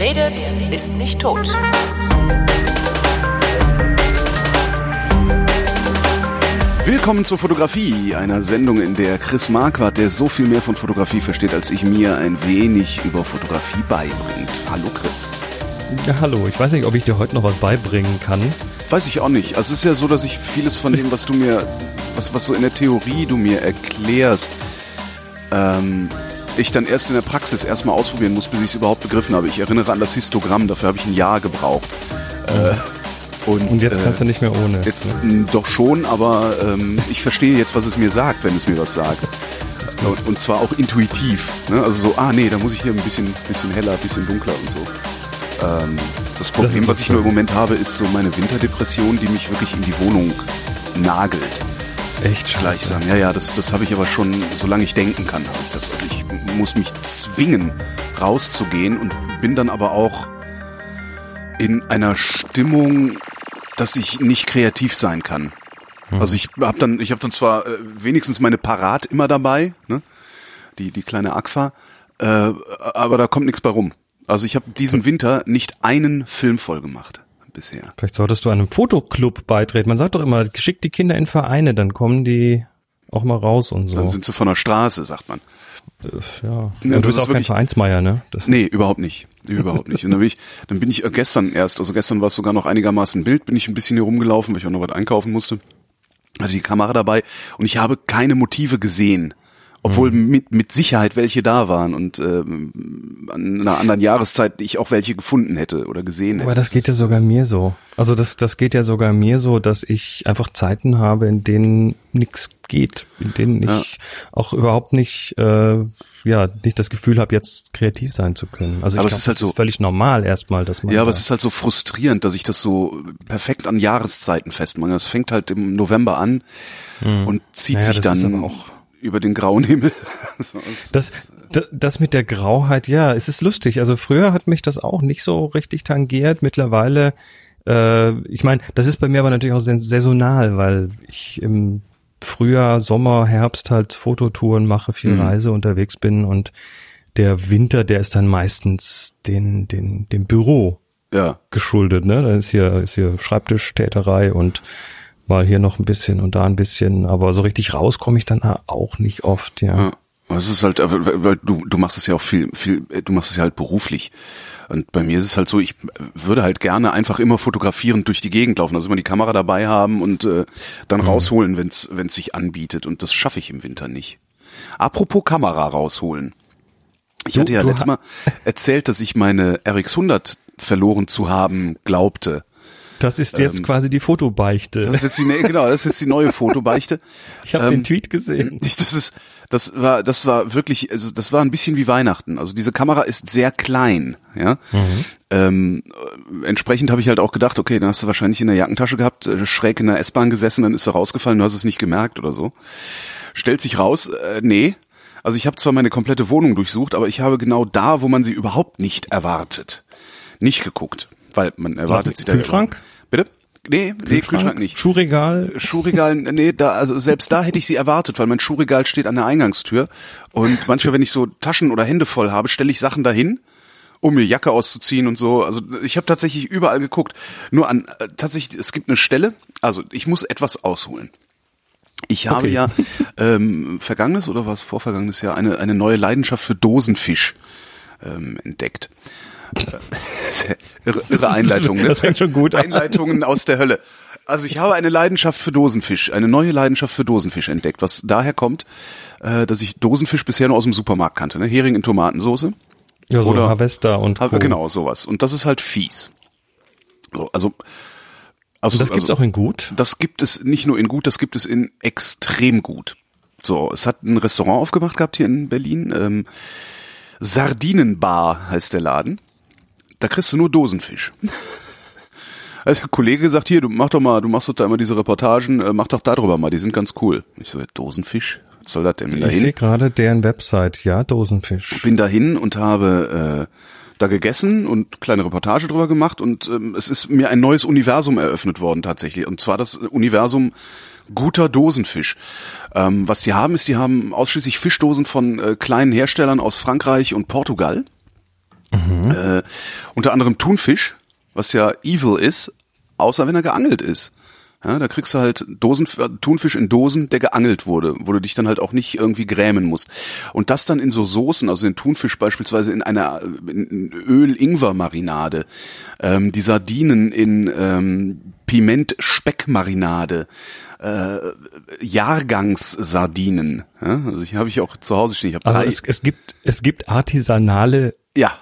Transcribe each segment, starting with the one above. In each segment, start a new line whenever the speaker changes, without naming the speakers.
Wer redet, ist nicht tot.
Willkommen zur Fotografie, einer Sendung, in der Chris Marquardt, der so viel mehr von Fotografie versteht als ich, mir ein wenig über Fotografie beibringt. Hallo Chris.
Ja, hallo. Ich weiß nicht, ob ich dir heute noch was beibringen kann.
Weiß ich auch nicht. Also es ist ja so, dass ich vieles von dem, was du mir, was, was so in der Theorie du mir erklärst, ähm, ich dann erst in der Praxis erstmal ausprobieren muss, bis ich es überhaupt begriffen habe. Ich erinnere an das Histogramm, dafür habe ich ein Jahr gebraucht. Äh, und,
Und jetzt
äh,
kannst du nicht mehr ohne.
Jetzt m, doch schon, aber ähm, ich verstehe jetzt, was es mir sagt, wenn es mir was sagt. Und, und zwar auch intuitiv. Ne? Also so, ah nee, da muss ich hier ein bisschen, bisschen heller, ein bisschen dunkler und so. Ähm, das Problem,
ist
was ich nur im Moment habe, ist so meine Winterdepression, die mich wirklich in die Wohnung nagelt.
Echt scheiße.
Gleichsam. Ja, ja, das, das habe ich aber schon, solange ich denken kann, habe ich das. Also ich muss mich zwingen, rauszugehen und bin dann aber auch in einer Stimmung, dass ich nicht kreativ sein kann. Also ich habe dann, ich habe dann zwar äh, wenigstens meine Parat immer dabei, ne? die die kleine Aqua, äh, aber da kommt nichts bei rum. Also ich habe diesen Winter nicht einen Film voll gemacht bisher.
Vielleicht solltest du einem Fotoclub beitreten. Man sagt doch immer, schick die Kinder in Vereine, dann kommen die auch mal raus und so.
Dann sind sie von der Straße, sagt man.
Äh, ja.
Ja,
du bist
ist
auch kein Vereinsmeier, ne? Das,
Nee, überhaupt nicht. Überhaupt nicht. Und dann bin ich, dann bin ich gestern erst, also gestern war es sogar noch einigermaßen Bild, bin ich ein bisschen hier rumgelaufen, weil ich auch noch was einkaufen musste. Hatte die Kamera dabei und ich habe keine Motive gesehen. Obwohl
Mhm.
mit, mit Sicherheit welche da waren und ähm, an einer anderen Jahreszeit ich auch welche gefunden hätte oder gesehen hätte.
Aber das geht ja sogar mir so. Also das, das geht ja sogar mir so, dass ich einfach Zeiten habe, in denen nichts geht, in denen ich
Ja.
auch überhaupt nicht, äh, ja, nicht das Gefühl habe, jetzt kreativ sein zu können. Also
Aber
ich
es
glaub,
ist halt
das
so-
ist völlig normal erstmal, dass man
Ja, aber es ist halt so frustrierend, dass ich das so perfekt an Jahreszeiten festmache. Das fängt halt im November an und zieht
Naja,
sich
das
dann
auch-
über den grauen Himmel.
Das, d- das mit der Grauheit, ja, es ist lustig. Also früher hat mich das auch nicht so richtig tangiert. Mittlerweile, äh, ich meine, das ist bei mir aber natürlich auch sa- saisonal, weil ich im Frühjahr, Sommer, Herbst halt Fototouren mache, viel
Mhm.
Reise unterwegs bin und der Winter, der ist dann meistens den, den, dem Büro
ja.
geschuldet, ne? Da ist hier, ist hier Schreibtischtäterei und mal hier noch ein bisschen und da ein bisschen, aber so richtig raus komme ich dann auch nicht oft, ja.
Ja. Es ist halt, äh, weil, du, du machst es ja auch viel, viel, äh, du machst es ja halt beruflich. Und bei mir ist es halt so, ich würde halt gerne einfach immer fotografierend durch die Gegend laufen, also immer die Kamera dabei haben und äh,
Mhm.
dann rausholen, wenn es sich anbietet. Und das schaffe ich im Winter nicht. Apropos Kamera rausholen. Ich
Du-
hatte ja letztes Mal erzählt, dass ich meine RX100 verloren zu haben glaubte.
Das ist jetzt
Ähm,
quasi die Fotobeichte.
Das ist jetzt die, ne- genau, das ist jetzt die neue Fotobeichte.
ich habe
ähm,
den Tweet gesehen.
Das ist, das war, das war wirklich, also das war ein bisschen wie Weihnachten. Also diese Kamera ist sehr klein, ja. Ähm, äh, entsprechend habe ich halt auch gedacht, okay, dann hast du wahrscheinlich in der Jackentasche gehabt, äh, schräg in der S-Bahn gesessen, dann ist er rausgefallen, du hast es nicht gemerkt oder so. Stellt sich raus, äh, nee. Also ich habe zwar meine komplette Wohnung durchsucht, aber ich habe genau da, wo man sie überhaupt nicht erwartet, nicht geguckt, weil man erwartet sie da
Kühlschrank?
Bitte? Nee, nee, Kühlschrank nicht.
Schuhregal.
Schuhregal, nee, da, also selbst da hätte ich sie erwartet, weil mein Schuhregal steht an der Eingangstür. Und manchmal, wenn ich so Taschen oder Hände voll habe, stelle ich Sachen dahin, um mir Jacke auszuziehen und so. Also ich habe tatsächlich überall geguckt. Nur an äh, tatsächlich, es gibt eine Stelle, also ich muss etwas ausholen. Ich habe
Okay.
ja ähm, vergangenes oder was vorvergangenes Jahr eine, eine neue Leidenschaft für Dosenfisch ähm, entdeckt. Irre, irre Einleitung, ne?
Das fängt schon gut an.
Einleitungen aus der Hölle. Also ich habe eine Leidenschaft für Dosenfisch, eine neue Leidenschaft für Dosenfisch entdeckt, was daher kommt, äh, dass ich Dosenfisch bisher nur aus dem Supermarkt kannte, ne? Hering in Tomatensauce.
Ja, so
Oder-
Harvester und Co.
Genau, sowas. Und das ist halt fies. So, also, also
Und das gibt's
also,
auch in gut.
Das gibt es nicht nur in gut, das gibt es in extrem gut. So, es hat ein Restaurant aufgemacht gehabt hier in Berlin. Ähm, Sardinenbar heißt der Laden. Da kriegst du nur Dosenfisch. Also der Kollege sagt, hier, du mach doch mal, du machst doch da immer diese Reportagen, äh, mach doch darüber mal, die sind ganz cool. Ich so, Dosenfisch? Was soll das denn? Bin
Ich sehe
dahin,
gerade deren Website, ja, Dosenfisch.
bin dahin und habe äh, da gegessen und kleine Reportage drüber gemacht und ähm, es ist mir ein neues Universum eröffnet worden tatsächlich. Und zwar das Universum guter Dosenfisch. Ähm, was die haben, ist, die haben ausschließlich Fischdosen von äh, kleinen Herstellern aus Frankreich und Portugal. Äh, unter anderem Thunfisch, was ja evil ist, außer wenn er geangelt ist. Ja, da kriegst du halt Dosen, Thunfisch in Dosen, der geangelt wurde, wo du dich dann halt auch nicht irgendwie grämen musst. Und das dann in so Soßen, also den Thunfisch beispielsweise in einer in Öl-Ingwer-Marinade, ähm, die Sardinen in ähm, Piment-Speck-Marinade, äh, Jahrgangssardinen. Ja, also ich habe ich auch zu Hause stehen. Ich hab
Also
drei,
es, es gibt es gibt artisanale
ja,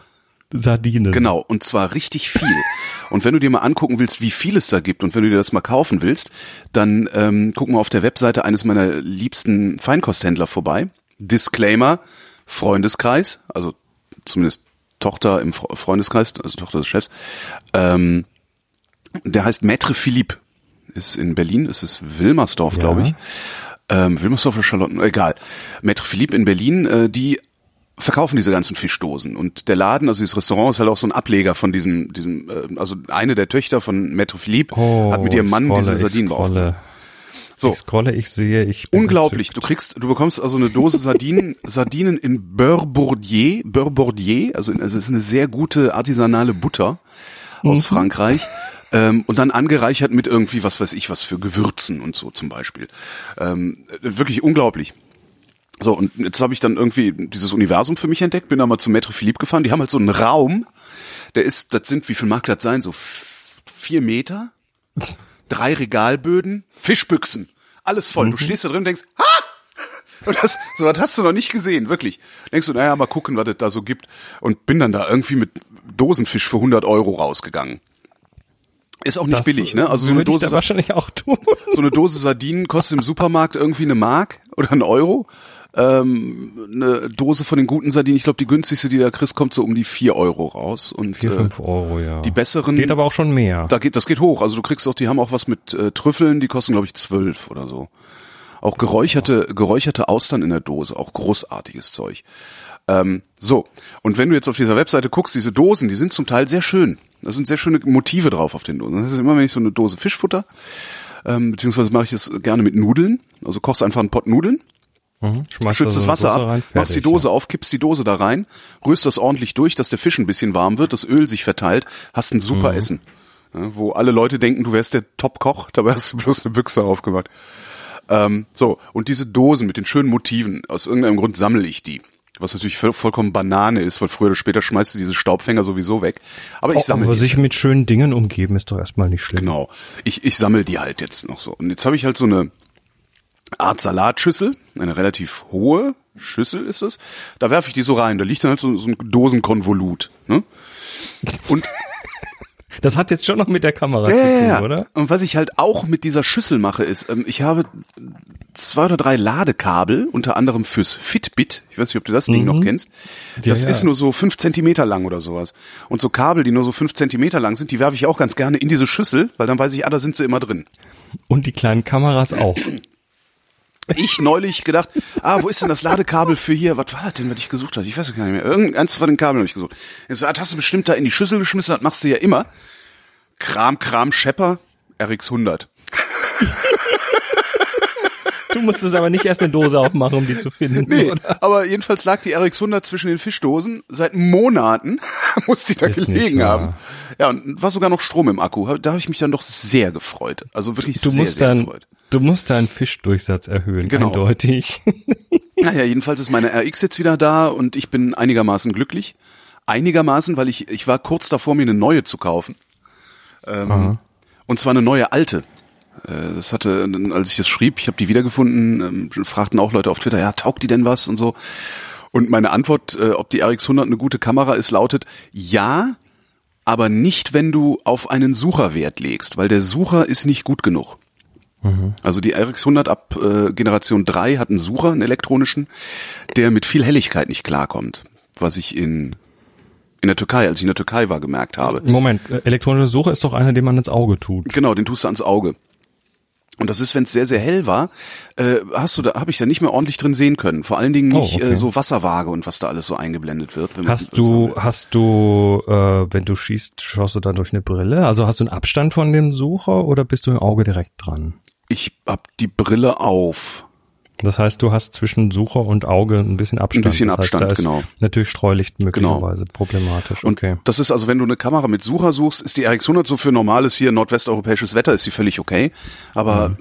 Sardinen.
Genau, und zwar richtig viel. Und wenn du dir mal angucken willst, wie viel es da gibt und wenn du dir das mal kaufen willst, dann ähm, guck mal auf der Webseite eines meiner liebsten Feinkosthändler vorbei. Disclaimer, Freundeskreis, also zumindest Tochter im Fre- Freundeskreis, also Tochter des Chefs. Ähm, der heißt Maître Philippe, ist in Berlin, ist es Wilmersdorf,
Ja.
glaube ich. Ähm, Wilmersdorf oder Charlotten, egal. Maître Philippe in Berlin, äh, die verkaufen diese ganzen Fischdosen und der Laden, also dieses Restaurant ist halt auch so ein Ableger von diesem, diesem, äh, also eine der Töchter von Maître Philippe
Oh,
hat mit ihrem Mann
scrolle,
diese Sardinen
scrolle.
So.
Ich scrolle, ich sehe, ich
Unglaublich. Du kriegst, du bekommst also eine Dose Sardinen, Sardinen in Beurre Bourdier, Beurre Bourdier, also also es ist eine sehr gute artisanale Butter aus Frankreich. Ähm, und dann angereichert mit irgendwie, was weiß ich, was für Gewürzen und so zum Beispiel. Ähm, wirklich unglaublich. So, und jetzt habe ich dann irgendwie dieses Universum für mich entdeckt, bin da mal zum Maître Philippe gefahren. Die haben halt so einen Raum, der ist, das sind, wie viel mag das sein? So vier Meter? Drei Regalböden, Fischbüchsen, alles voll. Du stehst da drin und denkst, ha! Und das, so was hast du noch nicht gesehen, wirklich. Denkst du, naja, mal gucken, was es da so gibt. Und bin dann da irgendwie mit Dosenfisch für 100 Euro rausgegangen. Ist auch nicht
Das
billig, ne? Also so eine Dose,
wahrscheinlich auch tun.
so eine Dose Sardinen kostet im Supermarkt irgendwie eine Mark oder einen Euro. Ähm, eine Dose von den guten Sardinen, ich glaube, die günstigste, die da kriegst, kommt so um die vier Euro raus. Und
Vier,
äh,
fünf Euro, ja.
die besseren,
Geht aber auch schon mehr.
da geht, das geht hoch. Also du kriegst auch, die haben auch was mit äh, Trüffeln, die kosten, glaube ich, zwölf oder so. Auch geräucherte, geräucherte Austern in der Dose, auch großartiges Zeug. Ähm, so, und wenn du jetzt auf dieser Webseite guckst, diese Dosen, die sind zum Teil sehr schön. Da sind sehr schöne Motive drauf auf den Dosen. Das ist immer, wenn ich so eine Dose Fischfutter, ähm, beziehungsweise mache ich das gerne mit Nudeln. Also kochst einfach einen Pott Nudeln,
Mhm.
Schützt
da
das Wasser ab,
rein,
machst die
fertig,
Dose auf, kippst die Dose da rein, rührst das ordentlich durch, dass der Fisch ein bisschen warm wird, das Öl sich verteilt, hast ein super
Mhm.
Essen. Ja, wo alle Leute denken, du wärst der Top-Koch, dabei hast du bloß eine Büchse aufgemacht. Ähm, so, und diese Dosen mit den schönen Motiven, aus irgendeinem Grund sammle ich die. Was natürlich voll, vollkommen Banane ist, weil früher oder später schmeißt du diese Staubfänger sowieso weg. Aber ich
Ja.
sammle
Aber
die.
sich mit schönen Dingen umgeben ist doch erstmal nicht schlimm.
Genau. Ich, ich sammle die halt jetzt noch so. Und jetzt habe ich halt so eine Art Salatschüssel, eine relativ hohe Schüssel ist es. Da werfe ich die so rein. Da liegt dann halt so, so ein Dosenkonvolut. Ne? Und
Das hat jetzt schon noch mit der Kamera
ja,
zu
ja,
tun,
ja.
oder?
Und was ich halt auch mit dieser Schüssel mache, ist, ähm, ich habe zwei oder drei Ladekabel, unter anderem fürs Fitbit. Ich weiß nicht, ob du das Ding noch kennst.
Ja,
Das
ja.
ist nur so fünf Zentimeter lang oder sowas. Und so Kabel, die nur so fünf Zentimeter lang sind, die werfe ich auch ganz gerne in diese Schüssel, weil dann weiß ich, ah, da sind sie immer drin.
Und die kleinen Kameras auch.
Ich neulich gedacht, ah, wo ist denn das Ladekabel für hier? Was war das denn, was ich gesucht hatte? Ich weiß es gar nicht mehr. Irgendeins von den Kabeln habe ich gesucht. Ich so, ah, das hast du bestimmt da in die Schüssel geschmissen, das machst du ja immer. Kram, Kram, Schepper, RX100.
Du musstest aber nicht erst eine Dose aufmachen, um die zu finden.
Nee,
Oder?
aber jedenfalls lag die RX100 zwischen den Fischdosen. Seit Monaten muss die da
Ist
gelegen haben. Ja, und war sogar noch Strom im Akku. Da habe ich mich dann doch sehr gefreut. Also wirklich
Du
sehr,
musst
sehr
dann,
gefreut.
Du musst deinen Fischdurchsatz erhöhen,
Genau.
eindeutig.
Naja, jedenfalls ist meine RX jetzt wieder da und ich bin einigermaßen glücklich. Einigermaßen, weil ich, ich war kurz davor, mir eine neue zu kaufen. Ähm, und zwar eine neue alte. Äh, Das hatte, als ich das schrieb, ich habe die wiedergefunden, ähm, fragten auch Leute auf Twitter, ja, taugt die denn was und so. Und meine Antwort, äh, ob die RX100 eine gute Kamera ist, lautet, ja, aber nicht, wenn du auf einen Sucher Wert legst, weil der Sucher ist nicht gut genug. Also die RX100 ab äh, Generation 3 hat einen Sucher, einen elektronischen, der mit viel Helligkeit nicht klarkommt, was ich in in der Türkei, als ich in der Türkei war, gemerkt habe.
Moment, äh, elektronische Suche ist doch einer, den man ins Auge tut.
Genau, den tust du ans Auge. Und das ist, wenn es sehr, sehr hell war, äh, hast du da, habe ich da nicht mehr ordentlich drin sehen können. Vor allen Dingen
Oh,
nicht
okay.
äh, so Wasserwaage und was da alles so eingeblendet wird.
Hast du, hast du, äh, wenn du schießt, schaust du dann durch eine Brille? Also hast du einen Abstand von dem Sucher oder bist du im Auge direkt dran?
Ich hab die Brille auf.
Das heißt, du hast zwischen Sucher und Auge ein bisschen Abstand.
Ein bisschen
das
Abstand,
heißt, da
genau.
Natürlich Streulicht möglicherweise problematisch.
Und
Okay.
das ist also, wenn du eine Kamera mit Sucher suchst, ist die RX100 so für normales hier nordwesteuropäisches Wetter, ist sie völlig okay. Aber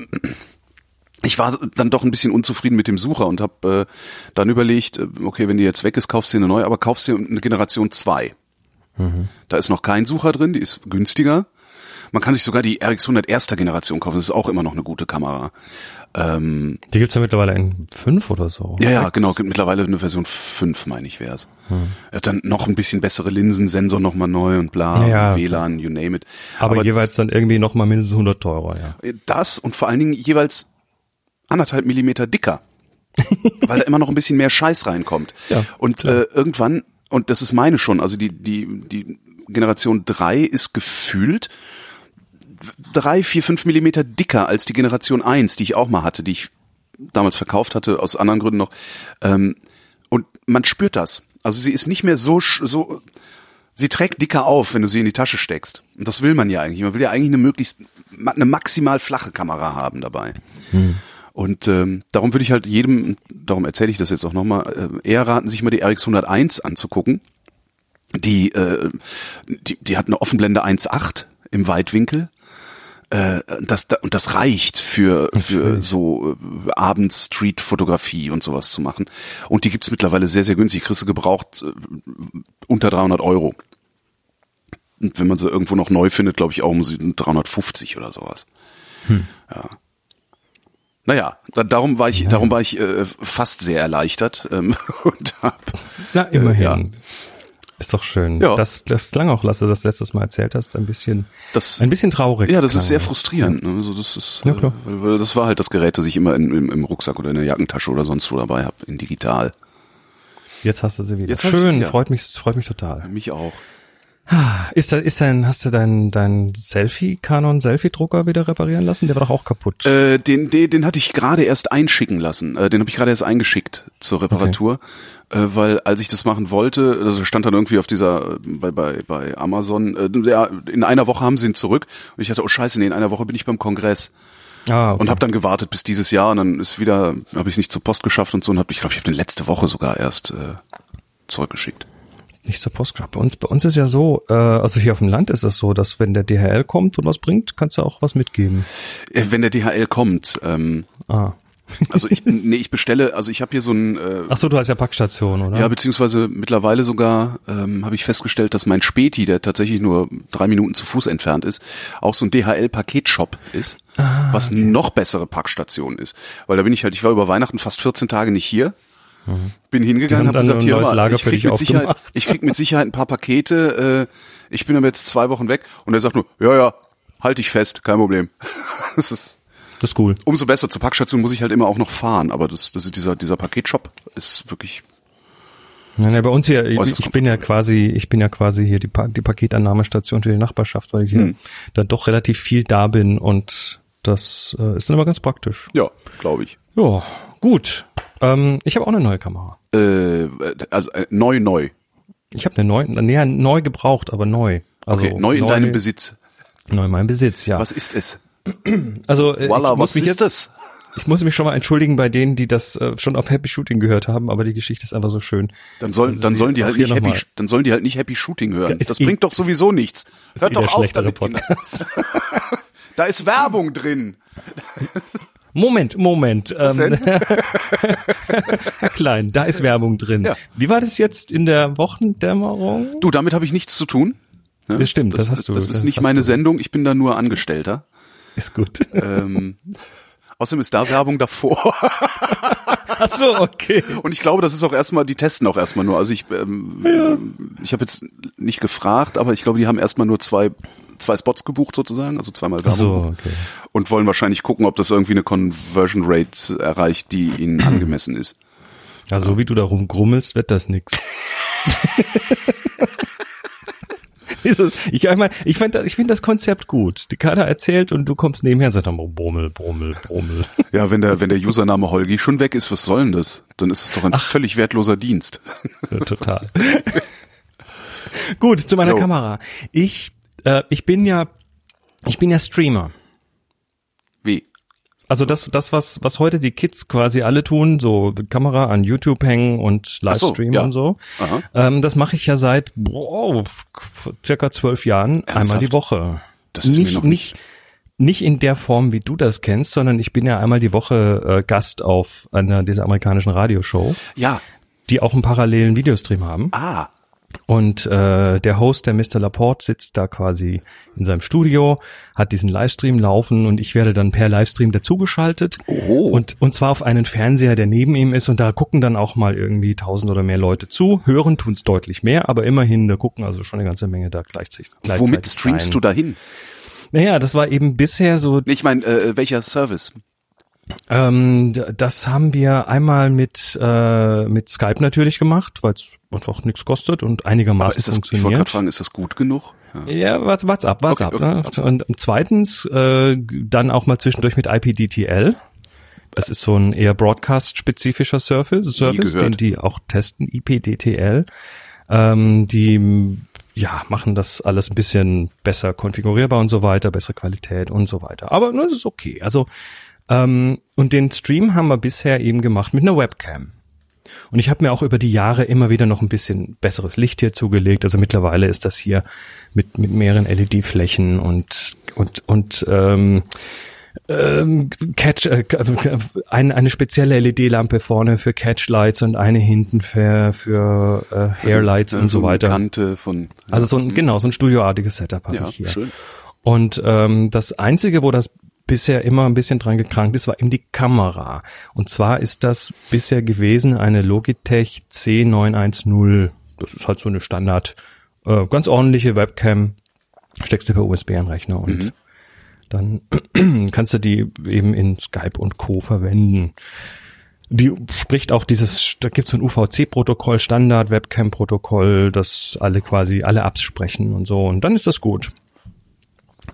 ich war dann doch ein bisschen unzufrieden mit dem Sucher und habe äh, dann überlegt, äh, okay, wenn die jetzt weg ist, kaufst du eine neue, aber kaufst dir eine Generation 2. Da ist noch kein Sucher drin, die ist günstiger. Man kann sich sogar die RX100 erster Generation kaufen, das ist auch immer noch eine gute Kamera. Ähm,
Die gibt's ja mittlerweile in fünf oder so.
ja, ja, genau. Gibt mittlerweile eine Version 5, meine ich, wär's. Er hat dann noch ein bisschen bessere Linsen, Sensor nochmal neu und bla,
Ja,
WLAN, you name it.
Aber, jeweils dann irgendwie noch mal mindestens 100 teurer, ja.
das und vor allen Dingen jeweils anderthalb Millimeter dicker. weil da immer noch ein bisschen mehr Scheiß reinkommt.
Ja,
und äh, irgendwann, und das ist meine schon, also die, die, die Generation 3 ist gefühlt drei, vier, fünf Millimeter dicker als die Generation 1, die ich auch mal hatte, die ich damals verkauft hatte, aus anderen Gründen noch. Ähm, und man spürt das. Also sie ist nicht mehr so, so, sie trägt dicker auf, wenn du sie in die Tasche steckst. Und das will man ja eigentlich. Man will ja eigentlich eine möglichst, eine maximal flache Kamera haben dabei. Und ähm, darum würde ich halt jedem, darum erzähle ich das jetzt auch nochmal, äh, eher raten, sich mal die RX101 anzugucken. Die, äh, die, die hat eine Offenblende 1.8 im Weitwinkel. Äh, das, und das reicht für, für so äh, abends Street-Fotografie und sowas zu machen. Und die gibt's mittlerweile sehr, sehr günstig. Kriegst du gebraucht äh, unter 300 Euro. Und wenn man sie irgendwo noch neu findet, glaube ich auch um sie 350 oder sowas. Ja. Naja, da, darum war ich, darum war ich äh, fast sehr erleichtert ähm, und hab,
Na, immerhin.
Äh, ja.
Ist doch schön.
Ja.
Das, das klang auch, Lasse, das letztes Mal erzählt hast, ein bisschen,
das
ein bisschen traurig.
Ja, das ist sehr frustrierend. Ne? Also das ist,
Ja, klar.
äh, weil, weil das war halt das Gerät, das ich immer in, im, im Rucksack oder in der Jackentasche oder sonst wo dabei habe, in digital.
Jetzt hast du sie wieder.
Jetzt
Schön,
ja.
freut mich, freut mich total.
Mich auch.
Ist da, ist dein, hast du dein, dein Selfie, Canon Selfie-Drucker wieder reparieren lassen? Der war doch auch kaputt.
Äh, den, den, den hatte ich gerade erst einschicken lassen. Äh, den habe ich gerade erst eingeschickt zur Reparatur, äh, weil als ich das machen wollte, also stand dann irgendwie auf dieser bei bei bei Amazon, äh, ja, in einer Woche haben sie ihn zurück und ich dachte, oh Scheiße, nee, in einer Woche bin ich beim Kongress.
ah, okay.
Und habe dann gewartet bis dieses Jahr und dann ist wieder, habe ich es nicht zur Post geschafft und so und habe ich glaube, ich habe den letzte Woche sogar erst äh, zurückgeschickt.
Nicht zur Post gehabt. Bei uns, bei uns ist ja so, äh, also hier auf dem Land ist es so, dass wenn der DHL kommt und was bringt, kannst du auch was mitgeben.
Äh, Wenn der DHL kommt, ähm,
Ah.
also ich nee, ich bestelle, also ich habe hier so ein äh,
Ach so, du hast ja Packstation, oder?
Ja, beziehungsweise mittlerweile sogar ähm, habe ich festgestellt, dass mein Späti, der tatsächlich nur drei Minuten zu Fuß entfernt ist, auch so ein DHL-Paketshop ist,
Ah,
was noch bessere Packstation ist. Weil da bin ich halt, ich war über Weihnachten fast 14 Tage nicht hier. Bin hingegangen,
Mhm.
Habe gesagt, hier mal, ich krieg mit Sicherheit, ich krieg mit Sicherheit ein paar Pakete. Äh, ich bin aber jetzt zwei Wochen weg und er sagt nur, ja, ja, halt dich fest, kein Problem. Das ist
Das ist cool.
umso besser. Zur Packstation muss ich halt immer auch noch fahren, aber das, das ist dieser dieser Paketshop ist wirklich
Nein, nein, bei uns hier, ich, ich bin ja quasi, ich bin ja quasi hier die, pa die Paketannahmestation für die Nachbarschaft, weil ich
Hm.
hier dann doch relativ viel da bin und das äh, ist dann immer ganz praktisch.
ja, glaube ich.
Ja, gut. Ähm, ich habe auch eine neue Kamera.
Äh, also äh, neu, neu.
Ich habe eine neue, nee, neu gebraucht, aber neu. Also
Okay, neu in deinem Besitz.
Neu in meinem Besitz, ja.
Was ist es?
Also äh,
Voila,
ich muss
was
mich
ist
jetzt,
das?
Ich muss mich schon mal entschuldigen bei denen, die das äh, schon auf Happy Shooting gehört haben, aber die Geschichte ist einfach so schön.
Dann sollen,
Also
dann sollen die halt nicht Happy,
mal-
dann sollen die halt nicht Happy Shooting hören.
Ist
das
eh-
bringt doch sowieso nichts. Hört
eh
doch auf damit. Da ist Werbung drin.
Moment, Moment. Ähm? Herr Klein, da ist Werbung drin.
Ja.
Wie war das jetzt in der Wochendämmerung?
Du, damit habe ich nichts zu tun. Ne?
Ja, stimmt, das hast du,
Das,
das
ist nicht
hast
meine
du.
Sendung, ich bin da nur Angestellter.
Ist gut.
Ähm, außerdem ist da Werbung davor.
Ach so, okay.
Und ich glaube, das ist auch erstmal, die testen auch erstmal nur. Also ich, ähm, ich habe jetzt nicht gefragt, aber ich glaube, die haben erstmal nur zwei, zwei Spots gebucht sozusagen, also zweimal
Ach
Werbung.
so, okay.
Und wollen wahrscheinlich gucken, ob das irgendwie eine Conversion Rate erreicht, die ihnen angemessen ist.
Ja, so wie du da rumgrummelst, wird das nix. Ich meine, ich finde ich find das Konzept gut. Die Kader erzählt und du kommst nebenher und sagst dann Brummel, Brummel, Brummel.
Ja, wenn der, wenn der Username Holgi schon weg ist, was soll denn das? Dann ist es doch ein völlig wertloser Dienst.
Ja, total. Gut, zu meiner
Jo.
Kamera. Ich, äh, ich bin ja, ich bin ja Streamer.
Wie?
Also das, das was, was heute die Kids quasi alle tun, so Kamera an YouTube hängen und Livestream
ja.
und so, ähm, das mache ich ja seit boah, circa zwölf Jahren einmal
Ernsthaft?
die Woche.
Das ist mir
nicht,
noch
nicht, nicht in der Form, wie du das kennst, sondern ich bin ja einmal die Woche äh, Gast auf einer dieser amerikanischen Radioshow,
Ja.
die auch einen parallelen Videostream haben.
Ah.
Und äh, der Host, der Mr. Laporte, sitzt da quasi in seinem Studio, hat diesen Livestream laufen und ich werde dann per Livestream dazugeschaltet.
Oh.
Und, und zwar auf einen Fernseher, der neben ihm ist und da gucken dann auch mal irgendwie tausend oder mehr Leute zu. Hören tun's deutlich mehr, aber immerhin, da gucken also schon eine ganze Menge da gleichzeitig. gleichzeitig
Womit streamst
rein.
du dahin?
Naja, das war eben bisher so
Ich meine, äh, welcher Service?
ähm, das haben wir einmal mit äh, mit Skype natürlich gemacht, weil es einfach nichts kostet und
Aber
einigermaßen
ist das, ich wollte gerade
funktioniert.
fragen, ist das gut genug? Ja.
Warte, warte ab, warte
Okay,
ab.
okay,
Ne? Und zweitens äh, dann auch mal zwischendurch mit IPDTL. Das ist so ein eher Broadcast-spezifischer Service, Service den die auch testen, IPDTL. Ähm, die ja machen das alles ein bisschen besser konfigurierbar und so weiter, bessere Qualität und so weiter. Aber ne, das ist okay. Also ähm, und den Stream haben wir bisher eben gemacht mit einer Webcam. Und ich habe mir auch über die Jahre immer wieder noch ein bisschen besseres Licht hier zugelegt. Also mittlerweile ist das hier mit, mit mehreren LED-Flächen und, und, und ähm, ähm, Catch, äh, ein, eine spezielle LED-Lampe vorne für Catchlights und eine hinten für, für äh, Hairlights
Ja,
und so
eine
weiter.
Kante von.
Also so ein, genau, so ein studioartiges Setup habe
ja,
ich hier.
schön.
Und ähm, das Einzige, wo das bisher immer ein bisschen dran gekrankt ist, war eben die Kamera. Und zwar ist das bisher gewesen eine Logitech C910. Das ist halt so eine Standard, äh, ganz ordentliche Webcam. Steckst du per USB an Rechner und
Mhm.
dann kannst du die eben in Skype und Co. verwenden. Die spricht auch dieses, da gibt's so ein UVC-Protokoll, Standard-Webcam-Protokoll, das alle quasi, alle Apps sprechen und so. Und dann ist das gut.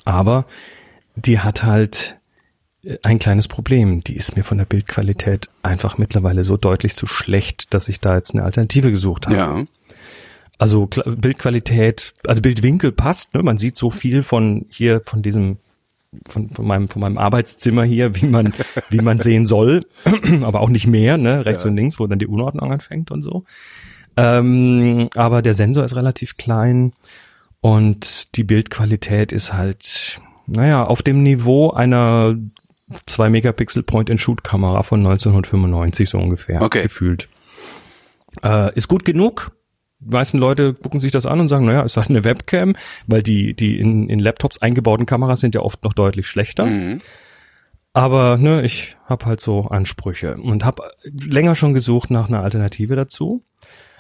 Aber die hat halt äh, ein kleines Problem. Die ist mir von der Bildqualität einfach mittlerweile so deutlich zu schlecht, dass ich da jetzt eine Alternative gesucht habe.
Ja.
Also Bildqualität, also Bildwinkel passt, ne? Man sieht so viel von hier, von diesem, von, von meinem, von meinem Arbeitszimmer hier, wie man, wie man sehen soll, aber auch nicht mehr, ne? Rechts
Ja.
und links, wo dann die Unordnung anfängt und so. Ähm, aber der Sensor ist relativ klein und die Bildqualität ist halt, naja, auf dem Niveau einer 2 Megapixel Point-and-Shoot-Kamera von 1995 so ungefähr
Okay.
gefühlt. Äh, ist gut genug. Die meisten Leute gucken sich das an und sagen, naja, ist halt eine Webcam, weil die, die in, in Laptops eingebauten Kameras sind ja oft noch deutlich schlechter.
Mhm.
Aber ne, ich habe halt so Ansprüche und habe länger schon gesucht nach einer Alternative dazu.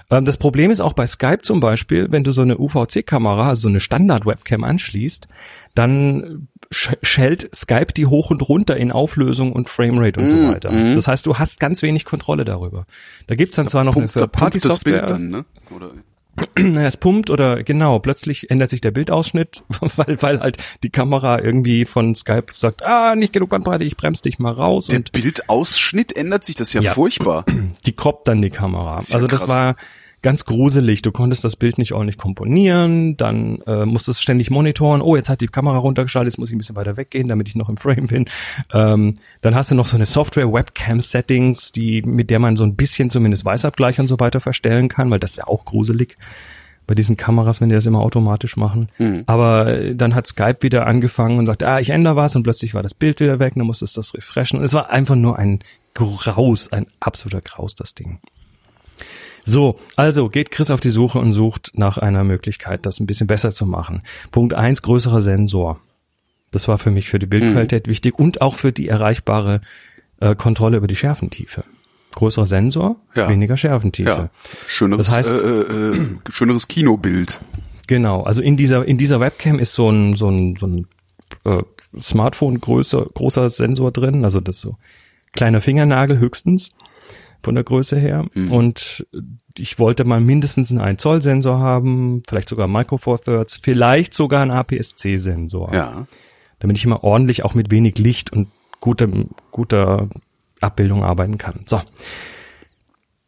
Ähm, das Problem ist auch bei Skype zum Beispiel, wenn du so eine UVC-Kamera, also so eine Standard-Webcam anschließt, dann sch schellt Skype die hoch und runter in Auflösung und Framerate und so
Mm,
weiter.
mm.
Das heißt, du hast ganz wenig Kontrolle darüber. Da gibt's dann zwar noch eine
Pumpt, da das
Third-Party-Software.
Dann, ne?
Es pumpt oder genau, plötzlich ändert sich der Bildausschnitt, weil, weil halt die Kamera irgendwie von Skype sagt, ah, nicht genug Bandbreite, ich bremse dich mal raus
Der Bildausschnitt ändert sich, das ist ja,
Ja.
furchtbar.
die croppt dann die Kamera.
Ja
also das
krass.
war ganz gruselig. Du konntest das Bild nicht ordentlich komponieren, dann äh, musstest ständig monitoren. Oh, jetzt hat die Kamera runtergeschaltet, jetzt muss ich ein bisschen weiter weggehen, damit ich noch im Frame bin. Ähm, dann hast du noch so eine Software Webcam Settings, die mit der man so ein bisschen zumindest Weißabgleich und so weiter verstellen kann, weil das ist ja auch gruselig bei diesen Kameras, wenn die das immer automatisch machen.
Mhm.
Aber äh, dann hat Skype wieder angefangen und sagt, ah, ich ändere was und plötzlich war das Bild wieder weg, dann musstest du das refreshen. Und es war einfach nur ein Graus, ein absoluter Graus, das Ding. So, also geht Chris auf die Suche und sucht nach einer Möglichkeit, das ein bisschen besser zu machen. Punkt eins: größerer Sensor. Das war für mich für die Bildqualität wichtig und auch für die erreichbare äh, Kontrolle über die Schärfentiefe. Größerer Sensor,
Ja.
weniger Schärfentiefe.
Ja. Schöneres,
Das heißt-
äh, äh, schöneres Kinobild.
Genau, also in dieser in dieser Webcam ist so ein so ein so ein äh, Smartphone größer großer Sensor drin, also das so kleiner Fingernagel höchstens von der Größe her und ich wollte mal mindestens einen 1 Zoll Sensor haben, vielleicht sogar Micro Four Thirds, vielleicht sogar einen APS-C Sensor,
Ja.
damit ich immer ordentlich auch mit wenig Licht und gutem guter Abbildung arbeiten kann. So.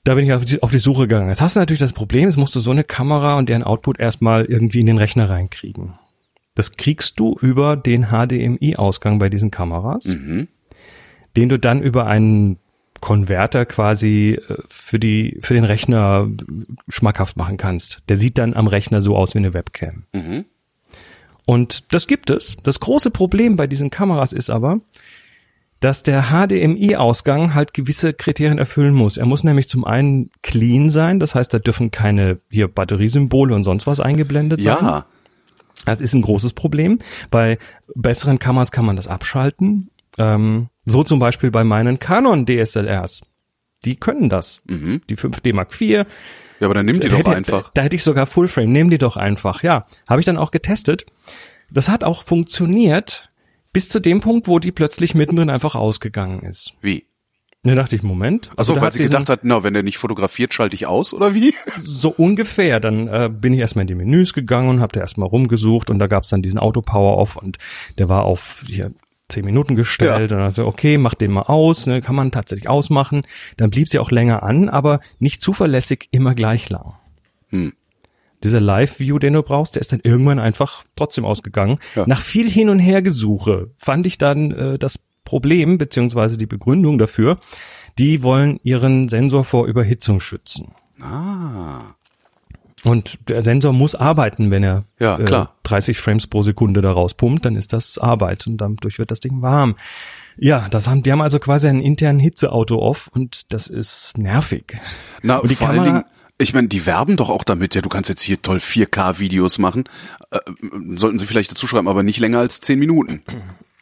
Da bin ich auf die, auf die Suche gegangen. Jetzt hast du natürlich das Problem, es musst du so eine Kamera und deren Output erstmal irgendwie in den Rechner reinkriegen. Das kriegst du über den HDMI-Ausgang bei diesen Kameras.
Mhm.
den du dann über einen Konverter quasi äh, für die für den Rechner schmackhaft machen kannst. Der sieht dann am Rechner so aus wie eine Webcam.
Mhm.
Und das gibt es. Das große Problem bei diesen Kameras ist aber, dass der HDMI-Ausgang halt gewisse Kriterien erfüllen muss. Er muss nämlich zum einen clean sein, das heißt, da dürfen keine hier Batteriesymbole und sonst was eingeblendet sein.
Ja,
Das ist ein großes Problem. Bei besseren Kameras kann man das abschalten. Ähm, so zum Beispiel bei meinen Canon DSLRs. Die können das.
Mhm.
Die 5D Mark IV.
ja, aber dann nimm die
Da
doch
hätte-
einfach.
Da hätte ich sogar Fullframe. Nehmen die doch einfach. Ja, habe ich dann auch getestet. Das hat auch funktioniert bis zu dem Punkt, wo die plötzlich mittendrin einfach ausgegangen ist.
Wie?
Da dachte ich, Moment.
Also,
da
weil sie gedacht hat, na, wenn der nicht fotografiert, schalte ich aus, oder wie?
So ungefähr. Dann äh, bin ich erstmal in die Menüs gegangen und habe da erstmal rumgesucht und da gab's dann diesen Auto-Power-Off und der war auf hier zehn Minuten gestellt und also okay, mach den mal aus, ne, kann man tatsächlich ausmachen. Dann blieb sie auch länger an, aber nicht zuverlässig immer gleich lang.
Hm.
Dieser Live-View, den du brauchst, der ist dann irgendwann einfach trotzdem ausgegangen.
Ja.
Nach viel Hin- und Hergesuche fand ich dann äh, das Problem beziehungsweise die Begründung dafür. Die wollen ihren Sensor vor Überhitzung schützen.
Ah.
Und der Sensor muss arbeiten, wenn er
Ja, klar.
30 Frames pro Sekunde da rauspumpt, dann ist das Arbeit und dadurch wird das Ding warm. Ja, das haben, die haben also quasi einen internen Hitzeauto-Off und das ist nervig.
Na,
Und die
vor allen
Kamera-
Dingen, ich meine, die werben doch auch damit, ja, du kannst jetzt hier toll 4K-Videos machen. Äh, sollten sie vielleicht dazu schreiben, aber nicht länger als 10 Minuten.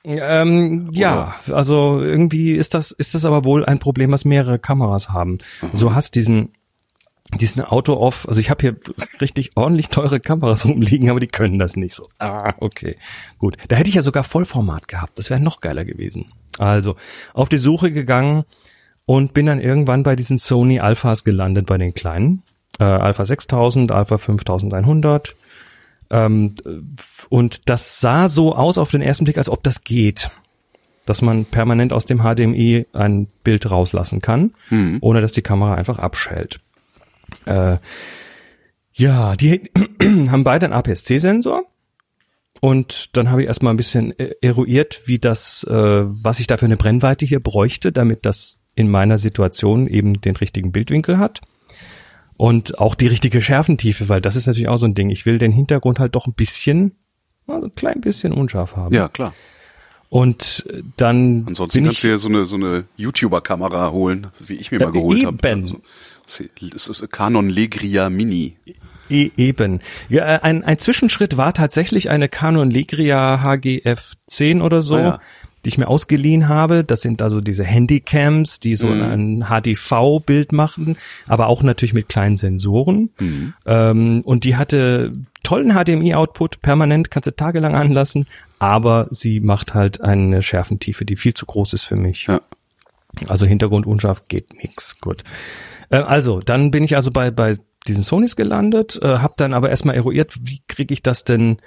Ähm, ja, also irgendwie ist das, ist das aber wohl ein Problem, was mehrere Kameras haben. So hast diesen, diesen Auto-Off, also ich habe hier richtig ordentlich teure Kameras rumliegen, aber die können das nicht so. Ah, okay, gut. Da hätte ich ja sogar Vollformat gehabt, das wäre noch geiler gewesen. Also, auf die Suche gegangen und bin dann irgendwann bei diesen Sony Alphas gelandet, bei den kleinen. Äh, Alpha 6000, Alpha 5100. Ähm, und das sah so aus auf den ersten Blick, als ob das geht. Dass man permanent aus dem HDMI ein Bild rauslassen kann, ohne dass die Kamera einfach abschält. Äh, ja, die haben beide einen APS-C-Sensor. Und dann habe ich erstmal ein bisschen äh, eruiert, wie das, äh, was ich da für eine Brennweite hier bräuchte, damit das in meiner Situation eben den richtigen Bildwinkel hat. Und auch die richtige Schärfentiefe, weil das ist natürlich auch so ein Ding. Ich will den Hintergrund halt doch ein bisschen, also ein klein bisschen unscharf haben.
Ja, klar.
Und dann
Ansonsten kannst
ich,
du ja so eine, so eine YouTuber-Kamera holen, wie ich mir mal geholt habe. Also, das ist Canon Legria Mini.
E eben. Ja, äh, ein, ein Zwischenschritt war tatsächlich eine Canon Legria HGF 10 oder so,
Ah, ja.
die ich mir ausgeliehen habe. Das sind also diese Handycams, die so ein HDV-Bild machen, aber auch natürlich mit kleinen Sensoren. Ähm, und die hatte tollen HDMI-Output, permanent, kannst du tagelang anlassen, aber sie macht halt eine Schärfentiefe, die viel zu groß ist für mich.
Ja.
Also Hintergrund unscharf geht nix. Gut. Äh, also, dann bin ich also bei, bei diesen Sonys gelandet, äh, habe dann aber erstmal eruiert, wie kriege ich das denn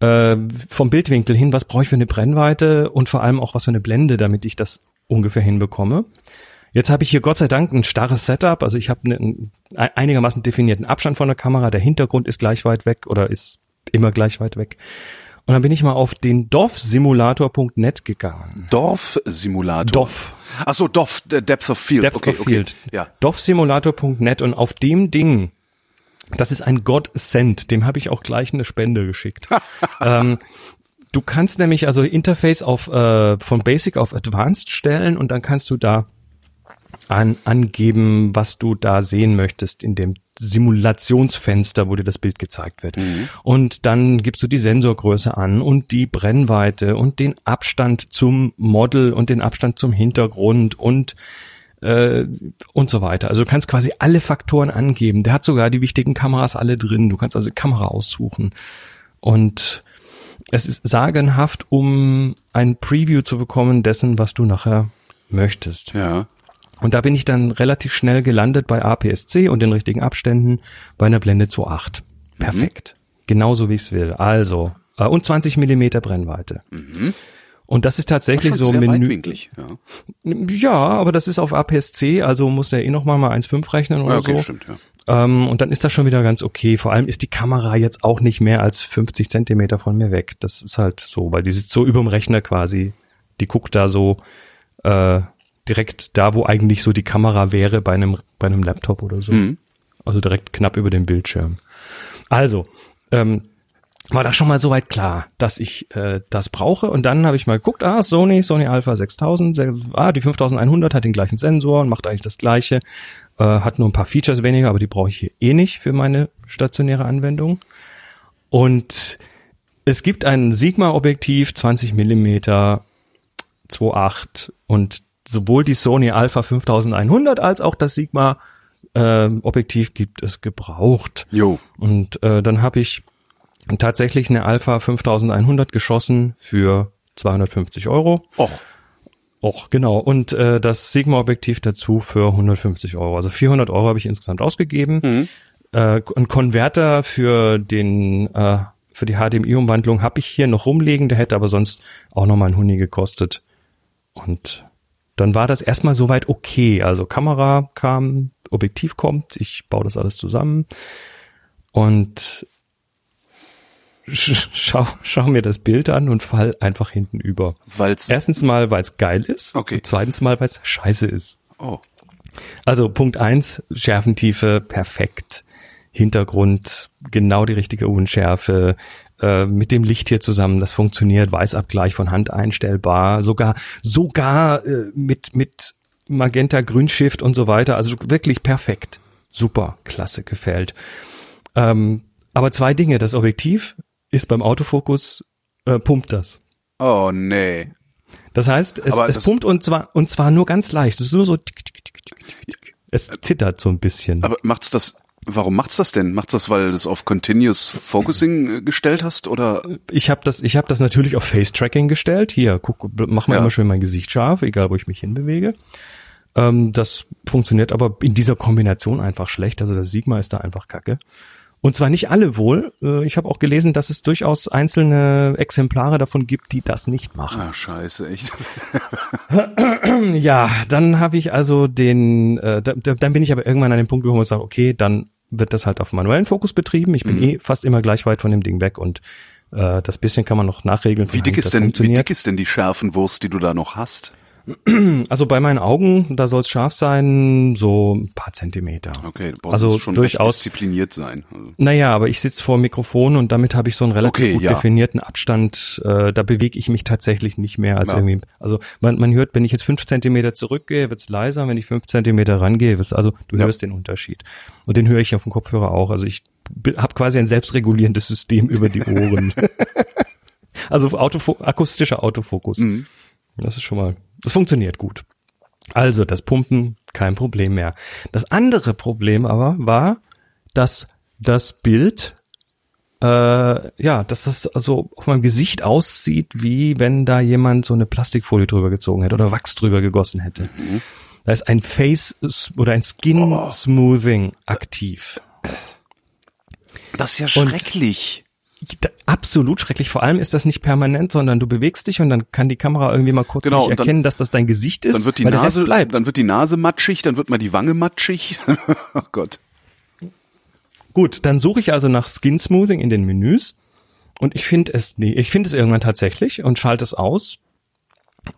äh, vom Bildwinkel hin, was brauche ich für eine Brennweite und vor allem auch was für eine Blende, damit ich das ungefähr hinbekomme. Jetzt habe ich hier Gott sei Dank ein starres Setup, also ich habe einen einigermaßen definierten Abstand von der Kamera, der Hintergrund ist gleich weit weg oder ist immer gleich weit weg. Und dann bin ich mal auf den DOF-Simulator.net gegangen.
Dorf-Simulator.
DOF.
Ach so, Dorf, äh, Depth of Field.
Depth
okay,
of
okay.
Field.
Ja.
DOF-Simulator.net und auf dem Ding, das ist ein Godsend, dem habe ich auch gleich eine Spende geschickt. ähm, du kannst nämlich also Interface auf äh, von Basic auf Advanced stellen und dann kannst du da an, angeben, was du da sehen möchtest in dem Simulationsfenster, wo dir das Bild gezeigt wird. Und dann gibst du die Sensorgröße an und die Brennweite und den Abstand zum Model und den Abstand zum Hintergrund und äh, und so weiter. Also du kannst quasi alle Faktoren angeben. Der hat sogar die wichtigen Kameras alle drin. Du kannst also die Kamera aussuchen. Und es ist sagenhaft, um ein Preview zu bekommen dessen, was du nachher möchtest.
Ja.
Und da bin ich dann relativ schnell gelandet bei APS-C und den richtigen Abständen bei einer Blende 2.8. Perfekt. Genauso wie ich es will. Also, äh, und 20 Millimeter Brennweite. Und das ist tatsächlich
Schon
so
sehr
Menü.
weitwinklig. Ja.
Ja, aber das ist auf APS-C, also muss er eh noch mal mal 1,5 rechnen oder
Ja, okay,
so.
stimmt, ja.
Ähm, und dann ist das schon wieder ganz okay. Vor allem ist die Kamera jetzt auch nicht mehr als 50 Zentimeter von mir weg. Das ist halt so, weil die sitzt so überm Rechner quasi. Die guckt da so äh, direkt da, wo eigentlich so die Kamera wäre bei einem, bei einem Laptop oder so.
Mhm.
Also direkt knapp über dem Bildschirm. Also, ähm, war das schon mal soweit klar, dass ich äh, das brauche. Und dann habe ich mal geguckt, ah, Sony, Sony Alpha 6000, sech- ah, die 5100 hat den gleichen Sensor und macht eigentlich das gleiche, äh, hat nur ein paar Features weniger, aber die brauche ich hier eh nicht für meine stationäre Anwendung. Und es gibt ein Sigma-Objektiv, 20 Millimeter 2.8 und sowohl die Sony Alpha 5100 als auch das Sigma äh, Objektiv gibt es gebraucht.
Jo.
Und äh, dann habe ich tatsächlich eine Alpha 5100 geschossen für 250 Euro.
Och,
Och, genau. Und äh, das Sigma-Objektiv dazu für 150 Euro. Also 400 Euro habe ich insgesamt ausgegeben.
Mhm.
Äh, ein Konverter für den äh, für die HDMI-Umwandlung habe ich hier noch rumliegen. Der hätte aber sonst auch noch mal ein Huni gekostet. Und dann war das erstmal soweit okay. Also Kamera kam, Objektiv kommt, ich baue das alles zusammen und sch schau, schau mir das Bild an und fall einfach hinten über.
weil's.
Erstens mal, weil es geil ist.
Okay.
Zweitens mal, weil es scheiße ist.
Oh.
Also Punkt eins, Schärfentiefe perfekt. Hintergrund genau die richtige Unschärfe. Äh, mit dem Licht hier zusammen, das funktioniert. Weißabgleich von Hand einstellbar. Sogar, sogar äh, mit, mit Magenta Grünshift und so weiter. Also wirklich perfekt. Super, klasse, gefällt. Ähm, aber zwei Dinge. Das Objektiv ist beim Autofokus, äh, pumpt das.
Oh, nee.
Das heißt, es, es
das-
pumpt und zwar und zwar nur ganz leicht. Es ist nur so. tick, tick, tick. Es zittert so ein bisschen.
Aber macht's das, warum macht's das denn? Macht's das, weil du es auf Continuous Focusing äh, gestellt hast oder?
Ich habe das, ich habe das natürlich auf Face Tracking gestellt. Hier, guck, mach mal
Ja.
immer schön mein Gesicht scharf, egal wo ich mich hinbewege. Ähm, das funktioniert aber in dieser Kombination einfach schlecht. Also das Sigma ist da einfach Kacke. Und zwar nicht alle wohl. Äh, Ich habe auch gelesen, dass es durchaus einzelne Exemplare davon gibt, die das nicht machen.
Ah, scheiße, echt.
Ja, dann habe ich also den, äh, da, da, dann bin ich aber irgendwann an den Punkt gekommen und sage, okay, dann wird das halt auf manuellen Fokus betrieben. Ich
Mhm.
bin eh fast immer gleich weit von dem Ding weg und äh, das bisschen kann man noch nachregeln.
Wie dick ist denn, wie dick ist denn die Schärfenwurst, die du da noch hast?
Also bei meinen Augen, da soll es scharf sein, so ein paar Zentimeter.
Okay, du
Also
schon
durchaus-
diszipliniert sein. Also,
Naja, aber ich sitze vor dem Mikrofon und damit habe ich so einen relativ
Okay,
gut
ja.
definierten Abstand. Äh, da bewege ich mich tatsächlich nicht mehr als
Ja.
irgendwie. Also man, man hört, wenn ich jetzt fünf Zentimeter zurückgehe, wird's leiser. Wenn ich fünf Zentimeter rangehe, wird's also du
Ja.
hörst den Unterschied. Und den höre ich auf dem Kopfhörer auch. Also ich habe quasi ein selbstregulierendes System über die Ohren. also Autofo akustischer Autofokus.
Mhm.
Das ist schon mal, das funktioniert gut. Also das Pumpen, kein Problem mehr. Das andere Problem aber war, dass das Bild, äh, ja, dass das also auf meinem Gesicht aussieht, wie wenn da jemand so eine Plastikfolie drüber gezogen hätte oder Wachs drüber gegossen hätte. Da ist ein Face oder ein Skin Smoothing aktiv.
Das ist ja schrecklich.
Absolut schrecklich. Vor allem ist das nicht permanent, sondern du bewegst dich und dann kann die Kamera irgendwie mal kurz
Genau,
nicht
und dann-
erkennen, dass das dein Gesicht ist,
Dann wird die Nase,
bleibt.
dann wird die Nase matschig, dann wird mal die Wange matschig. oh Gott.
Gut, dann suche ich also nach Skin Smoothing in den Menüs und ich finde es nee, ich finde es irgendwann tatsächlich und schalte es aus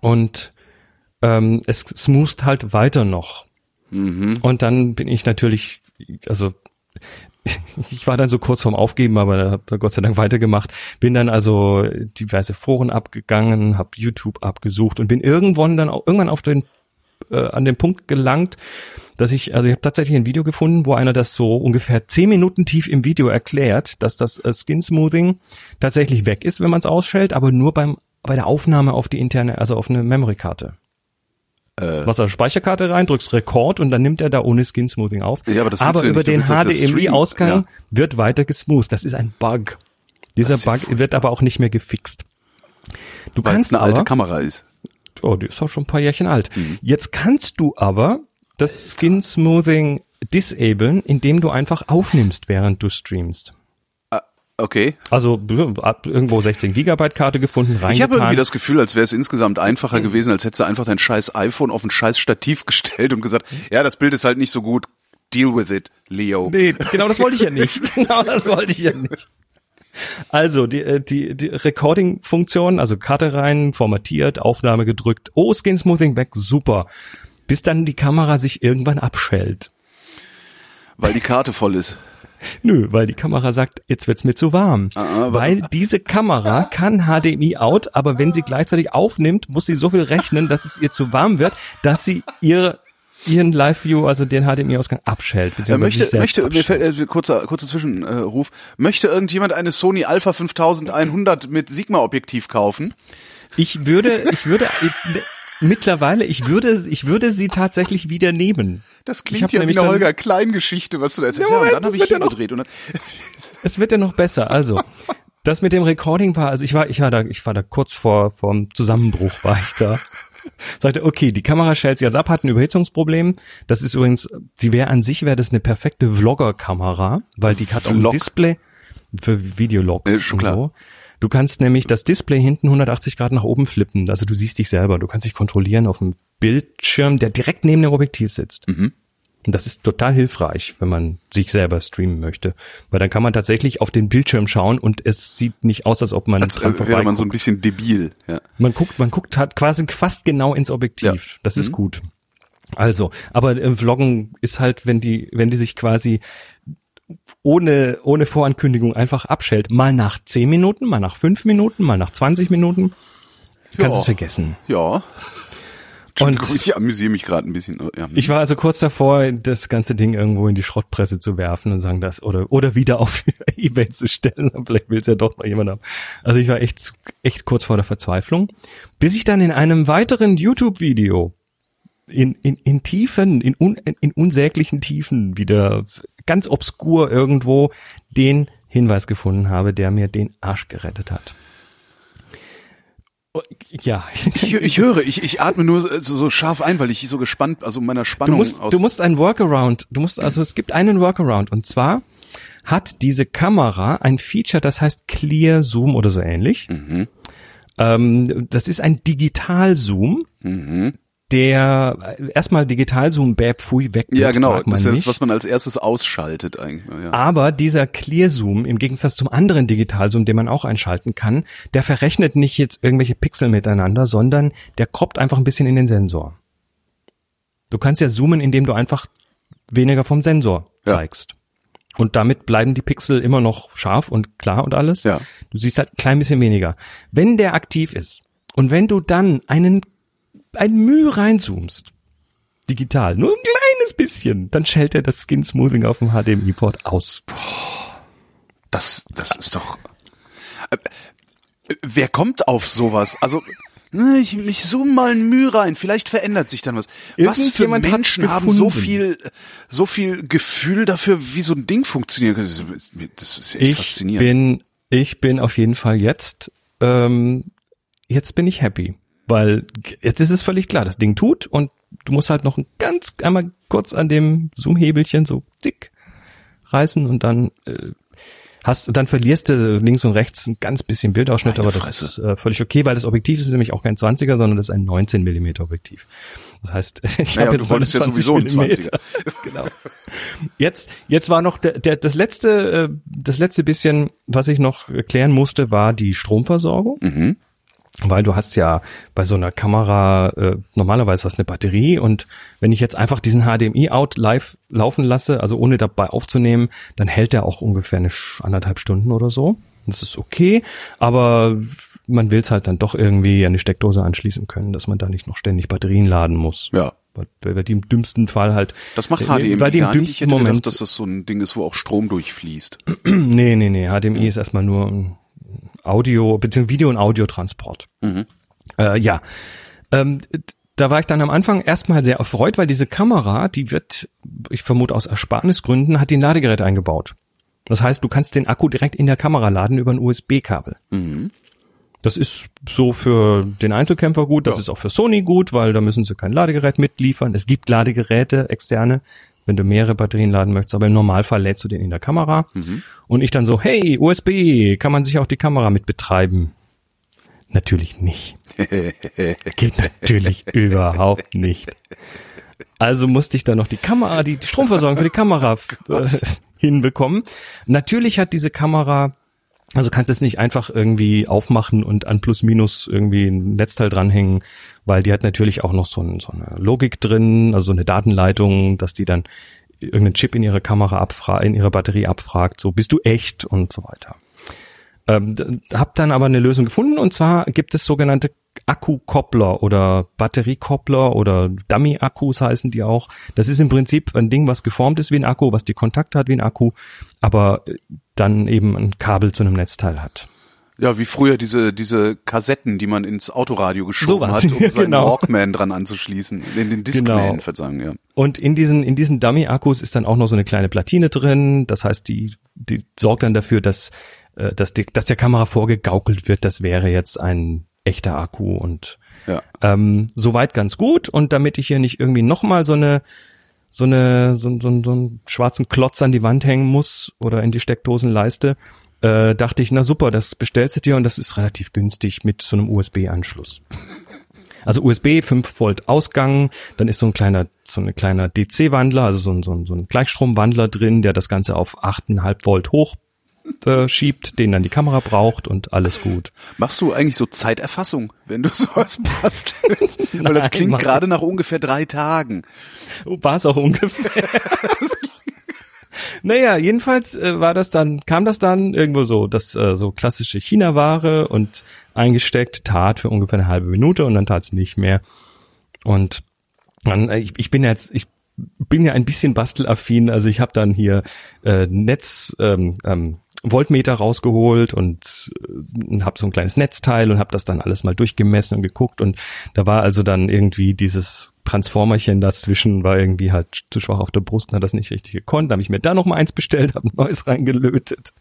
und ähm, es smootht halt weiter noch. Und dann bin ich natürlich, also ich war dann so kurz vorm Aufgeben, aber da hab Gott sei Dank weitergemacht. Bin dann also diverse Foren abgegangen, habe YouTube abgesucht und bin irgendwann dann auch, irgendwann auf den äh, an den Punkt gelangt, dass ich, also ich habe tatsächlich ein Video gefunden, wo einer das so ungefähr zehn Minuten tief im Video erklärt, dass das äh, Skin Smoothing tatsächlich weg ist, wenn man es ausschält, aber nur beim bei der Aufnahme auf die interne, also auf eine Memory-Karte.
Äh,
Was Speicherkarte rein, drückst Rekord und dann nimmt er da ohne Skin Smoothing auf.
Ja, aber
aber über den
ja
HDMI-Ausgang
streamen.
wird weiter gesmooth. Das ist ein Bug. Dieser
ja
Bug
furchtbar.
wird aber auch nicht mehr gefixt. Du
weil es
kannst
eine alte
aber,
Kamera ist.
Oh, die ist auch schon ein paar Jährchen alt.
Mhm.
Jetzt kannst du aber das Skin Smoothing disablen, indem du einfach aufnimmst, während du streamst.
Okay.
Also irgendwo 16 Gigabyte Karte gefunden,
Ich habe irgendwie das Gefühl, als wäre es insgesamt einfacher gewesen, als hättest du einfach dein scheiß iPhone auf ein scheiß Stativ gestellt und gesagt, ja, das Bild ist halt nicht so gut. Deal with it, Leo.
nee, genau das wollte ich ja nicht. Genau das wollte ich ja nicht. Also die, äh, die, die Recording-Funktion, also Karte rein, formatiert, Aufnahme gedrückt, oh, Skin Smoothing weg, super. Bis dann die Kamera sich irgendwann abschellt.
Weil die Karte voll ist.
Nö, weil die Kamera sagt, jetzt wird's mir zu warm.
Ah,
weil diese Kamera kann HDMI out, aber wenn sie gleichzeitig aufnimmt, muss sie so viel rechnen, dass es ihr zu warm wird, dass sie ihre ihren Live-View, also den HDMI-Ausgang abschält.
Ja, möchte, möchte, mir fällt,
abschält.
äh, kurzer, kurzer Zwischenruf. Möchte irgendjemand eine Sony Alpha 5100 mit Sigma-Objektiv kaufen?
Ich würde, ich würde mittlerweile, ich würde, ich würde sie tatsächlich wieder nehmen.
Das klingt ja wie eine Holger Klein-Geschichte, was du da erzählst.
Ja,
Ja, und
Moment,
dann habe ich hier
noch-
gedreht. Und dann,
Es wird ja noch besser. Also, das mit dem Recording war, also ich war, ich war da, ich war da kurz vor, vorm Zusammenbruch war ich da. Sagte, okay, die Kamera schält sich jetzt ab, hat ein Überhitzungsproblem. Das ist übrigens, die wäre an sich wäre das eine perfekte Vlogger-Kamera, weil die hat auch ein. Display für Videologs
Ja, schon klar.
so. Du kannst nämlich das Display hinten 180 Grad nach oben flippen. Also du siehst dich selber. Du kannst dich kontrollieren auf dem Bildschirm, der direkt neben dem Objektiv sitzt.
Mhm.
Und das ist total hilfreich, wenn man sich selber streamen möchte. Weil dann kann man tatsächlich auf den Bildschirm schauen und es sieht nicht aus, als ob man
als
dran
äh, wäre man so ein bisschen debil. Ja.
Man guckt, man guckt halt quasi fast genau ins Objektiv.
Ja.
Das ist
Mhm.
gut. Also, aber im Vloggen ist halt, wenn die, wenn die sich quasi ohne, ohne Vorankündigung einfach abschält, mal nach 10 Minuten, mal nach 5 Minuten, mal nach 20 Minuten, kannst
Ja.
es vergessen.
Ja.
Und
ich amüsiere mich gerade ein bisschen. Ja.
Ich war also kurz davor, das ganze Ding irgendwo in die Schrottpresse zu werfen und sagen das oder oder wieder auf eBay zu stellen. Vielleicht will es ja doch noch jemand haben. Also ich war echt echt kurz vor der Verzweiflung, bis ich dann in einem weiteren YouTube-Video in, in, in Tiefen, in, un, in unsäglichen Tiefen wieder ganz obskur irgendwo den Hinweis gefunden habe, der mir den Arsch gerettet hat. Oh, Ja.
Ich, ich höre, ich, ich atme nur so, so scharf ein, weil ich so gespannt, also meiner
Du
Spannung
musst,
aus.
du musst ein Workaround, du musst, also es gibt einen Workaround und zwar hat diese Kamera ein Feature, das heißt Clear Zoom oder so ähnlich.
Mhm.
Ähm, das ist ein Digital-Zoom,
Mhm.
Der äh, erstmal Digital-Zoom bäb pfui weg.
Ja, genau. Das ist das, was man als erstes ausschaltet eigentlich. Ja.
Aber dieser Clear Zoom, im Gegensatz zum anderen Digital Zoom, den man auch einschalten kann, der verrechnet nicht jetzt irgendwelche Pixel miteinander, sondern der kroppt einfach ein bisschen in den Sensor. Du kannst ja zoomen, indem du einfach weniger vom Sensor
Ja.
zeigst. Und damit bleiben die Pixel immer noch scharf und klar und alles.
Ja.
Du siehst halt ein klein bisschen weniger. Wenn der aktiv ist und wenn du dann einen, ein Mühe reinzoomst, digital, nur ein kleines bisschen, dann schält er das Skin Smoothing auf dem HDMI-Port aus.
Das, das ist doch. Äh, wer kommt auf sowas? Also, ne, ich, ich zoome mal ein Mühe rein, vielleicht verändert sich dann was. Was für Menschen haben so viel, so viel Gefühl dafür, wie so ein Ding funktioniert? Das ist, das ist echt
ich
faszinierend.
bin, ich bin auf jeden Fall jetzt, ähm, jetzt bin ich happy, weil jetzt ist es völlig klar, das Ding tut und du musst halt noch ein ganz einmal kurz an dem Zoom-Hebelchen so dick reißen und dann äh, hast, dann verlierst du links und rechts ein ganz bisschen Bildausschnitt,
Meine
aber das
Fresse.
ist äh, völlig okay, weil das Objektiv ist nämlich auch kein 20er, sondern das ist ein 19 Millimeter Objektiv. Das heißt, ich
Naja,
habe
du
jetzt
wolltest ja
20
sowieso ein
Millimeter. genau. Jetzt, jetzt war noch der, der, das letzte, äh, das letzte bisschen, was ich noch erklären musste, war die Stromversorgung.
Mhm.
Weil du hast ja bei so einer Kamera äh, normalerweise hast du eine Batterie und wenn ich jetzt einfach diesen HDMI-Out live laufen lasse, also ohne dabei aufzunehmen, dann hält der auch ungefähr eine anderthalb Stunden oder so. Das ist okay, aber man will es halt dann doch irgendwie an die Steckdose anschließen können, dass man da nicht noch ständig Batterien laden muss.
Ja.
Weil, weil die im dümmsten Fall halt.
Das macht
äh,
HDMI
Weil die im
gar nicht. Ich
dümmsten Moment.
gedacht, dass das so ein Ding ist, wo auch Strom durchfließt.
nee, nee, nee. HDMI ist erstmal nur ein Audio, beziehungsweise Video- und Audiotransport.
Mhm.
Äh, ja. Ähm, da war ich dann am Anfang erstmal sehr erfreut, weil diese Kamera, die wird, ich vermute aus Ersparnisgründen, hat die ein Ladegerät eingebaut. Das heißt, du kannst den Akku direkt in der Kamera laden über ein USB-Kabel.
Mhm.
Das ist so für den Einzelkämpfer gut, das
Ja.
ist auch für Sony gut, weil da müssen sie kein Ladegerät mitliefern. Es gibt Ladegeräte, externe, wenn du mehrere Batterien laden möchtest, aber im Normalfall lädst du den in der Kamera. Und ich dann so, hey, USB, kann man sich auch die Kamera mit betreiben? Natürlich nicht. Geht natürlich überhaupt nicht. Also musste ich dann noch die Kamera, die, die Stromversorgung für die Kamera äh, hinbekommen. Natürlich hat diese Kamera Also kannst es nicht einfach irgendwie aufmachen und an plus minus irgendwie ein Netzteil dranhängen, weil die hat natürlich auch noch so, ein, so eine Logik drin, also eine Datenleitung, dass die dann irgendeinen Chip in ihre Kamera abfragt, in ihre Batterie abfragt, so bist du echt und so weiter. Ähm, hab dann aber eine Lösung gefunden und zwar gibt es sogenannte Akkukoppler oder Batteriekoppler oder Dummy-Akkus heißen die auch. Das ist im Prinzip ein Ding, was geformt ist wie ein Akku, was die Kontakte hat wie ein Akku, aber dann eben ein Kabel zu einem Netzteil hat.
Ja, wie früher diese, diese Kassetten, die man ins Autoradio geschoben
Sowas,
hat, um seinen
genau.
Walkman dran anzuschließen. In den Discman,
Genau.
versagen, ja.
Und in diesen, in diesen Dummy-Akkus ist dann auch noch so eine kleine Platine drin. Das heißt, die, die sorgt dann dafür, dass, äh, dass, die, dass der Kamera vorgegaukelt wird, das wäre jetzt ein echter Akku und
Ja.
ähm, soweit ganz gut. Und damit ich hier nicht irgendwie nochmal so eine, so eine, so, so, so einen schwarzen Klotz an die Wand hängen muss oder in die Steckdosenleiste, äh, dachte ich, na super, das bestellst du dir und das ist relativ günstig mit so einem USB-Anschluss. Also USB 5 Volt Ausgang, dann ist so ein kleiner, so ein kleiner DC-Wandler, also so ein, so ein, so ein Gleichstromwandler drin, der das Ganze auf 8,5 Volt hoch äh, schiebt, den dann die Kamera braucht und alles gut.
Machst du eigentlich so Zeiterfassung, wenn du sowas bastelst? Weil das
Nein,
klingt
mach-
gerade nach ungefähr drei Tagen.
War es auch ungefähr. naja, jedenfalls äh, war das dann, kam das dann irgendwo so, das äh, so klassische China-Ware und eingesteckt, tat für ungefähr eine halbe Minute und dann tat es nicht mehr. Und dann, äh, ich, ich bin jetzt, ich bin ja ein bisschen bastelaffin, also ich habe dann hier äh, Netz, ähm, ähm, Voltmeter rausgeholt und äh, habe so ein kleines Netzteil und habe das dann alles mal durchgemessen und geguckt und da war also dann irgendwie dieses Transformerchen dazwischen war irgendwie halt zu schwach auf der Brust und hat das nicht richtig gekonnt. Da habe ich mir da noch mal eins bestellt, habe ein neues reingelötet.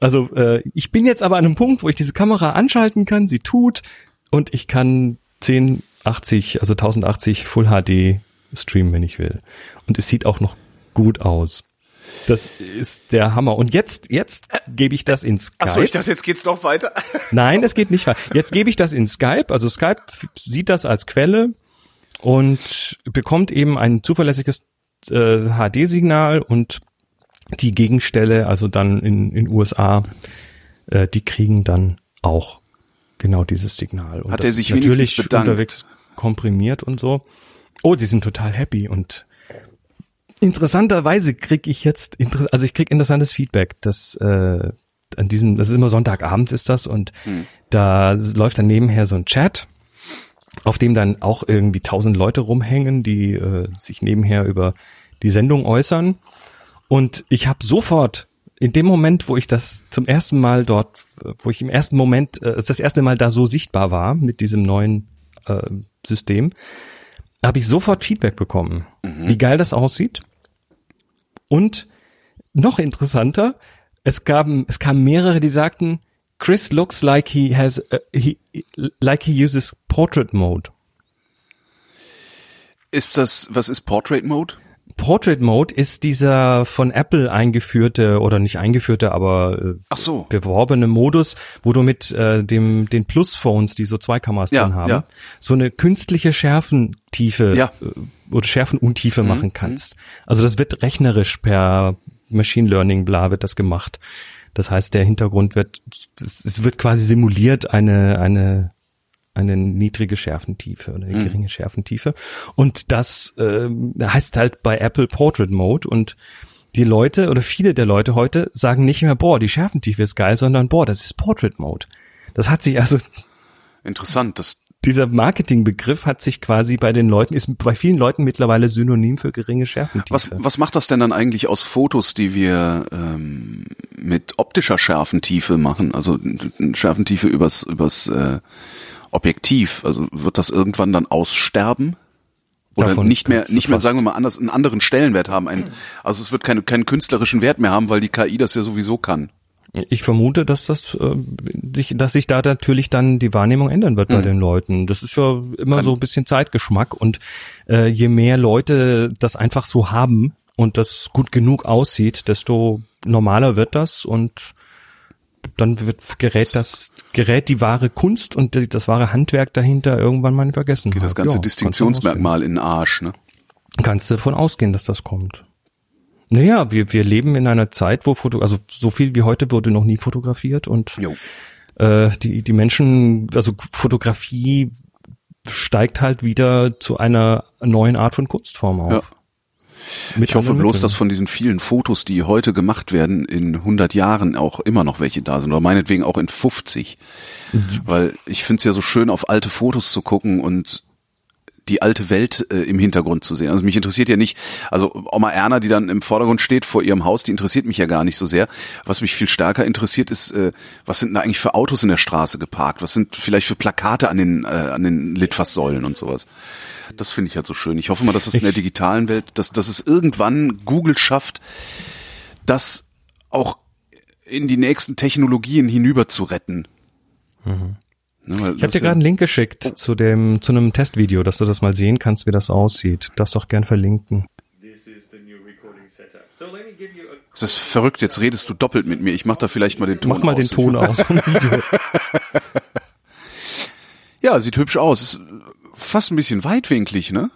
Also äh, ich bin jetzt aber an einem Punkt, wo ich diese Kamera anschalten kann, sie tut und ich kann 1080, also 1080 Full HD streamen, wenn ich will. Und es sieht auch noch gut aus. Das ist der Hammer. Und jetzt, jetzt gebe ich das in Skype.
Achso, ich dachte, jetzt geht's noch weiter.
Nein, es geht nicht weiter. Jetzt gebe ich das in Skype. Also Skype sieht das als Quelle und bekommt eben ein zuverlässiges äh, HD-Signal und die Gegenstelle, also dann in in USA, äh, die kriegen dann auch genau dieses Signal. Und
Hat er sich
natürlich
bedankt?
unterwegs komprimiert und so. Oh, die sind total happy und interessanterweise krieg ich jetzt, also ich krieg interessantes Feedback, dass äh, an diesem, das ist immer Sonntagabends ist das und da läuft dann nebenher so ein Chat, auf dem dann auch irgendwie tausend Leute rumhängen, die äh, sich nebenher über die Sendung äußern. Und ich habe sofort in dem Moment, wo ich das zum ersten Mal dort, wo ich im ersten Moment, äh, das erste Mal da so sichtbar war mit diesem neuen äh, System, habe ich sofort Feedback bekommen, wie geil das aussieht. Und noch interessanter, es gab, es kamen mehrere, die sagten, Chris looks like he has, uh, he, like he uses Portrait Mode.
Ist das, was ist Portrait Mode?
Portrait Mode ist dieser von Apple eingeführte oder nicht eingeführte, aber äh,
Ach so.
beworbene Modus, wo du mit äh, dem den Plus-Phones, die so zwei Kameras
Ja,
drin haben,
ja.
so eine künstliche Schärfentiefe
Ja.
äh, oder Schärfenuntiefe
Mhm,
machen kannst. Also das wird rechnerisch per Machine Learning bla wird das gemacht. Das heißt, der Hintergrund wird es, es wird quasi simuliert eine eine eine niedrige Schärfentiefe oder eine geringe Schärfentiefe. Und das ähm, heißt halt bei Apple Portrait Mode und die Leute oder viele der Leute heute sagen nicht mehr, boah, die Schärfentiefe ist geil, sondern boah, das ist Portrait Mode. Das hat sich also,
Interessant. Das,
dieser Marketingbegriff hat sich quasi bei den Leuten, ist bei vielen Leuten mittlerweile synonym für geringe Schärfentiefe.
was, was macht das denn dann eigentlich aus Fotos, die wir ähm, mit optischer Schärfentiefe machen? Also Schärfentiefe übers, übers äh, Objektiv. Also wird das irgendwann dann aussterben? Oder
Davon
nicht mehr, nicht mehr, sagen wir mal anders, einen anderen Stellenwert haben. Ein, also es wird keine, keinen künstlerischen Wert mehr haben, weil die KI das ja sowieso kann.
Ich vermute, dass das äh, sich, dass sich da natürlich dann die Wahrnehmung ändern wird bei den Leuten. Das ist ja immer so ein bisschen Zeitgeschmack und äh, je mehr Leute das einfach so haben und das gut genug aussieht, desto normaler wird das und dann wird gerät das gerät die wahre Kunst und die, das wahre Handwerk dahinter irgendwann mal in Vergessenheit.
Geht das ganze
Ja,
Distinktionsmerkmal in den Arsch, ne?
Kannst du davon ausgehen, dass das kommt. Naja, wir, wir leben in einer Zeit, wo Foto, also so viel wie heute wurde noch nie fotografiert und
Jo.
äh, die, die Menschen, also Fotografie steigt halt wieder zu einer neuen Art von Kunstform auf.
Ja. Ich hoffe bloß,
Mitteln.
dass von diesen vielen Fotos, die heute gemacht werden, in 100 Jahren auch immer noch welche da sind oder meinetwegen auch in 50. Weil ich finde es ja so schön, auf alte Fotos zu gucken und die alte Welt äh, im Hintergrund zu sehen. Also mich interessiert ja nicht, also Oma Erna, die dann im Vordergrund steht vor ihrem Haus, die interessiert mich ja gar nicht so sehr. Was mich viel stärker interessiert ist, äh, was sind da eigentlich für Autos in der Straße geparkt? Was sind vielleicht für Plakate an den, äh, an den Litfaßsäulen und sowas? Das finde ich halt so schön. Ich hoffe mal, dass es in der digitalen Welt, dass, dass es irgendwann Google schafft, das auch in die nächsten Technologien hinüber zu retten. Ne,
Ich habe
das
dir gerade einen Link geschickt zu dem zu einem Testvideo, dass du das mal sehen kannst, wie das aussieht. Darfst auch gern verlinken.
Das ist verrückt, jetzt redest du doppelt mit mir. Ich mach da vielleicht mal den Ton
Mach mal
aus.
den Ton aus vom Video.
Ja, sieht hübsch aus. Ist fast ein bisschen weitwinklig, ne?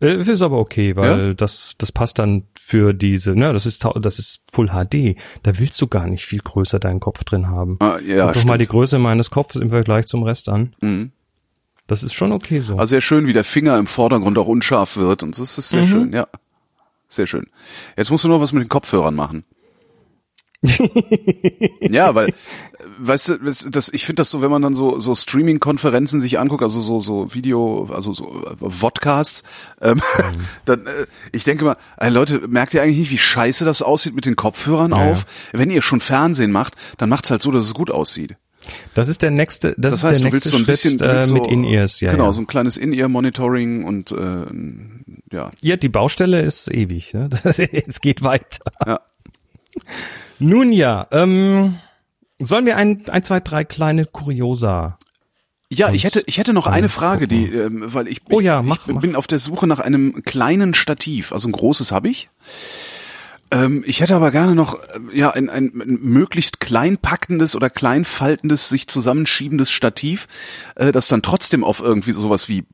Äh, ist aber okay, weil
Ja?
das das passt dann für diese, ne, das ist das ist Full HD. Da willst du gar nicht viel größer deinen Kopf drin haben.
Ah, ja,
Guck doch mal die. Größe meines Kopfes im Vergleich zum Rest an.
Mhm.
Das ist schon okay so.
Also sehr schön, wie der Finger im Vordergrund auch unscharf wird. Und das ist sehr schön, ja. Sehr schön. Jetzt musst du nur was mit den Kopfhörern machen. ja, weil, weißt du, das, ich finde das so, wenn man dann so, so Streaming-Konferenzen sich anguckt, also so, so Video, also so äh, Vodcasts, ähm, dann, äh, ich denke mal, ey, Leute, merkt ihr eigentlich nicht, wie scheiße das aussieht mit den Kopfhörern
Ja, ja.
auf? Wenn ihr schon Fernsehen macht, dann macht's halt so, dass es gut aussieht.
Das ist der nächste, das,
Das heißt,
ist
du
der
willst
nächste
so ein bisschen
Schritt
willst
äh, mit In-Ears, ja.
Genau,
ja.
so ein kleines In-Ear-Monitoring und äh, ja.
Ja, die Baustelle ist ewig. Ne? Es geht weiter.
Ja.
Nun ja, ähm, sollen wir ein, ein, zwei, drei kleine Kuriosa?
Ja, ich hätte, ich hätte noch eine Frage, die, ähm, weil ich,
Oh ja,
ich,
mach,
ich
mach.
bin auf der Suche nach einem kleinen Stativ. Also ein großes habe ich. Ähm, ich hätte aber gerne noch äh, ja ein, ein, ein möglichst kleinpackendes oder kleinfaltendes, sich zusammenschiebendes Stativ, äh, das dann trotzdem auf irgendwie sowas wie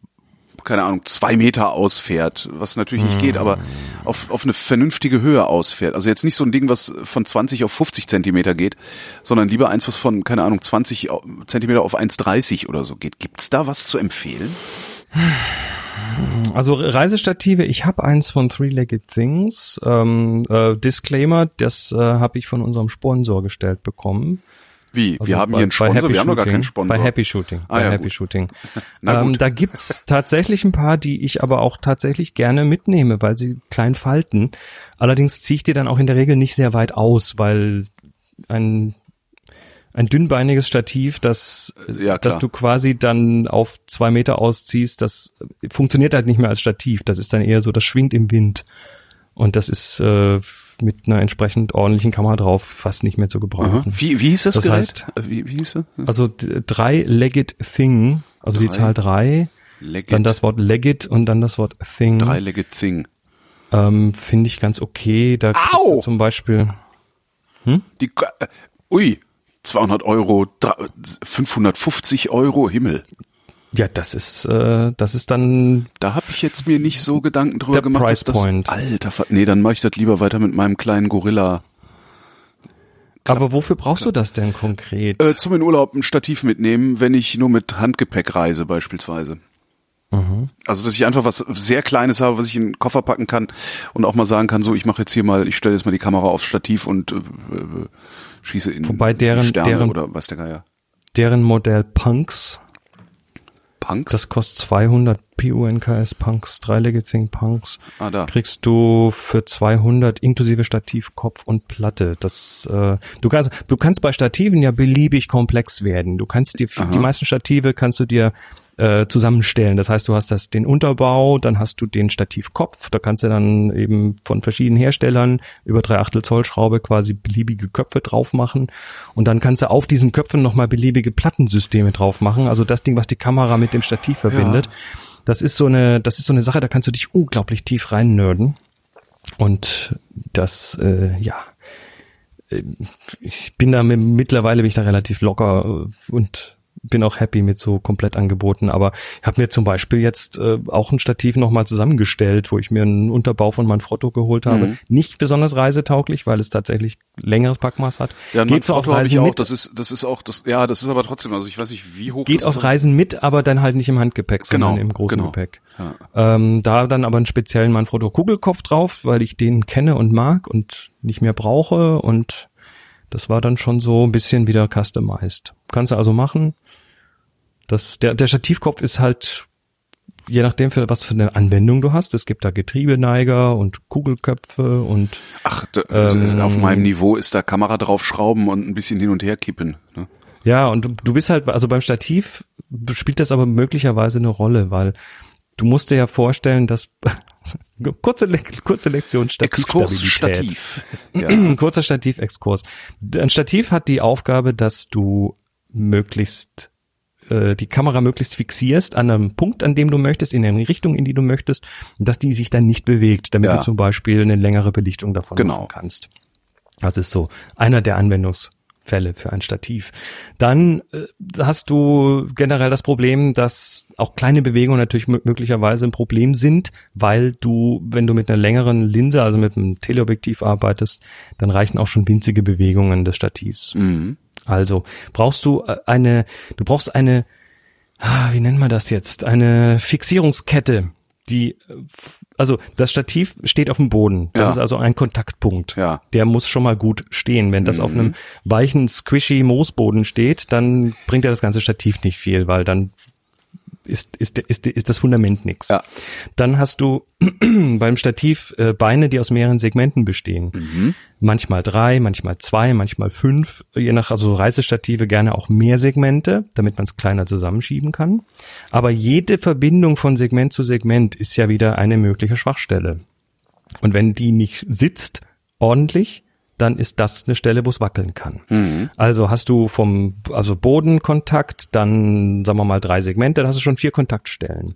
keine Ahnung, zwei Meter ausfährt, was natürlich nicht geht, aber auf, auf eine vernünftige Höhe ausfährt. Also jetzt nicht so ein Ding, was von 20 auf 50 Zentimeter geht, sondern lieber eins, was von, keine Ahnung, 20 au- Zentimeter auf 1,30 oder so geht. Gibt's da was zu empfehlen?
Also Reisestative, ich habe eins von Three-Legged Things. Ähm, äh, Disclaimer, das äh, habe ich von unserem Sponsor gestellt bekommen.
Wie?
Also
wir haben
bei-
hier einen Sponsor, wir haben doch gar keinen Sponsor.
Bei Happy Shooting.
Ah,
bei
ja,
Happy
gut.
Shooting. Ähm, da gibt's tatsächlich ein paar, die ich aber auch tatsächlich gerne mitnehme, weil sie klein falten. Allerdings ziehe ich die dann auch in der Regel nicht sehr weit aus, weil ein ein dünnbeiniges Stativ, das,
Ja, klar.
das du quasi dann auf zwei Meter ausziehst, das funktioniert halt nicht mehr als Stativ. Das ist dann eher so, das schwingt im Wind. Und das ist äh, mit einer entsprechend ordentlichen Kamera drauf fast nicht mehr zu gebrauchen.
Wie, wie hieß das,
Das
Gerät?
heißt-
Äh, wie, wie hieß?
Also d- drei-legged thing, also die
Drei.
Zahl drei,
Legged.
dann das Wort legged und dann das Wort thing.
Dreilegged Thing.
Ähm, Finde ich ganz okay. Da
Au!
zum Beispiel
Die, äh, ui, 200 Euro, dra- 550 Euro, Himmel.
Ja, das ist äh, das ist dann
Da habe ich jetzt mir nicht so Gedanken drüber gemacht.
Price
dass das,
Point.
Alter, nee, dann mache ich das lieber weiter mit meinem kleinen Gorilla.
Aber wofür brauchst du das denn konkret?
Äh, zum in Urlaub ein Stativ mitnehmen, wenn ich nur mit Handgepäck reise beispielsweise.
Mhm.
Also, dass ich einfach was sehr Kleines habe, was ich in den Koffer packen kann und auch mal sagen kann, so, ich mache jetzt hier mal, ich stelle jetzt mal die Kamera aufs Stativ und äh, äh, schieße in
Wobei deren-
Sterne
deren-
oder was der Geier.
Deren Modell Punks,
Punks?
das kostet 200 PUNKS Punks, Dreilegged Thing Punks.
ah, da.
kriegst du für 200 inklusive Stativ, Kopf und Platte. Das, äh, du kannst, du kannst bei Stativen ja beliebig komplex werden. Du kannst dir, die meisten Stative kannst du dir äh, zusammenstellen. Das heißt, du hast das, den Unterbau, dann hast du den Stativkopf, da kannst du dann eben von verschiedenen Herstellern über drei Achtel Zoll Schraube quasi beliebige Köpfe drauf machen und dann kannst du auf diesen Köpfen nochmal beliebige Plattensysteme drauf machen. Also das Ding, was die Kamera mit dem Stativ verbindet. Das ist so eine, das ist so eine Sache, da kannst du dich unglaublich tief rein nerden. Und das, äh, ja, äh, ich bin da mit, mittlerweile bin ich da relativ locker und bin auch happy mit so Komplettangeboten, aber ich habe mir zum Beispiel jetzt äh, auch ein Stativ nochmal zusammengestellt, wo ich mir einen Unterbau von Manfrotto geholt habe.
Mhm.
Nicht besonders reisetauglich, weil es tatsächlich längeres Packmaß hat.
Ja,
geht so auf Reisen
auch.
mit,
Das ist, das ist auch, das, ja, das ist aber trotzdem, also ich weiß nicht, wie hoch
geht
das
auf
ist.
Reisen mit, aber dann halt nicht im Handgepäck, sondern
Genau,
im großen
genau.
Gepäck.
Ja.
Ähm, da dann aber einen speziellen Manfrotto Kugelkopf drauf, weil ich den kenne und mag und nicht mehr brauche und das war dann schon so ein bisschen wieder customized. Kannst du also machen. Das, der, der Stativkopf ist halt, je nachdem, für was für eine Anwendung du hast. Es gibt da Getriebeneiger und Kugelköpfe und
Ach, da,
Ähm,
auf meinem Niveau ist da Kamera draufschrauben und ein bisschen hin und her kippen. Ne?
Ja, und du, du bist halt, also beim Stativ spielt das aber möglicherweise eine Rolle, weil du musst dir ja vorstellen, dass kurze, Le kurze Lektion
Exkurs
Stativstabilität.
Stativ. Ja.
Ein kurzer Stativexkurs. Ein Stativ hat die Aufgabe, dass du möglichst äh, die Kamera möglichst fixierst an einem Punkt, an dem du möchtest, in eine Richtung, in die du möchtest, dass die sich dann nicht bewegt, damit
Ja.
du zum Beispiel eine längere Belichtung davon
Genau.
machen kannst. Das ist so einer der Anwendungsfälle für ein Stativ. Dann äh, hast du generell das Problem, dass auch kleine Bewegungen natürlich mö- möglicherweise ein Problem sind, weil du, wenn du mit einer längeren Linse, also mit einem Teleobjektiv arbeitest, dann reichen auch schon winzige Bewegungen des Stativs.
Mhm.
Also brauchst du äh, eine, du brauchst eine, ah, wie nennt man das jetzt? Eine Fixierungskette, die, äh, also das Stativ steht auf dem Boden. Das
Ja.
ist also ein Kontaktpunkt.
Ja.
Der muss schon mal gut stehen. Wenn das auf einem weichen, squishy Moosboden steht, dann bringt ja das ganze Stativ nicht viel, weil dann ist, ist, ist, ist das Fundament nix.
Ja.
Dann hast du beim Stativ äh, Beine, die aus mehreren Segmenten bestehen.
Mhm.
Manchmal drei, manchmal zwei, manchmal fünf. Je nach, also Reisestative gerne auch mehr Segmente, damit man es kleiner zusammenschieben kann. Aber jede Verbindung von Segment zu Segment ist ja wieder eine mögliche Schwachstelle. Und wenn die nicht sitzt ordentlich, dann ist das eine Stelle, wo es wackeln kann. Also hast du vom also Bodenkontakt, dann sagen wir mal drei Segmente, dann hast du schon vier Kontaktstellen.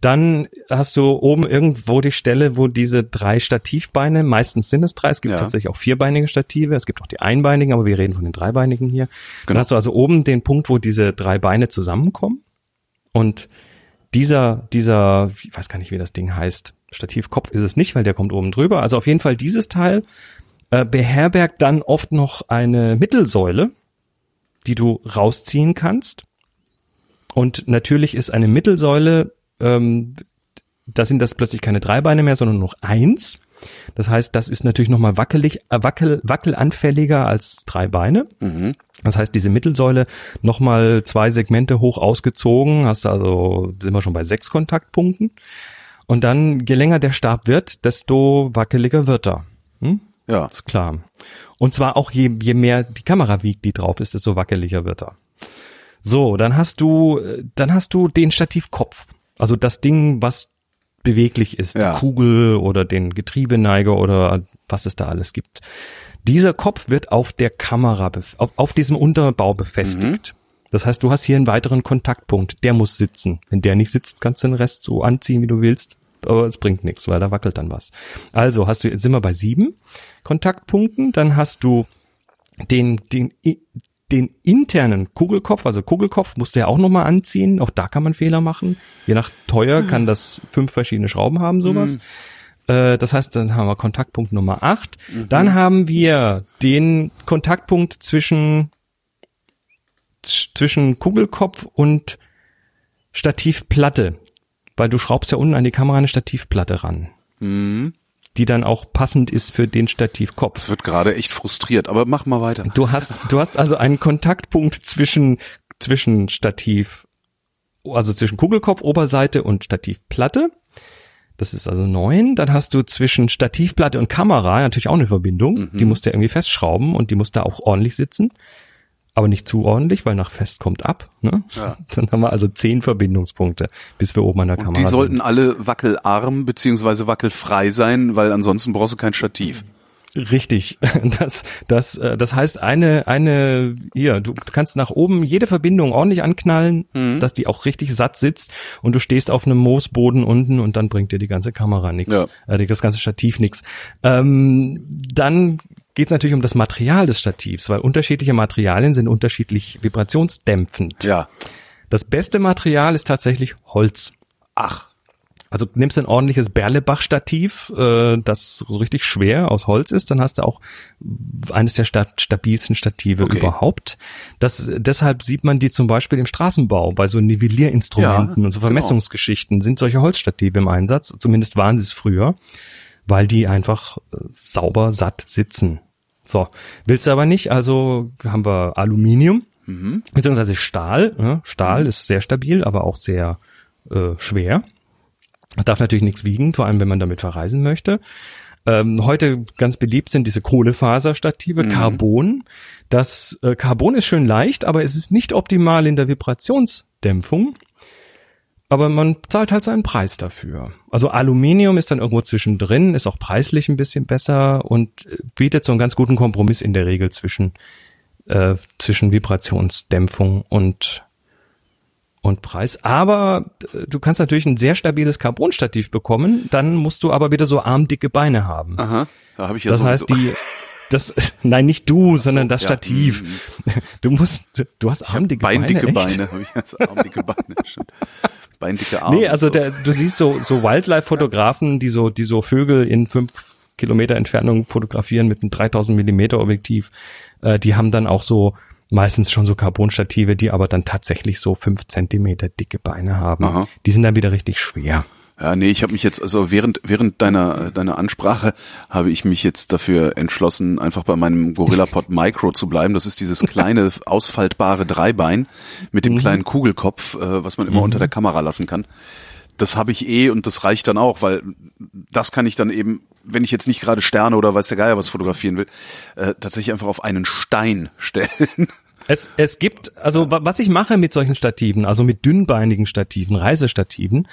Dann hast du oben irgendwo die Stelle, wo diese drei Stativbeine, meistens sind es drei, es gibt
Ja.
tatsächlich auch vierbeinige Stative, es gibt auch die einbeinigen, aber wir reden von den dreibeinigen hier. Dann
Genau.
hast du also oben den Punkt, wo diese drei Beine zusammenkommen und dieser, dieser, ich weiß gar nicht, wie das Ding heißt, Stativkopf ist es nicht, weil der kommt oben drüber. Also auf jeden Fall dieses Teil äh, beherbergt dann oft noch eine Mittelsäule, die du rausziehen kannst. Und natürlich ist eine Mittelsäule, ähm, da sind das plötzlich keine drei Beine mehr, sondern nur noch eins. Das heißt, das ist natürlich nochmal wackelig, äh, wackel, wackelanfälliger als drei Beine.
Mhm.
Das heißt, diese Mittelsäule nochmal zwei Segmente hoch ausgezogen, hast also, sind wir schon bei sechs Kontaktpunkten. Und dann, je länger der Stab wird, desto wackeliger wird er. Hm?
Ja.
Ist klar. Und zwar auch je, je mehr die Kamera wiegt, die drauf ist, desto wackeliger wird er. So, dann hast du, äh, dann hast du den Stativkopf. Also das Ding, was beweglich ist.
Ja.
Die Kugel oder den Getriebeneiger oder was es da alles gibt. Dieser Kopf wird auf der Kamera, auf, auf diesem Unterbau befestigt. Das heißt, du hast hier einen weiteren Kontaktpunkt. Der muss sitzen. Wenn der nicht sitzt, kannst du den Rest so anziehen, wie du willst. Aber es bringt nichts, weil da wackelt dann was. Also hast du, jetzt sind wir bei sieben Kontaktpunkten. Dann hast du den, den, den internen Kugelkopf, also Kugelkopf musst du ja auch nochmal anziehen. Auch da kann man Fehler machen. Je nach teuer kann das fünf verschiedene Schrauben haben, sowas. Äh, Das heißt, dann haben wir Kontaktpunkt Nummer acht. Dann haben wir den Kontaktpunkt zwischen, zwischen Kugelkopf und Stativplatte. Weil du schraubst ja unten an die Kamera eine Stativplatte ran. Die dann auch passend ist für den Stativkopf.
Das wird gerade echt frustriert, aber mach mal weiter.
Du hast, du hast also einen Kontaktpunkt zwischen, zwischen Stativ, also zwischen Kugelkopf, Oberseite und Stativplatte. Das ist also neun. Dann hast du zwischen Stativplatte und Kamera natürlich auch eine Verbindung. Die musst du ja irgendwie festschrauben und die muss da auch ordentlich sitzen. Aber nicht zu ordentlich, weil nach fest kommt ab. Ne?
Ja.
Dann haben wir also zehn Verbindungspunkte, bis wir oben an der
Und
Kamera
die sollten
sind.
alle wackelarm beziehungsweise wackelfrei sein, weil ansonsten brauchst du kein Stativ.
Richtig. Das, das, äh, das heißt, eine, eine, hier, du kannst nach oben jede Verbindung ordentlich anknallen,
Mhm.
dass die auch richtig satt sitzt und du stehst auf einem Moosboden unten und dann bringt dir die ganze Kamera nichts,
Ja.
äh, das ganze Stativ nichts. Ähm, dann geht es natürlich um das Material des Stativs, weil unterschiedliche Materialien sind unterschiedlich vibrationsdämpfend.
Ja.
Das beste Material ist tatsächlich Holz.
Ach.
Also nimmst ein ordentliches Berlebach-Stativ, äh, das so richtig schwer aus Holz ist, dann hast du auch eines der sta stabilsten Stative
Okay.
überhaupt. Das, deshalb sieht man die zum Beispiel im Straßenbau bei so Nivellierinstrumenten
Ja,
und so
genau.
Vermessungsgeschichten sind solche Holzstative im Einsatz. Zumindest waren sie es früher, weil die einfach äh, sauber satt sitzen. So, willst du aber nicht, also haben wir Aluminium, beziehungsweise Stahl. Ja, Stahl ist sehr stabil, aber auch sehr äh, schwer. Es darf natürlich nichts wiegen, vor allem wenn man damit verreisen möchte. Ähm, heute ganz beliebt sind diese Kohlefaserstative, Carbon. Das äh, Carbon ist schön leicht, aber es ist nicht optimal in der Vibrationsdämpfung. Aber man zahlt halt seinen Preis dafür. Also Aluminium ist dann irgendwo zwischendrin, ist auch preislich ein bisschen besser und äh, bietet so einen ganz guten Kompromiss in der Regel zwischen, äh, zwischen Vibrationsdämpfung und und Preis. Aber äh, du kannst natürlich ein sehr stabiles Carbonstativ bekommen, dann musst du aber wieder so armdicke Beine haben.
Aha. Da habe ich ja
Das
so,
heißt, die, das, nein, nicht du, sondern das
ja.
Stativ. Du musst, du hast armdicke
beindicke
Beine.
Beine. Habe ich jetzt armdicke Beine. Beindicke Arme.
Nee, also
So.
der, du siehst so, so Wildlife-Fotografen, die so, die so Vögel in fünf Kilometer Entfernung fotografieren mit einem 3000 Millimeter Objektiv, äh, die haben dann auch so meistens schon so Carbonstative, die aber dann tatsächlich so fünf Zentimeter dicke Beine haben.
Aha.
Die sind dann wieder richtig schwer.
Ja, nee, ich habe mich jetzt, also während, während deiner, deiner Ansprache habe ich mich jetzt dafür entschlossen, einfach bei meinem GorillaPod Micro zu bleiben. Das ist dieses kleine, ausfaltbare Dreibein mit dem kleinen Kugelkopf, äh, was man immer unter der Kamera lassen kann. Das habe ich eh und das reicht dann auch, weil das kann ich dann eben, wenn ich jetzt nicht gerade Sterne oder weiß der Geier was fotografieren will, äh, tatsächlich einfach auf einen Stein stellen.
Es, es gibt, also wa- was ich mache mit solchen Stativen, also mit dünnbeinigen Stativen, Reisestativen,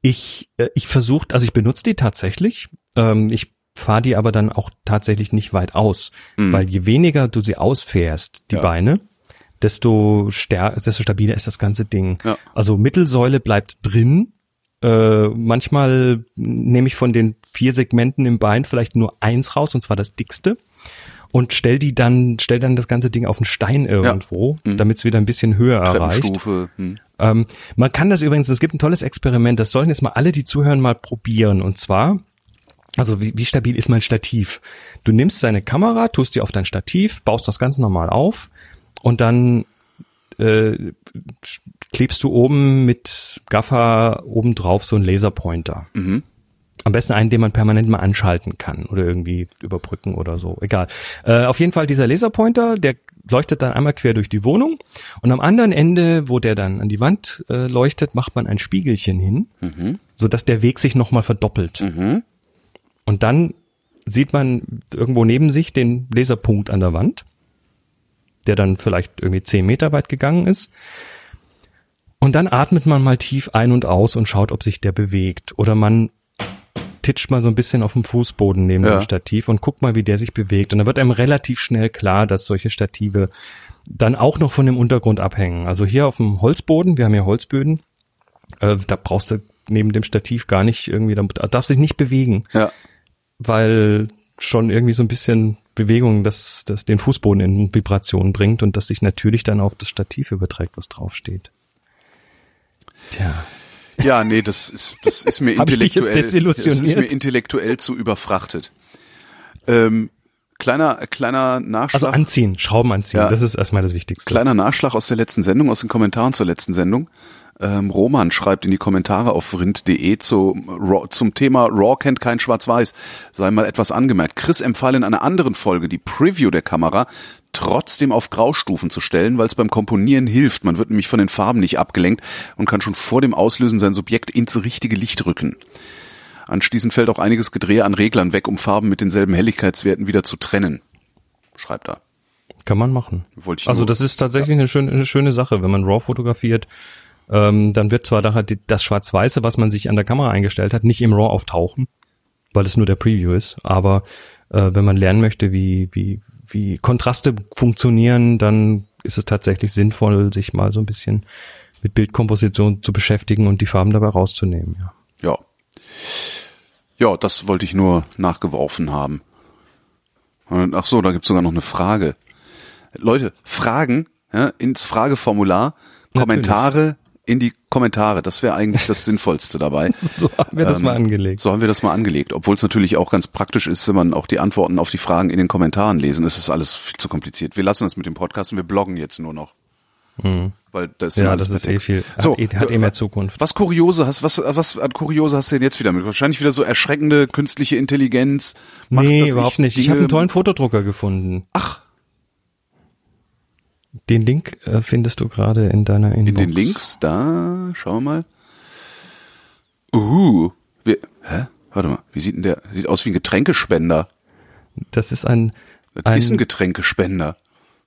ich, äh, ich versuche, also ich benutze die tatsächlich, ähm, ich fahre die aber dann auch tatsächlich nicht weit aus, weil je weniger du sie ausfährst, die
Ja.
Beine, desto stär desto stabiler ist das ganze Ding.
Ja.
Also Mittelsäule bleibt drin. Äh, manchmal nehme ich von den vier Segmenten im Bein vielleicht nur eins raus, und zwar das dickste und stell die dann, stell dann das ganze Ding auf einen Stein irgendwo, damit es wieder ein bisschen höher erreicht.
Treppenstufe. Hm.
Ähm, man kann das übrigens, es gibt ein tolles Experiment, das sollen jetzt mal alle, die zuhören, mal probieren. Und zwar, also wie, wie stabil ist mein Stativ? Du nimmst deine Kamera, tust die auf dein Stativ, baust das ganz normal auf und dann äh, klebst du oben mit Gaffer oben drauf so einen Laserpointer.
Mhm.
Am besten einen, den man permanent mal anschalten kann oder irgendwie überbrücken oder so. Egal. Äh, auf jeden Fall dieser Laserpointer, der leuchtet dann einmal quer durch die Wohnung und am anderen Ende, wo der dann an die Wand äh, leuchtet, macht man ein Spiegelchen hin,
Mhm.
sodass der Weg sich nochmal verdoppelt.
Mhm.
Und dann sieht man irgendwo neben sich den Laserpunkt an der Wand, der dann vielleicht irgendwie zehn Meter weit gegangen ist. Und dann atmet man mal tief ein und aus und schaut, ob sich der bewegt. Oder man titscht mal so ein bisschen auf dem Fußboden neben
Ja.
dem Stativ und guckt mal, wie der sich bewegt. Und dann wird einem relativ schnell klar, dass solche Stative dann auch noch von dem Untergrund abhängen. Also hier auf dem Holzboden, wir haben ja Holzböden, äh, da brauchst du neben dem Stativ gar nicht irgendwie, da darf sich nicht bewegen
Ja.
weil schon irgendwie so ein bisschen Bewegung das, das den Fußboden in Vibration bringt und das sich natürlich dann auf das Stativ überträgt, was draufsteht. Tja.
Ja, nee, das ist, das ist mir intellektuell, das ist mir intellektuell zu überfrachtet. Ähm, kleiner, kleiner Nachschlag.
Also anziehen, Schrauben anziehen,
Ja.
das ist erstmal das Wichtigste.
Kleiner Nachschlag aus der letzten Sendung, aus den Kommentaren zur letzten Sendung. Ähm, Roman schreibt in die Kommentare auf rind.de zu, Raw- zum Thema Raw kennt kein Schwarz-Weiß. Sei mal etwas angemerkt. Chris empfahl in einer anderen Folge die Preview der Kamera trotzdem auf Graustufen zu stellen, weil es beim Komponieren hilft. Man wird nämlich von den Farben nicht abgelenkt und kann schon vor dem Auslösen sein Subjekt ins richtige Licht rücken. Anschließend fällt auch einiges Gedrehe an Reglern weg, um Farben mit denselben Helligkeitswerten wieder zu trennen. Schreibt er.
Kann man machen.
Wollte ich
Also das ist tatsächlich eine, schöne, eine schöne Sache, wenn man RAW fotografiert. Ähm, dann wird zwar nachher die- das Schwarz-Weiße, was man sich an der Kamera eingestellt hat, nicht im RAW auftauchen, weil es nur der Preview ist. Aber äh, wenn man lernen möchte, wie, wie, wie Kontraste funktionieren, dann ist es tatsächlich sinnvoll, sich mal so ein bisschen mit Bildkomposition zu beschäftigen und die Farben dabei rauszunehmen. Ja.
Ja. Ja, das wollte ich nur nachgeworfen haben. Ach so, da gibt's sogar noch eine Frage. Leute, Fragen ja, ins Frageformular, Kommentare in die Kommentare. Das wäre eigentlich das Sinnvollste dabei.
So haben wir das
Ähm,
mal angelegt.
So haben wir das mal angelegt. Obwohl es natürlich auch ganz praktisch ist, wenn man auch die Antworten auf die Fragen in den Kommentaren lesen. Es ist alles viel zu kompliziert. Wir lassen das mit dem Podcast und wir bloggen jetzt nur noch. Weil das ist
Ja, das ist eh viel,
So,
hat, eh- hat eh mehr Zukunft.
was Kuriose hast, was, was an Kuriose hast du denn jetzt wieder mit? Wahrscheinlich wieder so erschreckende künstliche Intelligenz. macht,
nee, überhaupt nicht. Ich
Dinge-
habe einen tollen Fotodrucker gefunden.
Ach,
Den Link äh, findest du gerade in deiner Inbox.
in den Links, da, schauen wir mal. Uh, wir, hä? Warte mal, wie sieht denn der? Sieht aus wie ein Getränkespender.
Das ist ein,
Das ist ein
ein
Getränkespender.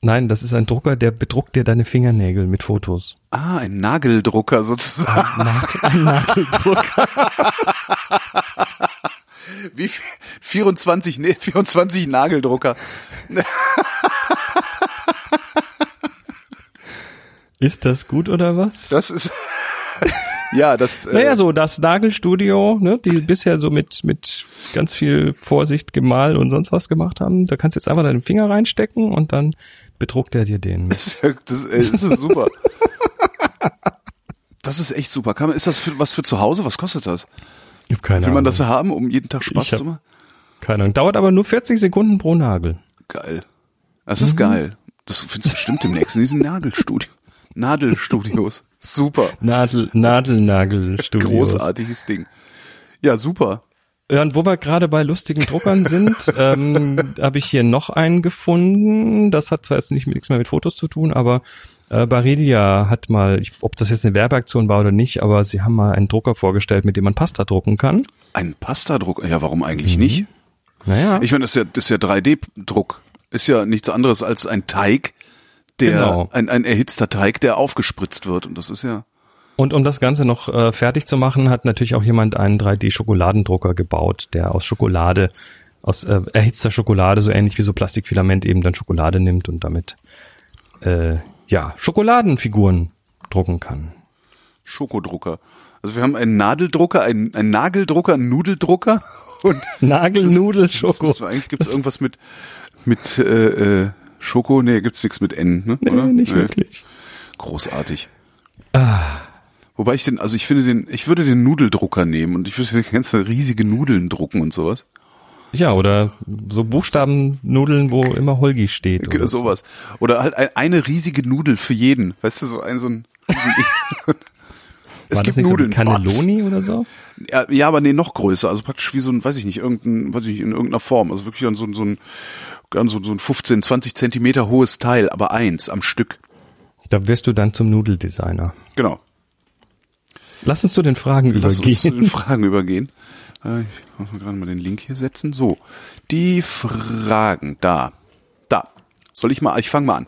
nein, das ist ein Drucker, der bedruckt dir deine Fingernägel mit Fotos.
Ah, ein Nageldrucker sozusagen.
Nagel, ein Nageldrucker.
Wie viel? 24, nee, 24 Nageldrucker.
Ist das gut oder was?
Das ist, ja, das, äh,
Naja, so das Nagelstudio, ne, die bisher so mit mit ganz viel Vorsicht gemalt und sonst was gemacht haben. Da kannst du jetzt einfach deinen Finger reinstecken und dann bedruckt er dir den.
Das, das, ist super. Das ist echt super. Kann man, ist das für, was für zu Hause? Was kostet das?
Ich hab keine
Will man
Ahnung.
das haben, um jeden Tag Spaß zu machen?
keine Ahnung. Dauert aber nur 40 Sekunden pro Nagel.
Geil. Das ist geil. Das findest du bestimmt demnächst in diesen Nagelstudio. Nadelstudios. Super.
Nadel, Nadelnagelstudios.
Großartiges Ding. Ja, super.
Ja, und wo wir gerade bei lustigen Druckern sind, ähm, habe ich hier noch einen gefunden. Das hat zwar jetzt nicht, nichts mehr mit Fotos zu tun, aber äh, Baridia hat mal, ich, ob das jetzt eine Werbeaktion war oder nicht, aber sie haben mal einen Drucker vorgestellt, mit dem man Pasta drucken kann.
Ein Pastadruck. Ja, warum eigentlich nicht?
Naja,
Ich meine, das ist ja, das ist ja 3D-Druck. Ist ja nichts anderes als ein Teig, der,
Genau.
ein, ein erhitzter Teig, der aufgespritzt wird. Und das ist ja,
und um das Ganze noch äh, fertig zu machen, hat natürlich auch jemand einen 3D-Schokoladendrucker gebaut, der aus Schokolade, aus äh, erhitzter Schokolade, so ähnlich wie so Plastikfilament eben dann Schokolade nimmt und damit äh, ja Schokoladenfiguren drucken kann.
Schokodrucker. Also wir haben einen Nadeldrucker, einen, einen Nageldrucker, einen Nudeldrucker und
Nagelnudel
eigentlich gibt's irgendwas mit mit äh, äh, Schoko, nee, gibt's nichts mit N, ne?
Nee,
oder?
nicht wirklich.
Großartig. Wobei ich den, also ich finde den, ich würde den Nudeldrucker nehmen und ich würde ganz riesige Nudeln drucken und sowas.
Ja, oder so Buchstabennudeln, wo immer Holgi steht.
Oder
Oder
Genau, sowas. Oder halt ein, eine riesige Nudel für jeden. Weißt du, so ein, so ein Es
War
gibt Nudeln.
so Cannelloni oder so?
Ja, ja, aber nee, noch größer. Also praktisch wie so ein, weiß ich nicht, irgendein, weiß ich nicht, in irgendeiner Form. Also wirklich dann so, ein- so ein, so, so ein 15, 20 Zentimeter hohes Teil, aber eins am Stück.
Da wirst du dann zum Nudeldesigner.
Genau.
Lass uns zu den Fragen
Lass uns zu
übergehen.
den Fragen übergehen. Äh, Ich muss mal gerade mal den Link hier setzen. So, die Fragen, da. Da. Soll ich mal, ich fange mal an.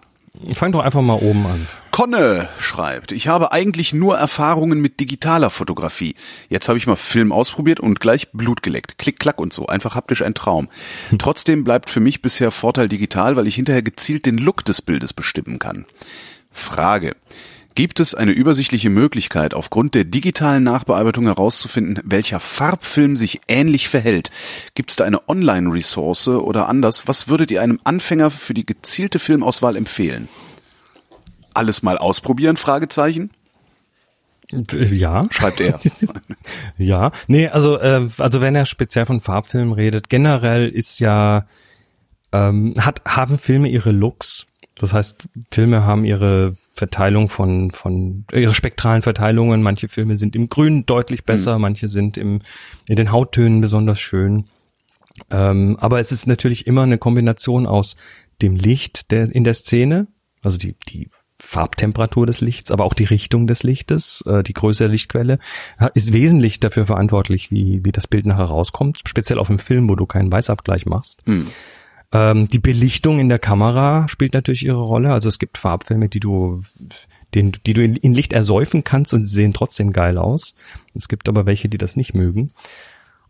Fang doch einfach mal oben an.
Conne schreibt, ich habe eigentlich nur Erfahrungen mit digitaler Fotografie. Jetzt habe ich mal Film ausprobiert und gleich Blut geleckt. Klick, klack und so. Einfach haptisch ein Traum. Trotzdem bleibt für mich bisher Vorteil digital, weil ich hinterher gezielt den Look des Bildes bestimmen kann. Frage. Gibt es eine übersichtliche Möglichkeit, aufgrund der digitalen Nachbearbeitung herauszufinden, welcher Farbfilm sich ähnlich verhält? Gibt es da eine Online-Ressource oder anders? Was würdet ihr einem Anfänger für die gezielte Filmauswahl empfehlen? Alles mal ausprobieren? Fragezeichen.
Ja,
Schreibt er.
ja. Nee, also, äh, also wenn er speziell von Farbfilmen redet, generell ist ja, ähm, hat, haben Filme ihre Looks. Das heißt, Filme haben ihre Verteilung von, von ihre spektralen Verteilungen. Manche Filme sind im Grün deutlich besser, manche sind im, in den Hauttönen besonders schön. Ähm, aber es ist natürlich immer eine Kombination aus dem Licht der, in der Szene, also die, die Farbtemperatur des Lichts, aber auch die Richtung des Lichtes, äh, die Größe der Lichtquelle, ist wesentlich dafür verantwortlich, wie, wie das Bild nachher rauskommt, speziell auf dem Film, wo du keinen Weißabgleich machst. Ähm, die Belichtung in der Kamera spielt natürlich ihre Rolle. Also es gibt Farbfilme, die du, den, die du in, Licht ersäufen kannst und sehen trotzdem geil aus. Es gibt aber welche, die das nicht mögen.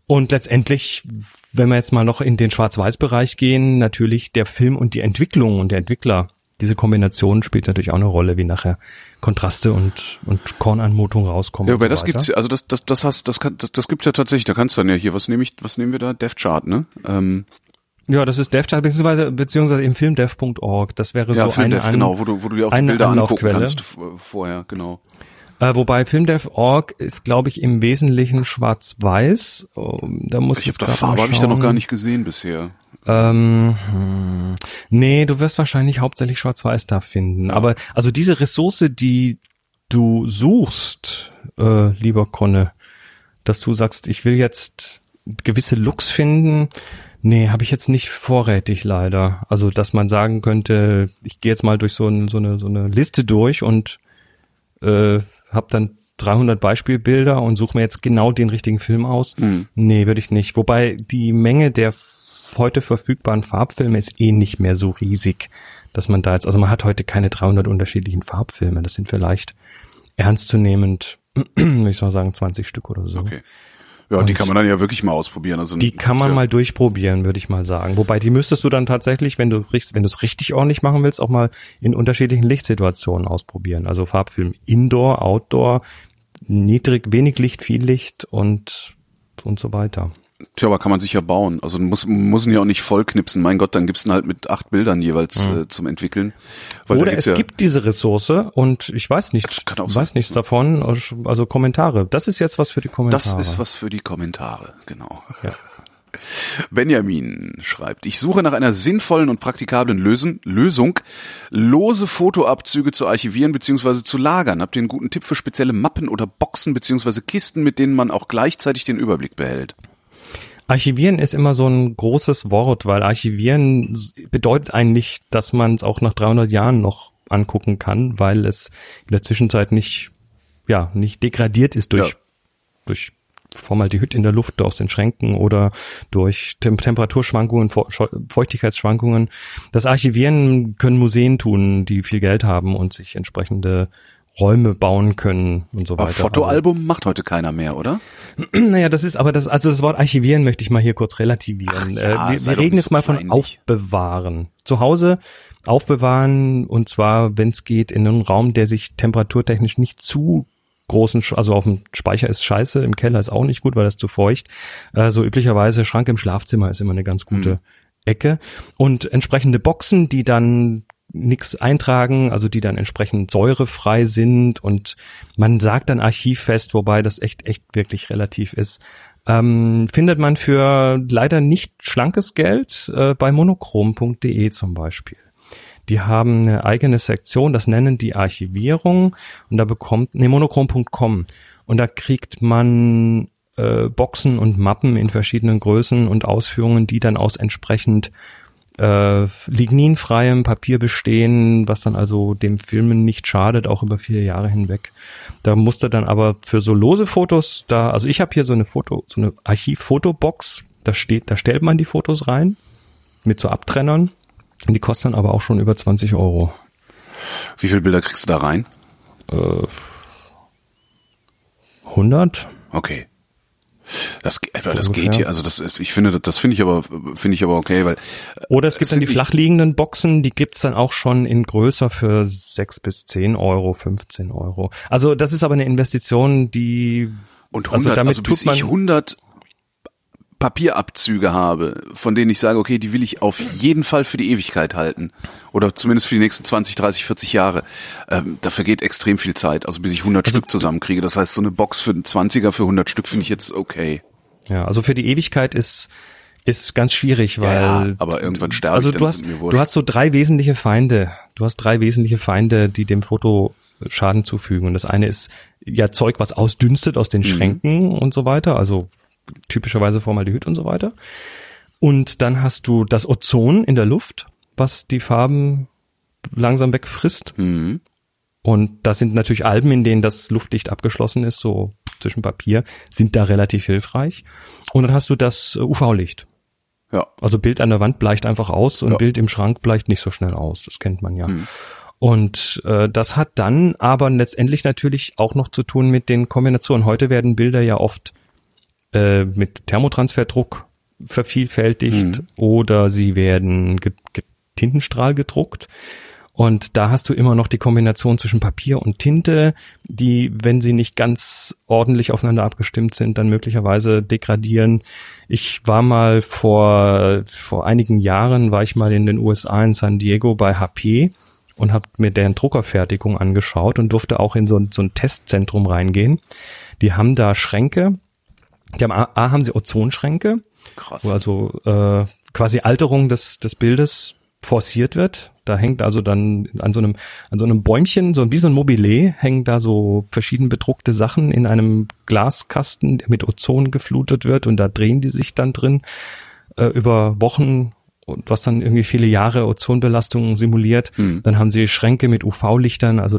Und letztendlich, wenn wir jetzt mal noch in den Schwarz-Weiß-Bereich gehen, natürlich der Film und die Entwicklung und der Entwickler. Diese Kombination spielt natürlich auch eine Rolle, wie nachher Kontraste und, und Kornanmutung rauskommen.
Ja, aber
so
das
weiter.
gibt's also das, das, das hast, das kann, das, das gibt ja tatsächlich, da kannst du dann ja hier, was nehme ich, was nehmen wir da? Dev Chart, ne? Ähm,
Ja, das ist DevChat, beziehungsweise, beziehungsweise im Filmdev.org. Das wäre
Ja,
so eine,
Filmdev,
An
genau, wo du, wo du dir auch die
eine
Bilder angucken kannst vorher, genau.
Äh, wobei Filmdev.org ist, glaube ich, im Wesentlichen schwarz-weiß. Ähm, Da muss ich
Ich
jetzt
Farbe habe ich da noch gar nicht gesehen bisher.
Ähm, hm, nee, du wirst wahrscheinlich hauptsächlich schwarz-weiß da finden. Aber also diese Ressource, die du suchst, äh, lieber Conne, dass du sagst, ich will jetzt gewisse Looks finden, nee, habe ich jetzt nicht vorrätig leider. Also, dass man sagen könnte, ich gehe jetzt mal durch so, ein, so, eine, so eine Liste durch und äh, habe dann 300 Beispielbilder und suche mir jetzt genau den richtigen Film aus.
Mhm.
Nee, würde ich nicht. Wobei die Menge der heute verfügbaren Farbfilme ist eh nicht mehr so riesig, dass man da jetzt, also man hat heute keine 300 unterschiedlichen Farbfilme. Das sind vielleicht ernstzunehmend, würde ich mal sagen, 20 Stück oder so.
Okay. Ja, die kann man dann ja wirklich mal ausprobieren. Also
Die kann man
ja,
mal durchprobieren, würde ich mal sagen. Wobei die müsstest du dann tatsächlich, wenn du wenn du es richtig ordentlich machen willst, auch mal in unterschiedlichen Lichtsituationen ausprobieren. Also Farbfilm Indoor, Outdoor, niedrig, wenig Licht, viel Licht und und so weiter.
Tja, aber kann man sich ja bauen. Also muss muss ihn ja auch nicht vollknipsen. Mein Gott, dann gibt's ihn halt mit acht Bildern jeweils äh, zum Entwickeln.
Oder es
ja,
gibt diese Ressource und ich weiß nicht, weiß nichts davon, also Kommentare. Das ist jetzt was für die Kommentare.
Das ist was für die Kommentare, genau.
Ja.
Benjamin schreibt, ich suche nach einer sinnvollen und praktikablen Lösen, Lösung, lose Fotoabzüge zu archivieren bzw. zu lagern. Habt ihr einen guten Tipp für spezielle Mappen oder Boxen bzw. Kisten, mit denen man auch gleichzeitig den Überblick behält?
Archivieren ist immer so ein großes Wort, weil Archivieren bedeutet eigentlich, dass man es auch nach 300 Jahren noch angucken kann, weil es in der Zwischenzeit nicht, ja, nicht degradiert ist durch,
Ja.
durch Formaldehyd in der Luft aus den Schränken oder durch Tem Temperaturschwankungen, Feu- Feuchtigkeitsschwankungen. Das Archivieren können Museen tun, die viel Geld haben und sich entsprechende Räume bauen können und so
Aber
weiter.
Fotoalbum macht heute keiner mehr, oder?
Naja, das ist aber das, also das Wort archivieren möchte ich mal hier kurz relativieren.
Ach ja,
äh, wir wir reden jetzt
so
mal von
kleinlich.
aufbewahren. Zu Hause aufbewahren und zwar, wenn es geht, in einem Raum, der sich temperaturtechnisch nicht zu großen, also auf dem Speicher ist scheiße, im Keller ist auch nicht gut, weil das zu feucht. Äh, so üblicherweise Schrank im Schlafzimmer ist immer eine ganz gute Ecke. Und entsprechende Boxen, die dann nix eintragen, also die dann entsprechend säurefrei sind und man sagt dann archivfest, wobei das echt, echt wirklich relativ ist. Ähm, findet man für leider nicht schlankes Geld äh, bei monochrom.de zum Beispiel. Die haben eine eigene Sektion, das nennen die Archivierung und da bekommt, nee, monochrom.com und da kriegt man äh, Boxen und Mappen in verschiedenen Größen und Ausführungen, die dann aus entsprechend äh, ligninfreiem Papier bestehen, was dann also dem Filmen nicht schadet, auch über viele Jahre hinweg. Da musste dann aber für so lose Fotos, da, also ich habe hier so eine Foto, so eine Archivfotobox, da steht, da stellt man die Fotos rein mit so Abtrennern. Die kosten dann aber auch schon über 20 Euro.
Wie viele Bilder kriegst du da rein?
100?
Okay. Das, aber das
Ungefähr.
geht hier, also das, ich finde, das finde ich aber, finde ich aber okay, weil
Oder es gibt dann die flachliegenden Boxen, die gibt's dann auch schon in größer für 6 bis 10 Euro, 15 Euro. Also das ist aber eine Investition, die
Und
Also
100, also,
damit
bis
tut man-
ich 100 Papierabzüge habe, von denen ich sage, okay, die will ich auf jeden Fall für die Ewigkeit halten. Oder zumindest für die nächsten 20, 30, 40 Jahre. Ähm, da vergeht extrem viel Zeit, also bis ich 100 Stück zusammenkriege. Das heißt, so eine Box für einen 20er für 100 Stück finde ich jetzt okay.
Ja, also für die Ewigkeit ist ist ganz schwierig, weil
Ja, aber irgendwann sterbe
also
ich,
du hast du hast so drei wesentliche Feinde. Du hast drei wesentliche Feinde, die dem Foto Schaden zufügen. Und das eine ist ja Zeug, was ausdünstet aus
Mhm.
den Schränken und so weiter, also typischerweise Formaldehyd und so weiter. Und dann hast du das Ozon in der Luft, was die Farben langsam wegfrisst.
Mhm.
Und das sind natürlich Alben, in denen das luftdicht abgeschlossen ist, so zwischen Papier, sind da relativ hilfreich. Und dann hast du das äh, UV-Licht.
Ja.
Also Bild an der Wand bleicht einfach aus und
Ja.
Bild im Schrank bleicht nicht so schnell aus. Das kennt man ja. Und äh, das hat dann aber letztendlich natürlich auch noch zu tun mit den Kombinationen. Heute werden Bilder ja oft äh, mit Thermotransferdruck vervielfältigt oder sie werden ge ge Tintenstrahl gedruckt. Und da hast du immer noch die Kombination zwischen Papier und Tinte, die, wenn sie nicht ganz ordentlich aufeinander abgestimmt sind, dann möglicherweise degradieren. Ich war mal vor, vor einigen Jahren, war ich mal in den USA in San Diego bei HP und habe mir deren Druckerfertigung angeschaut und durfte auch in so, so ein Testzentrum reingehen. Die haben da Schränke, die haben A, haben sie Ozonschränke,
Krass.
wo also äh, quasi Alterung des, des Bildes forciert wird. Da hängt also dann an so einem, an so einem Bäumchen, so wie so ein Mobile, hängen da so verschieden bedruckte Sachen in einem Glaskasten, der mit Ozon geflutet wird und da drehen die sich dann drin äh, über Wochen und was dann irgendwie viele Jahre Ozonbelastung simuliert.
Mhm.
Dann haben sie Schränke mit UV-Lichtern, also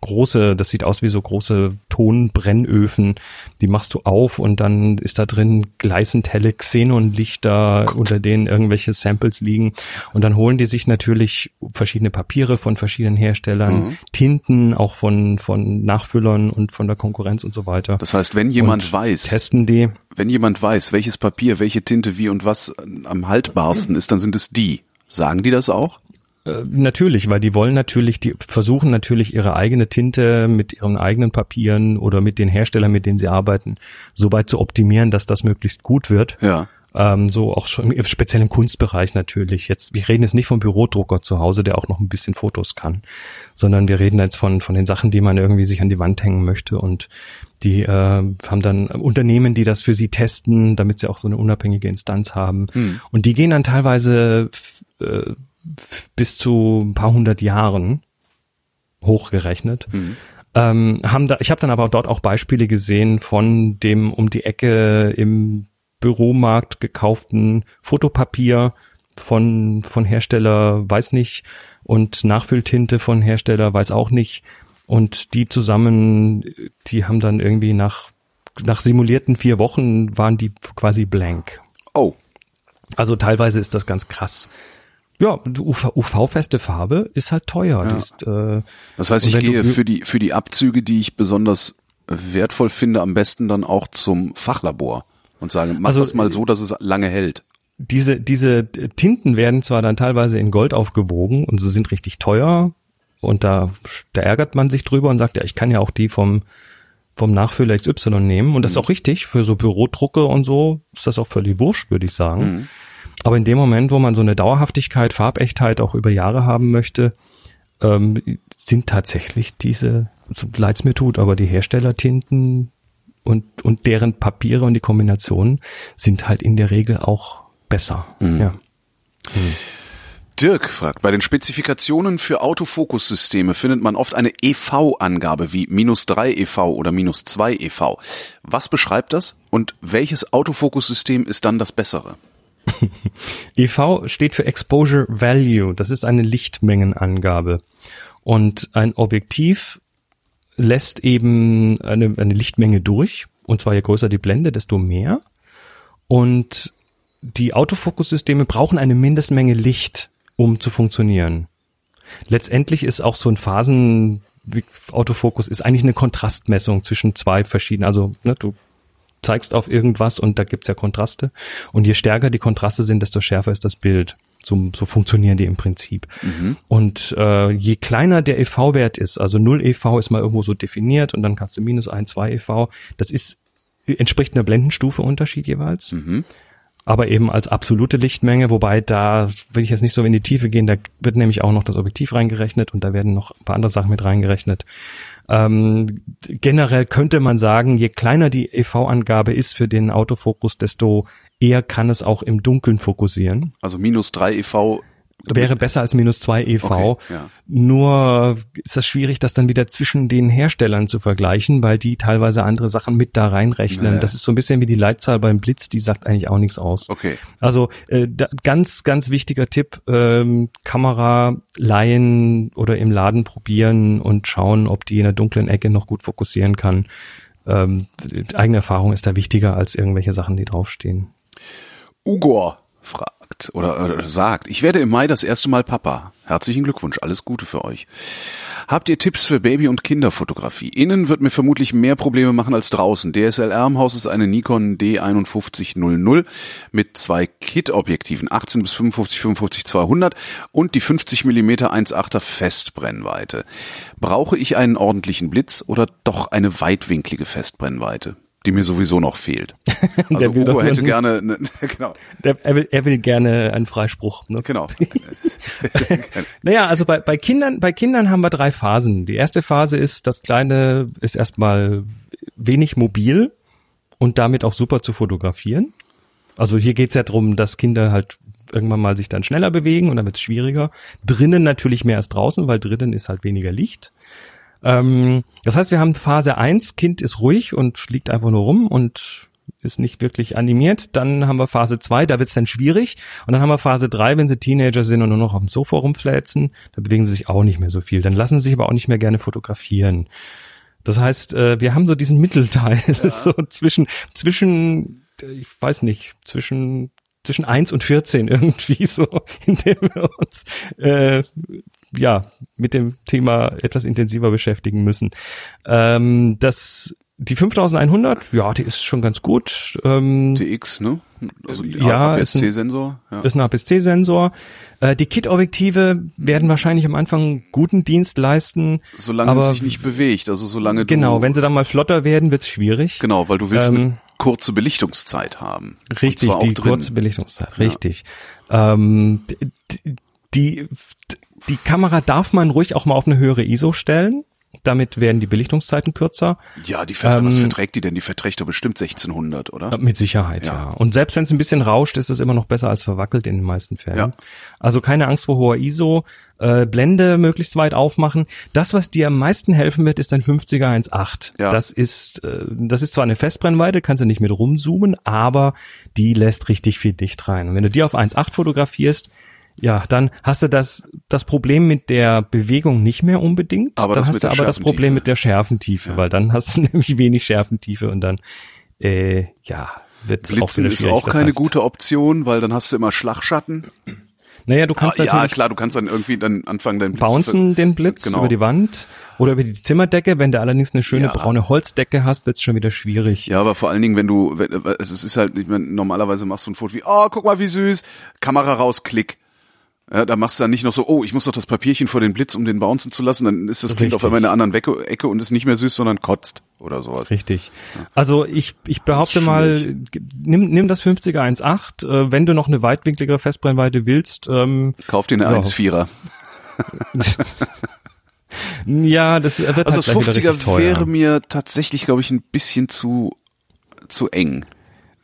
große, das sieht aus wie so große Tonbrennöfen, die machst du auf und dann ist da drin gleißend helle Xenonlichter, unter denen irgendwelche Samples liegen und dann holen die sich natürlich verschiedene Papiere von verschiedenen Herstellern,
Mhm.
Tinten auch von, von Nachfüllern und von der Konkurrenz und so weiter.
Das heißt, wenn jemand weiß,
Testen die.
wenn jemand weiß, welches Papier, welche Tinte, wie und was am haltbarsten ist, dann sind es die. Sagen die das auch?
Äh, Natürlich, weil die wollen natürlich, die versuchen natürlich ihre eigene Tinte mit ihren eigenen Papieren oder mit den Herstellern, mit denen sie arbeiten, so weit zu optimieren, dass das möglichst gut wird.
Ja.
Ähm, so auch schon im speziellen Kunstbereich natürlich. Jetzt, wir reden jetzt nicht vom Bürodrucker zu Hause, der auch noch ein bisschen Fotos kann, sondern wir reden jetzt von, von den Sachen, die man irgendwie sich an die Wand hängen möchte und die äh, haben dann Unternehmen, die das für sie testen, damit sie auch so eine unabhängige Instanz haben.
Hm.
Und die gehen dann teilweise äh, bis zu ein paar hundert Jahren hochgerechnet.
Mhm.
Ähm, haben da, ich habe dann aber dort auch Beispiele gesehen von dem um die Ecke im Büromarkt gekauften Fotopapier von, von Hersteller, weiß nicht, und Nachfülltinte von Hersteller, weiß auch nicht. Und die zusammen, die haben dann irgendwie nach, nach simulierten vier Wochen waren die quasi blank.
Oh,
Also teilweise ist das ganz krass. Ja, UV, UV-feste Farbe ist halt teuer.
Ja.
Ist, äh,
das heißt, ich gehe für die, für die Abzüge, die ich besonders wertvoll finde, am besten dann auch zum Fachlabor und sage, mach
Also,
das mal so, dass es lange hält.
diese, diese Tinten werden zwar dann teilweise in Gold aufgewogen und sie sind richtig teuer und da, da ärgert man sich drüber und sagt, ja, ich kann ja auch die vom, vom Nachfüller XY nehmen und das ist auch richtig, für so Bürodrucke und so ist das auch völlig wurscht, würde ich sagen.
Mhm.
Aber in dem Moment, wo man so eine Dauerhaftigkeit, Farbechtheit auch über Jahre haben möchte, ähm, sind tatsächlich diese, so leid's mir tut, aber die Herstellertinten und, und deren Papiere und die Kombinationen sind halt in der Regel auch besser.
Mhm.
Ja.
Dirk fragt, bei den Spezifikationen für Autofokussysteme findet man oft eine EV-Angabe wie minus 3 EV oder minus 2 EV. Was beschreibt das und welches Autofokussystem ist dann das bessere?
EV steht für Exposure Value. Das ist eine Lichtmengenangabe. Und ein Objektiv lässt eben eine, eine Lichtmenge durch. Und zwar je größer die Blende, desto mehr. Und die Autofokussysteme brauchen eine Mindestmenge Licht, um zu funktionieren. Letztendlich ist auch so ein Phasen Autofokus ist eigentlich eine Kontrastmessung zwischen zwei verschiedenen, also ne, du zeigst auf irgendwas und da gibt's ja Kontraste. Und je stärker die Kontraste sind, desto schärfer ist das Bild. So, so funktionieren die im Prinzip. Und äh, je kleiner der EV-Wert ist, also 0 EV ist mal irgendwo so definiert und dann kannst du minus 1, 2 EV, das ist entspricht einer Blendenstufe Unterschied jeweils. Aber eben als absolute Lichtmenge, wobei da will ich jetzt nicht so in die Tiefe gehen, da wird nämlich auch noch das Objektiv reingerechnet und da werden noch ein paar andere Sachen mit reingerechnet. Ähm, generell könnte man sagen, je kleiner die EV-Angabe ist für den Autofokus, desto eher kann es auch im Dunkeln fokussieren.
Also minus 3 EV.
Wäre besser als minus 2 EV.
Okay, ja.
Nur ist das schwierig, das dann wieder zwischen den Herstellern zu vergleichen, weil die teilweise andere Sachen mit da reinrechnen.
Ja.
Das ist so ein bisschen wie die Leitzahl beim Blitz, die sagt eigentlich auch nichts aus.
Okay.
Also äh, da, ganz, ganz wichtiger Tipp, ähm, Kamera leihen oder im Laden probieren und schauen, ob die in der dunklen Ecke noch gut fokussieren kann. Ähm, eigene Erfahrung ist da wichtiger als irgendwelche Sachen, die draufstehen.
Ugor fragt, oder, oder sagt, ich werde im Mai das erste Mal Papa. Herzlichen Glückwunsch, alles Gute für euch. Habt ihr Tipps für Baby- und Kinderfotografie? Innen wird mir vermutlich mehr Probleme machen als draußen. DSLR im Haus ist eine Nikon D5100 mit zwei Kit-Objektiven, 18 bis 55, 55, 200 und die 50 mm 1.8er Festbrennweite. Brauche ich einen ordentlichen Blitz oder doch eine weitwinklige Festbrennweite? Die mir sowieso noch fehlt. Also Uwe hätte gerne, ne, genau.
Der, er, will, er will gerne einen Freispruch. Ne?
Genau.
naja, also bei, bei Kindern, bei Kindern haben wir drei Phasen. Die erste Phase ist, das Kleine ist erstmal wenig mobil und damit auch super zu fotografieren. Also hier geht's ja darum, dass Kinder halt irgendwann mal sich dann schneller bewegen und dann wird's schwieriger. Drinnen natürlich mehr als draußen, weil drinnen ist halt weniger Licht. Ähm, das heißt, wir haben Phase 1, Kind ist ruhig und liegt einfach nur rum und ist nicht wirklich animiert. Dann haben wir Phase 2, da wird es dann schwierig. Und dann haben wir Phase 3, wenn sie Teenager sind und nur noch auf dem Sofa rumfläzen, da bewegen sie sich auch nicht mehr so viel. Dann lassen sie sich aber auch nicht mehr gerne fotografieren. Das heißt, äh, wir haben so diesen Mittelteil, ja. so zwischen, zwischen, ich weiß nicht, zwischen zwischen eins und 14 irgendwie so, in dem wir uns äh, ja mit dem Thema etwas intensiver beschäftigen müssen. Ähm, das die 5100, ja, die ist schon ganz gut.
Ähm, TX, ne?
Also ja, APS-C-Sensor. Ja. Ist ein APS-C-Sensor. Äh, die Kit-Objektive werden wahrscheinlich am Anfang guten Dienst leisten.
Solange aber, es sich nicht bewegt, also solange
du Genau, wenn sie dann mal flotter werden, wird's schwierig.
Genau, weil du willst ähm, kurze Belichtungszeit haben.
Richtig, die drin. kurze Belichtungszeit, richtig. Ja. Ähm, die, die, die Kamera darf man ruhig auch mal auf eine höhere ISO stellen. Damit werden die Belichtungszeiten kürzer.
Ja, die verträgt, ähm, was verträgt die denn? Die verträgt doch bestimmt 1600, oder?
Mit Sicherheit, ja. ja. Und selbst wenn es ein bisschen rauscht, ist es immer noch besser als verwackelt in den meisten Fällen. Ja. Also keine Angst vor hoher ISO, äh, Blende möglichst weit aufmachen. Das, was dir am meisten helfen wird, ist ein 50er 1.8. Ja. Das ist, äh, das ist zwar eine Festbrennweite, kannst du nicht mit rumzoomen, aber die lässt richtig viel Dicht rein. Und wenn du die auf 1.8 fotografierst, ja, dann hast du das, das Problem mit der Bewegung nicht mehr unbedingt. Aber dann hast du aber das Problem mit der Schärfentiefe, ja. weil dann hast du nämlich wenig Schärfentiefe und dann, äh, ja, wird
Blitzen auch ist auch keine heißt, gute Option, weil dann hast du immer Schlagschatten.
Naja, du kannst ah,
natürlich. Ja, klar, du kannst dann irgendwie dann anfangen, deinen
Blitz Bouncen den Blitz genau. über die Wand oder über die Zimmerdecke. Wenn du allerdings eine schöne ja. braune Holzdecke hast, wird's schon wieder schwierig.
Ja, aber vor allen Dingen, wenn du, es ist halt, ich meine, normalerweise machst du ein Foto wie, oh, guck mal, wie süß, Kamera raus, Klick. Ja, da machst du dann nicht noch so, oh, ich muss doch das Papierchen vor den Blitz, um den bouncen zu lassen, dann ist das Kind auf einmal in einer anderen Wecke, Ecke und ist nicht mehr süß, sondern kotzt oder sowas.
Richtig. Ja. Also ich, ich behaupte mal, nimm, nimm das 50er 1.8, äh, wenn du noch eine weitwinkligere Festbrennweite willst. Ähm,
Kauf dir eine ja. 1.4er.
ja, das wird
Also halt das 50er wäre mir tatsächlich, glaube ich, ein bisschen zu, zu eng.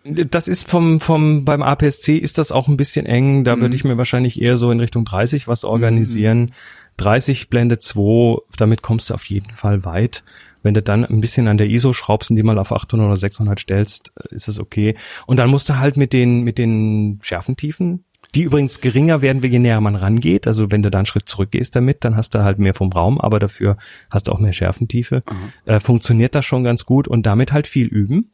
Das ist vom, vom, beim APS-C ist das auch ein bisschen eng. Da mhm. würde ich mir wahrscheinlich eher so in Richtung 30 was organisieren. Mhm. 30 Blende 2, damit kommst du auf jeden Fall weit. Wenn du dann ein bisschen an der ISO schraubst und die mal auf 800 oder 600 stellst, ist es okay. Und dann musst du halt mit den, mit den Schärfentiefen, die übrigens geringer werden, je näher man rangeht. Also wenn du da einen Schritt zurückgehst damit, dann hast du halt mehr vom Raum, aber dafür hast du auch mehr Schärfentiefe. Mhm. Äh, funktioniert das schon ganz gut und damit halt viel üben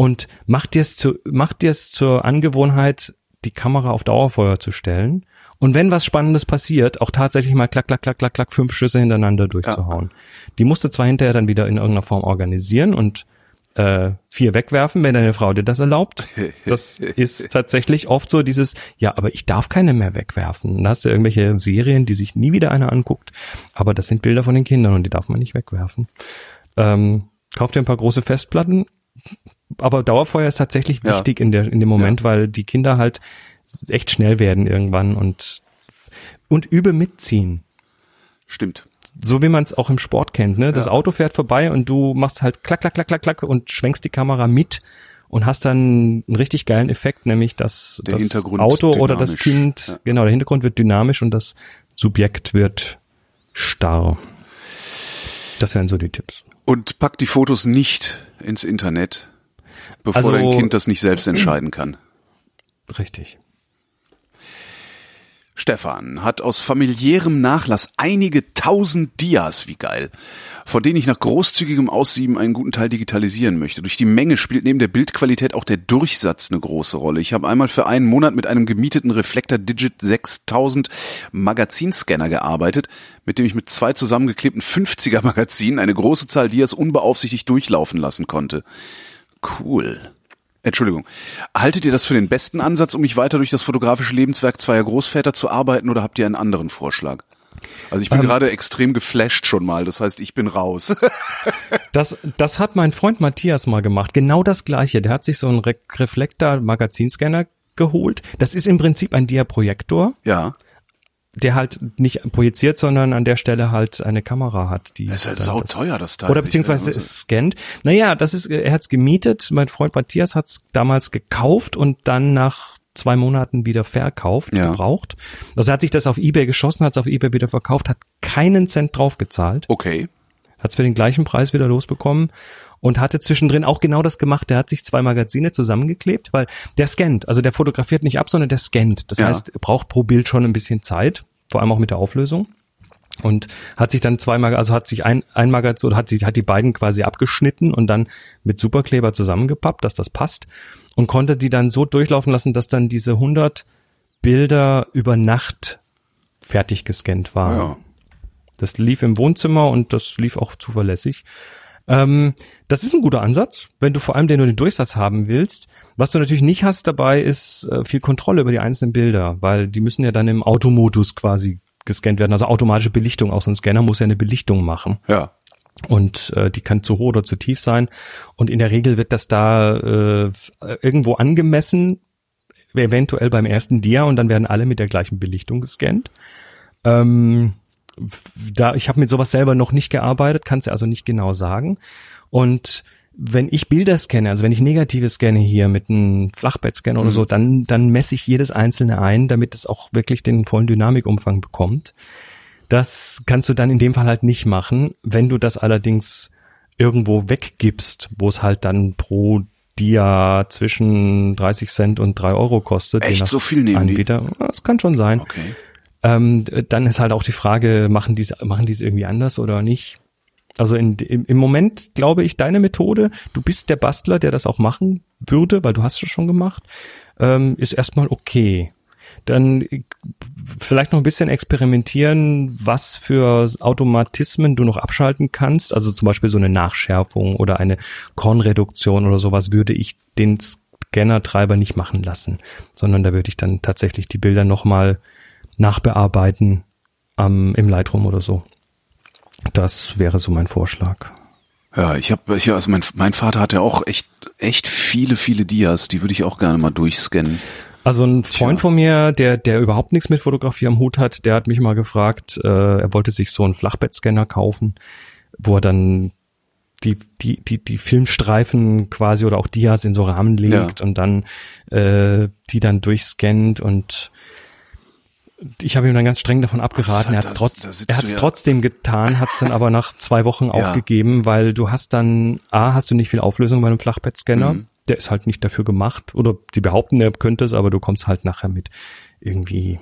und mach dir es zu, mach dir es zur Angewohnheit, die Kamera auf Dauerfeuer zu stellen. Und wenn was Spannendes passiert, auch tatsächlich mal klack, klack, klack, klack, klack, fünf Schüsse hintereinander durchzuhauen. Ja. Die musst du zwar hinterher dann wieder in irgendeiner Form organisieren und äh, vier wegwerfen, wenn deine Frau dir das erlaubt. Das ist tatsächlich oft so dieses, ja, aber ich darf keine mehr wegwerfen. Dann hast du irgendwelche Serien, die sich nie wieder einer anguckt, aber das sind Bilder von den Kindern und die darf man nicht wegwerfen. Ähm, kauf dir ein paar große Festplatten, aber Dauerfeuer ist tatsächlich wichtig ja. in der in dem Moment, ja. weil die Kinder halt echt schnell werden irgendwann und und übe mitziehen.
Stimmt.
So wie man es auch im Sport kennt, ne? Das ja. Auto fährt vorbei und du machst halt klack klack klack klack klack und schwenkst die Kamera mit und hast dann einen richtig geilen Effekt, nämlich dass
der
das Auto dynamisch. oder das Kind, ja. genau, der Hintergrund wird dynamisch und das Subjekt wird starr. Das wären so die Tipps.
Und pack die Fotos nicht ins Internet, bevor also, dein Kind das nicht selbst entscheiden kann.
Richtig.
Stefan hat aus familiärem Nachlass einige tausend Dias, wie geil, von denen ich nach großzügigem Aussieben einen guten Teil digitalisieren möchte. Durch die Menge spielt neben der Bildqualität auch der Durchsatz eine große Rolle. Ich habe einmal für einen Monat mit einem gemieteten Reflektor Digit 6000 Magazinscanner gearbeitet, mit dem ich mit zwei zusammengeklebten 50er Magazinen eine große Zahl Dias unbeaufsichtigt durchlaufen lassen konnte. Cool. Entschuldigung. Haltet ihr das für den besten Ansatz, um mich weiter durch das fotografische Lebenswerk zweier Großväter zu arbeiten oder habt ihr einen anderen Vorschlag? Also ich bin
Ähm,
gerade extrem geflasht schon mal, das heißt, ich bin raus.
Das, das hat mein Freund Matthias mal gemacht. Genau das gleiche. Der hat sich so einen Re Reflektor Magazinscanner geholt. Das ist im Prinzip ein Dia-Projektor,
ja,
der halt nicht projiziert, sondern an der Stelle halt eine Kamera hat, die
das ist halt
dann das-
sauteuer, das Teil.
Oder beziehungsweise es scannt. Naja, das ist, er hat's gemietet. Mein Freund Matthias hat's damals gekauft und dann nach zwei Monaten wieder verkauft,
Ja.
gebraucht. Also er hat sich das auf Ebay geschossen, hat's auf Ebay wieder verkauft, hat keinen Cent drauf gezahlt,
Okay.
hat's für den gleichen Preis wieder losbekommen und hatte zwischendrin auch genau das gemacht. Der hat sich zwei Magazine zusammengeklebt, weil der scannt, also der fotografiert nicht ab, sondern der scannt. Das
Ja.
heißt, er braucht pro Bild schon ein bisschen Zeit, vor allem auch mit der Auflösung und hat sich dann zweimal, also hat sich ein, ein Magazin oder hat sie hat die beiden quasi abgeschnitten und dann mit Superkleber zusammengepappt, dass das passt und konnte die dann so durchlaufen lassen, dass dann diese 100 Bilder über Nacht fertig gescannt waren.
Ja.
Das lief im Wohnzimmer und das lief auch zuverlässig. Ähm, das ist ein guter Ansatz, wenn du vor allem den nur den Durchsatz haben willst. Was du natürlich nicht hast dabei, ist äh, viel Kontrolle über die einzelnen Bilder, weil die müssen ja dann im Automodus quasi gescannt werden. Also automatische Belichtung. Auch so ein Scanner muss ja eine Belichtung machen.
Ja.
Und äh, die kann zu hoch oder zu tief sein. Und in der Regel wird das da äh, irgendwo angemessen, eventuell beim ersten Dia, und dann werden alle mit der gleichen Belichtung gescannt. Ähm, da ich habe mit sowas selber noch nicht gearbeitet, kann es ja also nicht genau sagen. Und wenn ich Bilder scanne, also wenn ich negative scanne hier mit einem Flachbettscanner oder so, dann, dann messe ich jedes einzelne ein, damit es auch wirklich den vollen Dynamikumfang bekommt. Das kannst du dann in dem Fall halt nicht machen. Wenn du das allerdings irgendwo weggibst, wo es halt dann pro Dia zwischen 30 Cent und 3 Euro kostet.
Echt? So viel nehmen die?
Anbieter. Das kann schon sein.
Okay.
Ähm, dann ist halt auch die Frage, machen die machen die es irgendwie anders oder nicht? Also in, im, im Moment glaube ich, deine Methode, du bist der Bastler, der das auch machen würde, weil du hast es schon gemacht, ähm, ist erstmal okay. Dann äh, vielleicht noch ein bisschen experimentieren, was für Automatismen du noch abschalten kannst. Also zum Beispiel so eine Nachschärfung oder eine Kornreduktion oder sowas würde ich den Scanner-Treiber nicht machen lassen, sondern da würde ich dann tatsächlich die Bilder nochmal nachbearbeiten am im Lightroom oder so. Das wäre so mein Vorschlag.
Ja, ich habe, ich, also mein, mein Vater hatte auch echt, echt viele, viele Dias, die würde ich auch gerne mal durchscannen.
Also ein Freund
Tja.
von mir, der der überhaupt nichts mit Fotografie am Hut hat, der hat mich mal gefragt, äh, er wollte sich so einen Flachbettscanner kaufen, wo er dann die die die die Filmstreifen quasi oder auch Dias in so Rahmen legt
Ja.
und dann äh, die dann durchscannt und ich habe ihm dann ganz streng davon abgeraten. Er hat es trotz, er hat's
ja-
trotzdem getan, hat es dann aber nach zwei Wochen aufgegeben, weil du hast dann a hast du nicht viel Auflösung bei einem Flachbettscanner.
Mhm.
Der ist halt nicht dafür gemacht. Oder sie behaupten, er könnte es, aber du kommst halt nachher mit irgendwie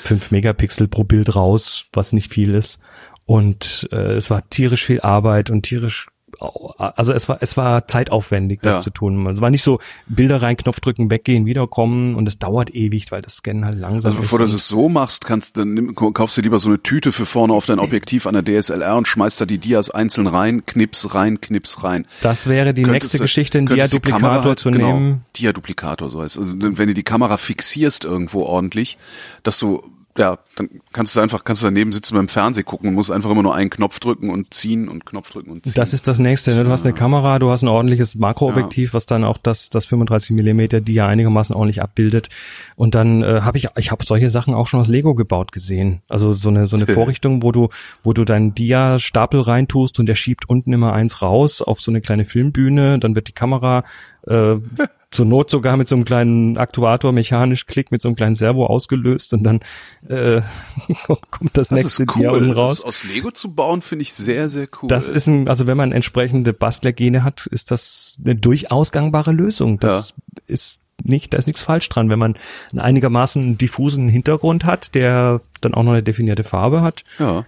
fünf Megapixel pro Bild raus, was nicht viel ist. Und äh, es war tierisch viel Arbeit und tierisch also es war es war zeitaufwendig, das
Ja.
zu tun. Es war nicht so Bilder rein, Knopf drücken, weggehen, wiederkommen und es dauert ewig, weil das Scannen halt langsam
Also bevor
ist.
du das so machst, kannst dann nimm, kaufst du lieber so eine Tüte für vorne auf dein Objektiv an der DSLR und schmeißt da die Dias einzeln rein, knips rein, knips rein.
das wäre die
Könntest
nächste
du-
Geschichte, einen Dia-Duplikator
halt-
zu
genau,
nehmen.
Dia-Duplikator, so heißt. Also, wenn du die Kamera fixierst irgendwo ordentlich, dass du, ja, dann kannst du einfach, kannst du daneben sitzen beim Fernsehen gucken und musst einfach immer nur einen Knopf drücken und ziehen und Knopf drücken und ziehen.
Das ist das nächste. Ne? Du hast eine Kamera, du hast ein ordentliches Makroobjektiv, was dann auch das, das 35 Millimeter, die ja einigermaßen ordentlich abbildet. Und dann äh, habe ich, ich habe solche Sachen auch schon aus Lego gebaut gesehen. Also so eine so eine. Vorrichtung, wo du, wo du deinen Dia-Stapel reintust und der schiebt unten immer eins raus auf so eine kleine Filmbühne. Dann wird die Kamera äh, zur Not sogar mit so einem kleinen Aktuator mechanisch Klick mit so einem kleinen Servo ausgelöst und dann äh, kommt das,
das
nächste
ist
Dia unten
cool.
raus.
Das aus Lego zu bauen, finde ich sehr, sehr cool.
Das ist ein, also wenn man entsprechende Bastlergene hat, ist das eine durchaus gangbare Lösung. Das ist nicht, da ist nichts falsch dran, wenn man einen einigermaßen diffusen Hintergrund hat, der dann auch noch eine definierte Farbe hat.
Ja.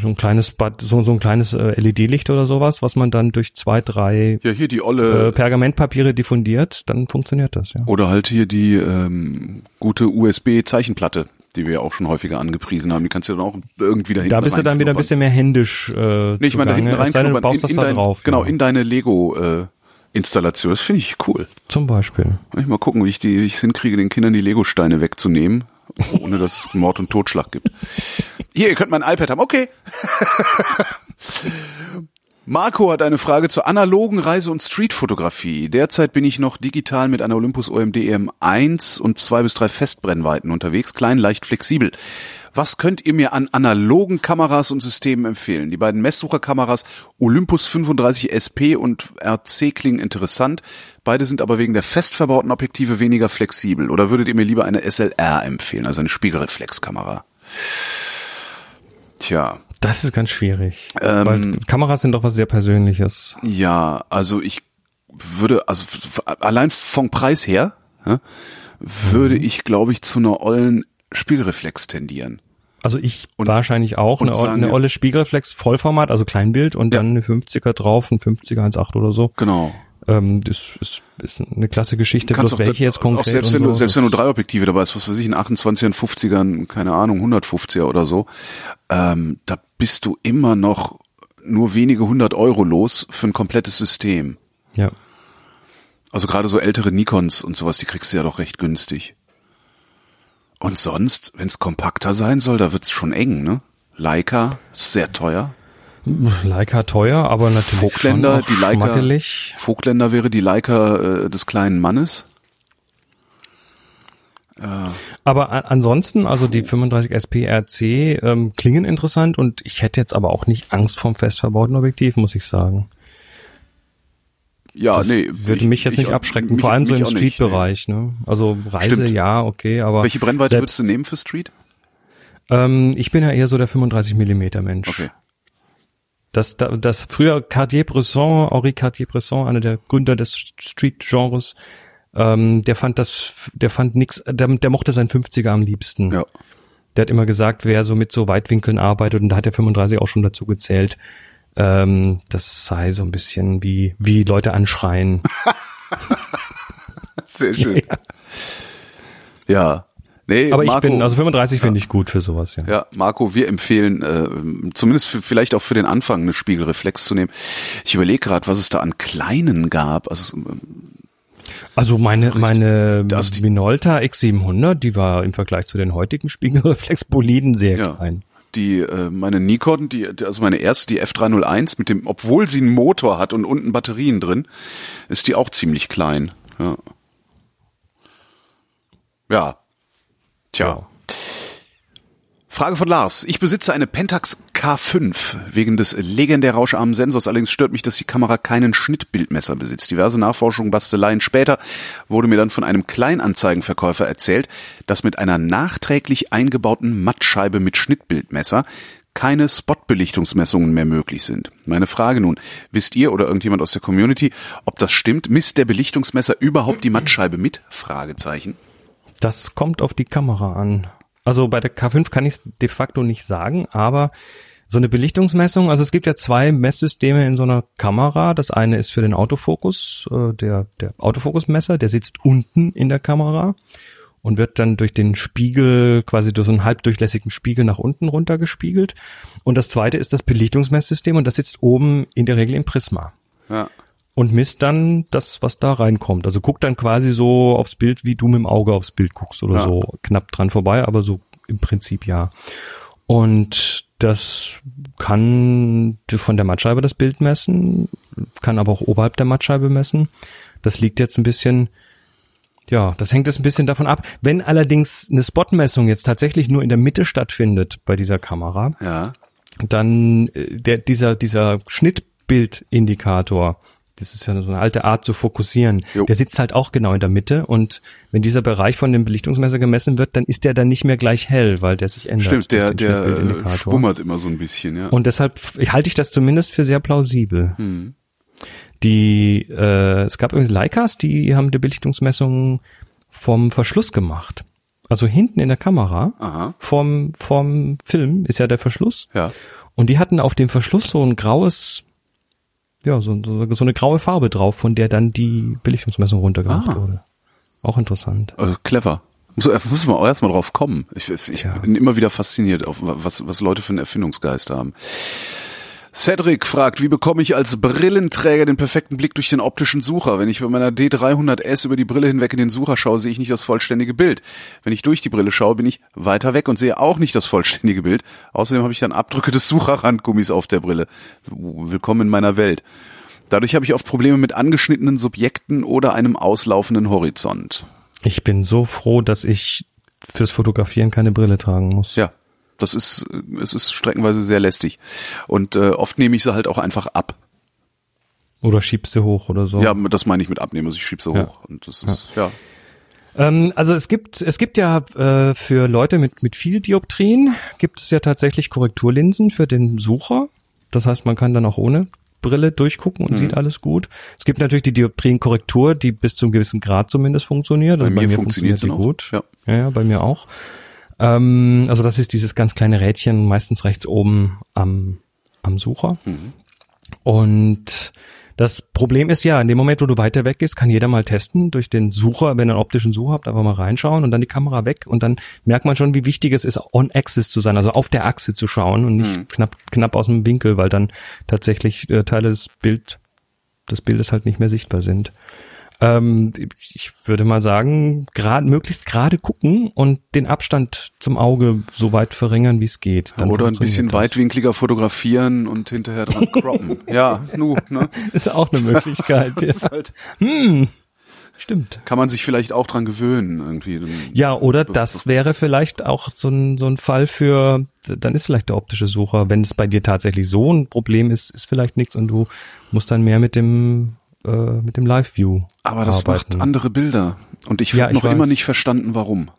So ein kleines Bad, so, so ein kleines äh, LED-Licht oder sowas, was man dann durch zwei, drei
Ja, hier die olle,
äh, Pergamentpapiere diffundiert, dann funktioniert das, ja.
oder halt hier die ähm, gute USB-Zeichenplatte, die wir auch schon häufiger angepriesen haben. Die kannst du dann auch irgendwie dahinter
Da bist du dann wieder ein bisschen mehr händisch äh,
Nee, ich meine, da hinten
sei denn, du baust das da
dein,
drauf.
Genau,
ja.
in deine Lego-Installation. das finde ich cool.
Zum Beispiel.
Ich mal gucken, wie ich die wie ich hinkriege, den Kindern die Lego-Steine wegzunehmen, ohne dass es Mord und Totschlag gibt. Hier, ihr könnt mein iPad haben. Okay. Marco hat eine Frage zur analogen Reise- und Streetfotografie. Derzeit bin ich noch digital mit einer Olympus OMD EM1 und zwei bis drei Festbrennweiten unterwegs, klein, leicht, flexibel. Was könnt ihr mir an analogen Kameras und Systemen empfehlen? Die beiden Messsucherkameras Olympus 35 SP und RC klingen interessant. Beide sind aber wegen der fest verbauten Objektive weniger flexibel. Oder würdet ihr mir lieber eine SLR empfehlen, also eine Spiegelreflexkamera? Tja,
Das ist ganz schwierig.
Ähm,
weil Kameras sind doch was sehr Persönliches.
Ja, also ich würde, also allein vom Preis her, würde
Mhm.
ich, glaube ich, zu einer ollen Spiegelreflex tendieren.
Also ich
Und-
wahrscheinlich auch. Eine,
sagen-
eine olle Spiegelreflex Vollformat, also Kleinbild und
Ja.
dann eine 50er drauf, ein 50er 1.8 oder so.
Genau.
Ähm, das ist, ist eine klasse Geschichte,
Du
bloß
auch,
welche jetzt
auch
konkret
selbst
und
wenn du
so,
selbst wenn du drei Objektive dabei hast, was weiß ich, ein 28er, ein 50er, ein, keine Ahnung, 150er oder so, ähm, da bist du immer noch nur wenige hundert Euro los für ein komplettes System.
Ja.
Also gerade so ältere Nikons und sowas, die kriegst du ja doch recht günstig. Und sonst, wenn es kompakter sein soll, da wird's schon eng, ne? Leica ist sehr teuer.
Leica teuer, aber natürlich
Vogtländer,
schon auch
die Leica,
schmackelig.
Vogtländer wäre die Leica äh, des kleinen Mannes.
Aber a- ansonsten, also die 35 SP RC ähm, klingen interessant und ich hätte jetzt aber auch nicht Angst vom fest verbauten Objektiv, muss ich sagen.
Ja,
Das
nee.
würde
ich-
mich jetzt
ich
nicht
auch-
abschrecken,
mich-
vor allem so im Street-Bereich. Ne? Also Reise,
Stimmt.
ja, okay, aber
nee. Welche Brennweite
selbst-
würdest du nehmen für Street?
Ähm, ich bin ja eher so der 35 Millimeter Mensch.
Okay.
Das, da- das früher Cartier-Bresson, Henri Cartier-Bresson, einer der Gründer des Street-Genres, ähm, der fand das, der fand nix, der, der mochte sein 50er am liebsten.
Ja.
Der hat immer gesagt, wer so mit so Weitwinkeln arbeitet, und da hat der 35 auch schon dazu gezählt, ähm, das sei so ein bisschen wie, wie Leute anschreien.
Sehr schön. ja. Nee,
Aber ich
Marco,
bin, also 35 finde ich gut für sowas, ja.
Ja, Marco, wir empfehlen äh, zumindest für, vielleicht auch für den Anfang eine Spiegelreflex zu nehmen. Ich überlege gerade, was es da an kleinen gab. Also es-
Also meine, meine
Also die-
Minolta X700, die war im Vergleich zu den heutigen Spiegelreflexboliden sehr
ja,
klein.
Die äh, meine Nikon, die also meine erste, die F301 mit dem, obwohl sie einen Motor hat und unten Batterien drin, ist die auch ziemlich klein. Ja. Ja. Tja.
Ja.
Frage von Lars. Ich besitze eine Pentax K5. Wegen des legendär rauscharmen Sensors allerdings stört mich, dass die Kamera keinen Schnittbildmesser besitzt. Diverse Nachforschungen, Basteleien später wurde mir dann von einem Kleinanzeigenverkäufer erzählt, dass mit einer nachträglich eingebauten Mattscheibe mit Schnittbildmesser keine Spotbelichtungsmessungen mehr möglich sind. Meine Frage nun, wisst ihr oder irgendjemand aus der Community, ob das stimmt? Misst der Belichtungsmesser überhaupt die Mattscheibe mit? Fragezeichen.
Das kommt auf die Kamera an. Also bei der K5 kann ich es de facto nicht sagen, aber so eine Belichtungsmessung, also es gibt ja zwei Messsysteme in so einer Kamera. Das eine ist für den Autofokus, äh, der, der Autofokusmesser, der sitzt unten in der Kamera und wird dann durch den Spiegel, quasi durch so einen halbdurchlässigen Spiegel nach unten runter gespiegelt. Und das zweite ist das Belichtungsmesssystem und das sitzt oben in der Regel im Prisma
Ja.
Und misst dann das, was da reinkommt. Also guckt dann quasi so aufs Bild, wie du mit dem Auge aufs Bild guckst oder
Ja.
so. Knapp dran vorbei, aber so im Prinzip ja. Und das kann von der Mattscheibe das Bild messen, kann aber auch oberhalb der Mattscheibe messen. Das liegt jetzt ein bisschen, ja, das hängt jetzt ein bisschen davon ab. Wenn allerdings eine Spotmessung jetzt tatsächlich nur in der Mitte stattfindet bei dieser Kamera,
Ja.
dann äh, der, dieser, dieser Schnittbildindikator, das ist ja so eine alte Art zu fokussieren,
Jo.
der sitzt halt auch genau in der Mitte und wenn dieser Bereich von dem Belichtungsmesser gemessen wird, dann ist der dann nicht mehr gleich hell, weil der sich ändert.
Stimmt, der, der äh, schwummert immer so ein bisschen, ja.
Und deshalb halte ich das zumindest für sehr plausibel.
Hm.
Die, äh, es gab übrigens Leicas, die haben die Belichtungsmessungen vom Verschluss gemacht. Also hinten in der Kamera,
Aha.
vom, vom Film ist ja der Verschluss.
Ja.
Und die hatten auf dem Verschluss so ein graues, ja, so, so, so eine graue Farbe drauf, von der dann die Belichtungsmessung runtergemacht
Ah.
wurde. Auch interessant.
Äh, clever. Muss, äh, muss man auch erstmal drauf kommen. Ich, ich
Tja.
bin immer wieder fasziniert, auf was, was Leute für einen Erfindungsgeist haben. Cedric fragt, wie bekomme ich als Brillenträger den perfekten Blick durch den optischen Sucher? Wenn ich bei meiner D300S über die Brille hinweg in den Sucher schaue, sehe ich nicht das vollständige Bild. Wenn ich durch die Brille schaue, bin ich weiter weg und sehe auch nicht das vollständige Bild. Außerdem habe ich dann Abdrücke des Sucherrandgummis auf der Brille. Willkommen in meiner Welt. Dadurch habe ich oft Probleme mit angeschnittenen Subjekten oder einem auslaufenden Horizont.
Ich bin so froh, dass ich fürs Fotografieren keine Brille tragen muss.
Ja, das ist, es ist streckenweise sehr lästig. Und äh, oft nehme ich sie halt auch einfach ab.
Oder schiebst du hoch oder so.
Ja, das meine ich mit abnehmen, also ich schieb sie
Ja.
hoch. Und das ist, ja.
Ähm, also es gibt es gibt ja äh, für Leute mit mit viel Dioptrien gibt es ja tatsächlich Korrekturlinsen für den Sucher. Das heißt, man kann dann auch ohne Brille durchgucken
Mhm.
und sieht alles gut. Es gibt natürlich die Dioptrienkorrektur, die bis zu einem gewissen Grad zumindest funktioniert.
Bei
Also
mir funktioniert sie
die gut.
Ja.
ja, ja, bei mir auch. Ähm, also das ist dieses ganz kleine Rädchen, meistens rechts oben am am Sucher.
Mhm.
Und das Problem ist ja, in dem Moment, wo du weiter weg bist, kann jeder mal testen durch den Sucher, wenn ihr einen optischen Sucher habt, einfach mal reinschauen und dann die Kamera weg und dann merkt man schon, wie wichtig es ist, on axis zu sein, also auf der Achse zu schauen und nicht knapp, knapp aus dem Winkel, weil dann tatsächlich äh, Teile des Bild, des Bildes halt nicht mehr sichtbar sind. Ähm, ich würde mal sagen, gerade möglichst gerade gucken und den Abstand zum Auge so weit verringern, wie es geht. Dann
Oder ein bisschen
das.
weitwinkliger fotografieren und hinterher dran croppen. ja, nu, ne?
Ist auch eine Möglichkeit. Ja.
ist halt,
Stimmt.
kann man sich vielleicht auch dran gewöhnen, irgendwie.
Ja, oder das wäre vielleicht auch so ein, so ein Fall für, dann ist vielleicht der optische Sucher, wenn es bei dir tatsächlich so ein Problem ist, ist vielleicht nichts und du musst dann mehr mit dem, äh, mit dem Live-View
Aber das
arbeiten.
macht andere Bilder. Und ich
Ja,
habe
ich
noch immer
weiß.
nicht verstanden, warum.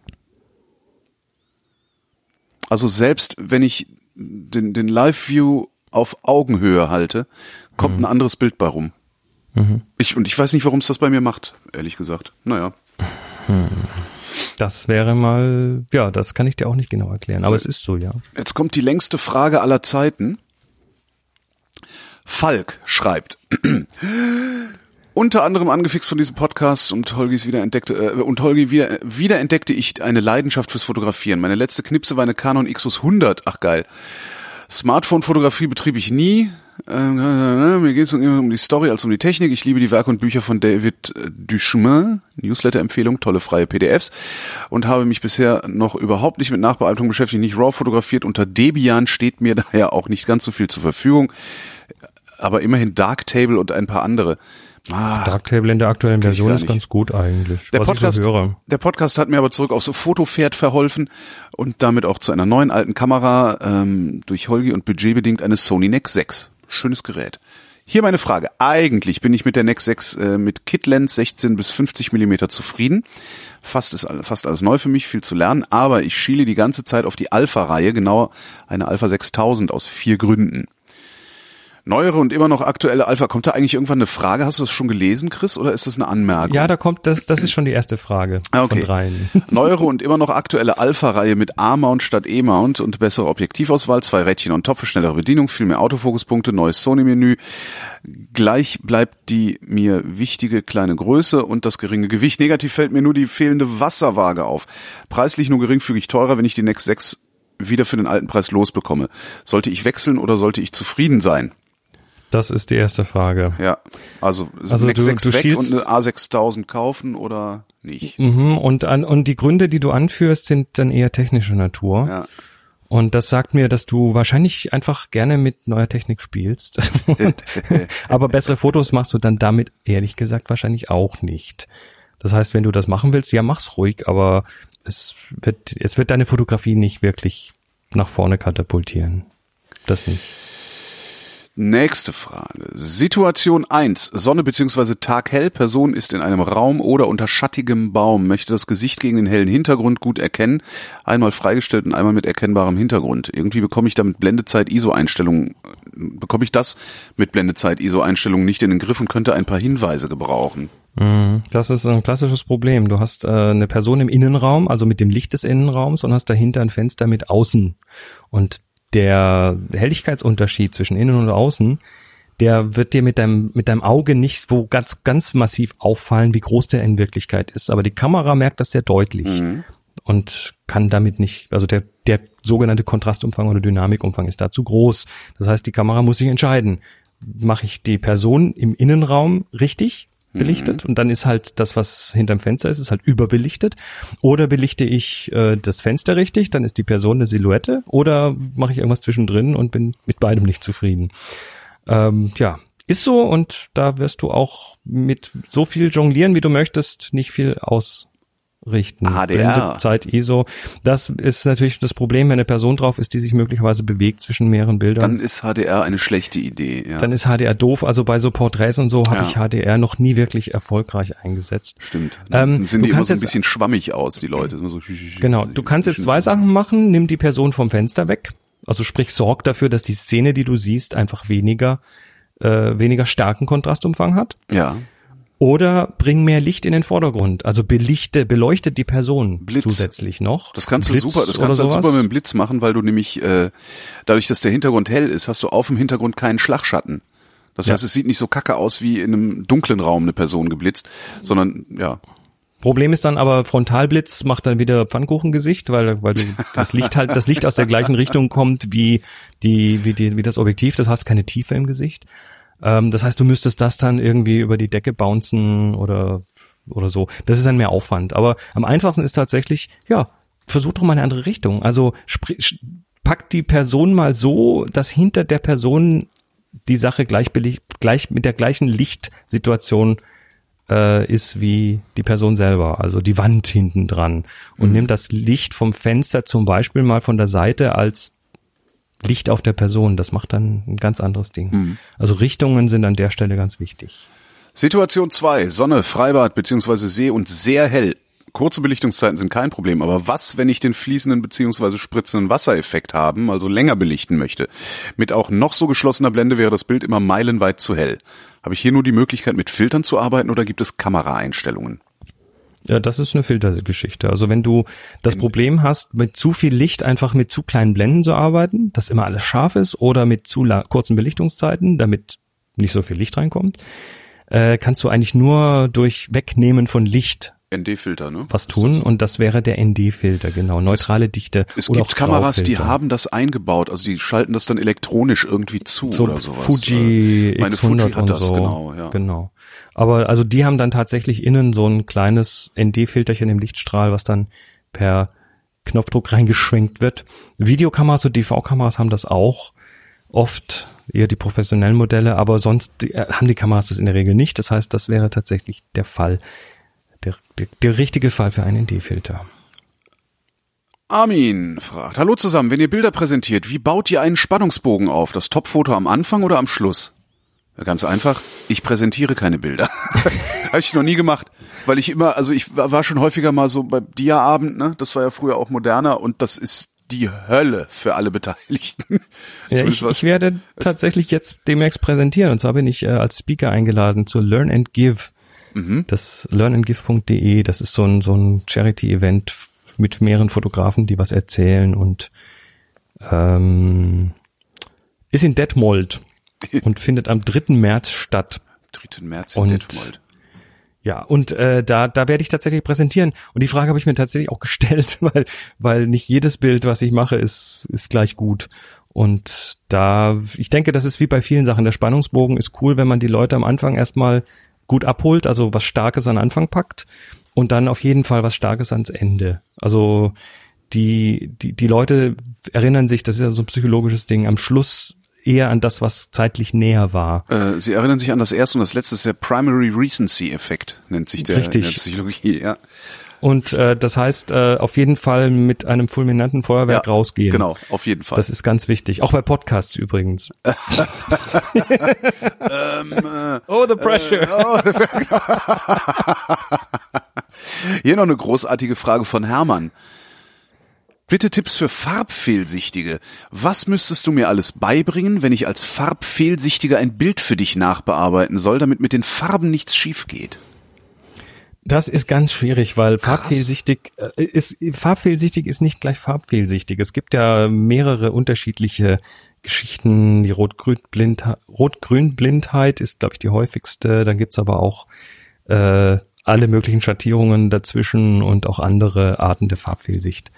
Also selbst wenn ich den, den Live-View auf Augenhöhe halte, kommt
Mhm.
ein anderes Bild bei rum. Ich, und ich weiß nicht, warum es das bei mir macht, ehrlich gesagt. Naja.
Das wäre mal, ja, das kann ich dir auch nicht genau erklären, aber es ist so, ja.
Jetzt kommt die längste Frage aller Zeiten. Falk schreibt. Unter anderem angefixt von diesem Podcast und Holgis wiederentdeckte äh, und Holgi wieder wiederentdeckte ich eine Leidenschaft fürs Fotografieren. Meine letzte Knipse war eine Canon Xus 100. Ach geil. Smartphone-Fotografie betrieb ich nie. Äh, mir geht es um die Story als um die Technik. Ich liebe die Werke und Bücher von David Duchemin, Newsletter-Empfehlung, tolle freie PDFs und habe mich bisher noch überhaupt nicht mit Nachbearbeitung beschäftigt, nicht RAW fotografiert. Unter Debian steht mir daher auch nicht ganz so viel zur Verfügung, aber immerhin Darktable und ein paar andere. Ah,
Darktable in der aktuellen Version ist ganz gut eigentlich,
der Podcast,
so
der Podcast hat mir aber zurück aufs Fotopferd verholfen und damit auch zu einer neuen alten Kamera, ähm, durch Holgi und budgetbedingt eine Sony Nex 6. Schönes Gerät. Hier meine Frage. Eigentlich bin ich mit der Nex 6 äh, mit Kit-Lens 16 bis 50 Millimeter zufrieden. Fast ist fast alles neu für mich, viel zu lernen, aber ich schiele die ganze Zeit auf die Alpha-Reihe, genauer eine Alpha 6000 aus vier Gründen. Neuere und immer noch aktuelle Alpha. Kommt da eigentlich irgendwann eine Frage? Hast du das schon gelesen, Chris, oder ist das eine Anmerkung?
Ja, da kommt, das, das ist schon die erste Frage
Ah, okay.
von dreien.
Neuere und immer noch aktuelle Alpha-Reihe mit A-Mount statt E-Mount und bessere Objektivauswahl, zwei Rädchen und Top für schnellere Bedienung, viel mehr Autofokuspunkte, neues Sony-Menü. Gleich bleibt die mir wichtige kleine Größe und das geringe Gewicht. Negativ fällt mir nur die fehlende Wasserwaage auf. Preislich nur geringfügig teurer, wenn ich die Nex 6 wieder für den alten Preis losbekomme. Sollte ich wechseln oder sollte ich zufrieden sein?
Das ist die erste Frage.
Ja, also,
Also du-
6
du
weg und eine A6000 kaufen oder nicht?
Mhm, und, an, und die Gründe, die du anführst, sind dann eher technischer Natur.
Ja.
Und das sagt mir, dass du wahrscheinlich einfach gerne mit neuer Technik spielst. Aber bessere Fotos machst du dann damit, ehrlich gesagt, wahrscheinlich auch nicht. Das heißt, wenn du das machen willst, ja, mach's ruhig, aber es wird, es wird deine Fotografie nicht wirklich nach vorne katapultieren. Das nicht.
Nächste Frage. Situation 1. Sonne bzw. Tag hell. Person ist in einem Raum oder unter schattigem Baum, möchte das Gesicht gegen den hellen Hintergrund gut erkennen. Einmal freigestellt und einmal mit erkennbarem Hintergrund. Irgendwie bekomme ich damit Blendezeit ISO-Einstellungen, bekomme ich das mit Blendezeit ISO-Einstellungen nicht in den Griff und könnte ein paar Hinweise gebrauchen.
Mhm. Das ist ein klassisches Problem. Du hast äh, eine Person im Innenraum, also mit dem Licht des Innenraums und hast dahinter ein Fenster mit außen. Und der Helligkeitsunterschied zwischen innen und außen, der wird dir mit deinem, mit deinem Auge nicht so ganz, ganz massiv auffallen, wie groß der in Wirklichkeit ist. Aber die Kamera merkt das sehr deutlich
Mhm.
und kann damit nicht, also der, der sogenannte Kontrastumfang oder Dynamikumfang ist da zu groß. Das heißt, die Kamera muss sich entscheiden. Mache ich die Person im Innenraum richtig belichtet und dann ist halt das, was hinterm Fenster ist, ist halt überbelichtet. Oder belichte ich äh, das Fenster richtig, dann ist die Person eine Silhouette. Oder mache ich irgendwas zwischendrin und bin mit beidem nicht zufrieden. Ähm, ja, ist so und da wirst du auch mit so viel jonglieren, wie du möchtest, nicht viel ausrichten.
HDR.
Blende, Zeit, ISO. Das ist natürlich das Problem, wenn eine Person drauf ist, die sich möglicherweise bewegt zwischen mehreren Bildern.
Dann ist HDR eine schlechte Idee. Ja.
Dann ist HDR doof. Also bei so Porträts und so habe
Ja.
ich HDR noch nie wirklich erfolgreich eingesetzt.
Stimmt.
Ähm,
sind die immer so ein
jetzt-
bisschen schwammig aus, die Leute. So
Genau, du kannst jetzt zwei Sachen machen. Nimm die Person vom Fenster weg. Also sprich, sorg dafür, dass die Szene, die du siehst, einfach weniger, äh, weniger starken Kontrastumfang hat.
Ja.
Oder bring mehr Licht in den Vordergrund. Also belichte, beleuchte die Person
Blitz.
zusätzlich noch.
Das kannst du
Blitz
super, das kannst du halt super mit dem Blitz machen, weil du nämlich äh, dadurch, dass der Hintergrund hell ist, hast du auf dem Hintergrund keinen Schlagschatten. Das
Ja.
heißt, es sieht nicht so kacke aus wie in einem dunklen Raum eine Person geblitzt, sondern ja,
Problem ist dann aber, Frontalblitz macht dann wieder Pfannkuchengesicht, weil, weil du das Licht halt, das Licht aus der gleichen Richtung kommt wie die, wie die, wie das Objektiv. Das hast keine Tiefe im Gesicht. Ähm, das heißt, du müsstest das dann irgendwie über die Decke bouncen oder, oder so. Das ist dann mehr Aufwand. Aber am einfachsten ist tatsächlich, ja, versuch doch mal eine andere Richtung. Also sprich, pack die Person mal so, dass hinter der Person die Sache gleich, gleich mit der gleichen Lichtsituation äh, ist wie die Person selber, also die Wand hinten dran. Und nimm das Licht vom Fenster zum Beispiel mal von der Seite als Licht auf der Person. Das macht dann ein ganz anderes Ding. Also Richtungen sind an der Stelle ganz wichtig.
Situation zwei: Sonne, Freibad beziehungsweise See und sehr hell. Kurze Belichtungszeiten sind kein Problem, aber was, wenn ich den fließenden beziehungsweise spritzenden Wassereffekt haben, also länger belichten möchte? Mit auch noch so geschlossener Blende wäre das Bild immer meilenweit zu hell. Habe ich hier nur die Möglichkeit, mit Filtern zu arbeiten oder gibt es Kameraeinstellungen?
Ja, das ist eine Filtergeschichte. Also wenn du das Problem hast, mit zu viel Licht einfach mit zu kleinen Blenden zu arbeiten, dass immer alles scharf ist, oder mit zu kurzen Belichtungszeiten, damit nicht so viel Licht reinkommt, äh, kannst du eigentlich nur durch Wegnehmen von Licht
ND-Filter, ne?
was tun und das wäre der ND-Filter, genau, neutrale Dichte.
Es gibt Kameras, die haben das eingebaut, also die schalten das dann elektronisch irgendwie zu
so
oder sowas.
Fuji
Meine
X100
Fuji hat das,
so.
genau, ja.
Genau. Aber also die haben dann tatsächlich innen so ein kleines ND-Filterchen im Lichtstrahl, was dann per Knopfdruck reingeschwenkt wird. Videokameras und DV-Kameras haben das auch. Oft eher die professionellen Modelle, aber sonst äh, haben die Kameras das in der Regel nicht. Das heißt, das wäre tatsächlich der Fall. Der, der, der richtige Fall für einen ND-Filter.
Armin fragt, hallo zusammen, wenn ihr Bilder präsentiert, wie baut ihr einen Spannungsbogen auf? Das Topfoto am Anfang oder am Schluss? Ganz einfach, ich präsentiere keine Bilder. Habe ich noch nie gemacht, weil ich immer, also ich war schon häufiger mal so bei Dia-Abend, ne? Das war ja früher auch moderner und das ist die Hölle für alle Beteiligten.
Ja, ich, ich werde tatsächlich jetzt demnächst präsentieren. Und zwar bin ich äh, als Speaker eingeladen zu Learn and Give.
Mhm.
Das learnandgive.de, das ist so ein, so ein Charity-Event mit mehreren Fotografen, die was erzählen und ähm, ist in Detmold und findet am 3. März statt.
3. März in
Und-
Detmold.
Ja, und äh, da, da werde ich tatsächlich präsentieren. Und die Frage habe ich mir tatsächlich auch gestellt, weil, weil nicht jedes Bild, was ich mache, ist, ist gleich gut. Und da, ich denke, das ist wie bei vielen Sachen. Der Spannungsbogen ist cool, wenn man die Leute am Anfang erstmal gut abholt, also was Starkes an Anfang packt und dann auf jeden Fall was Starkes ans Ende. Also die, die, die Leute erinnern sich, das ist ja so ein psychologisches Ding, am Schluss eher an das, was zeitlich näher war.
Äh, Sie erinnern sich an das erste und das letzte, ist der Primary Recency Effekt, nennt sich der
Richtig.
in der Psychologie, ja.
Und äh, das heißt, äh, auf jeden Fall mit einem fulminanten Feuerwerk
ja
rausgehen.
Genau, auf jeden Fall.
Das ist ganz wichtig. Auch bei Podcasts übrigens. oh, the pressure.
Hier noch eine großartige Frage von Hermann. Bitte Tipps für Farbfehlsichtige. Was müsstest du mir alles beibringen, wenn ich als Farbfehlsichtiger ein Bild für dich nachbearbeiten soll, damit mit den Farben nichts schief geht?
Das ist ganz schwierig, weil farbfehlsichtig äh, ist farbfehlsichtig ist nicht gleich farbfehlsichtig. Es gibt ja mehrere unterschiedliche Geschichten. Die Rot-Grün-Blindheit Rot ist, glaube ich, die häufigste. Dann gibt's aber auch äh, alle möglichen Schattierungen dazwischen und auch andere Arten der Farbfehlsicht.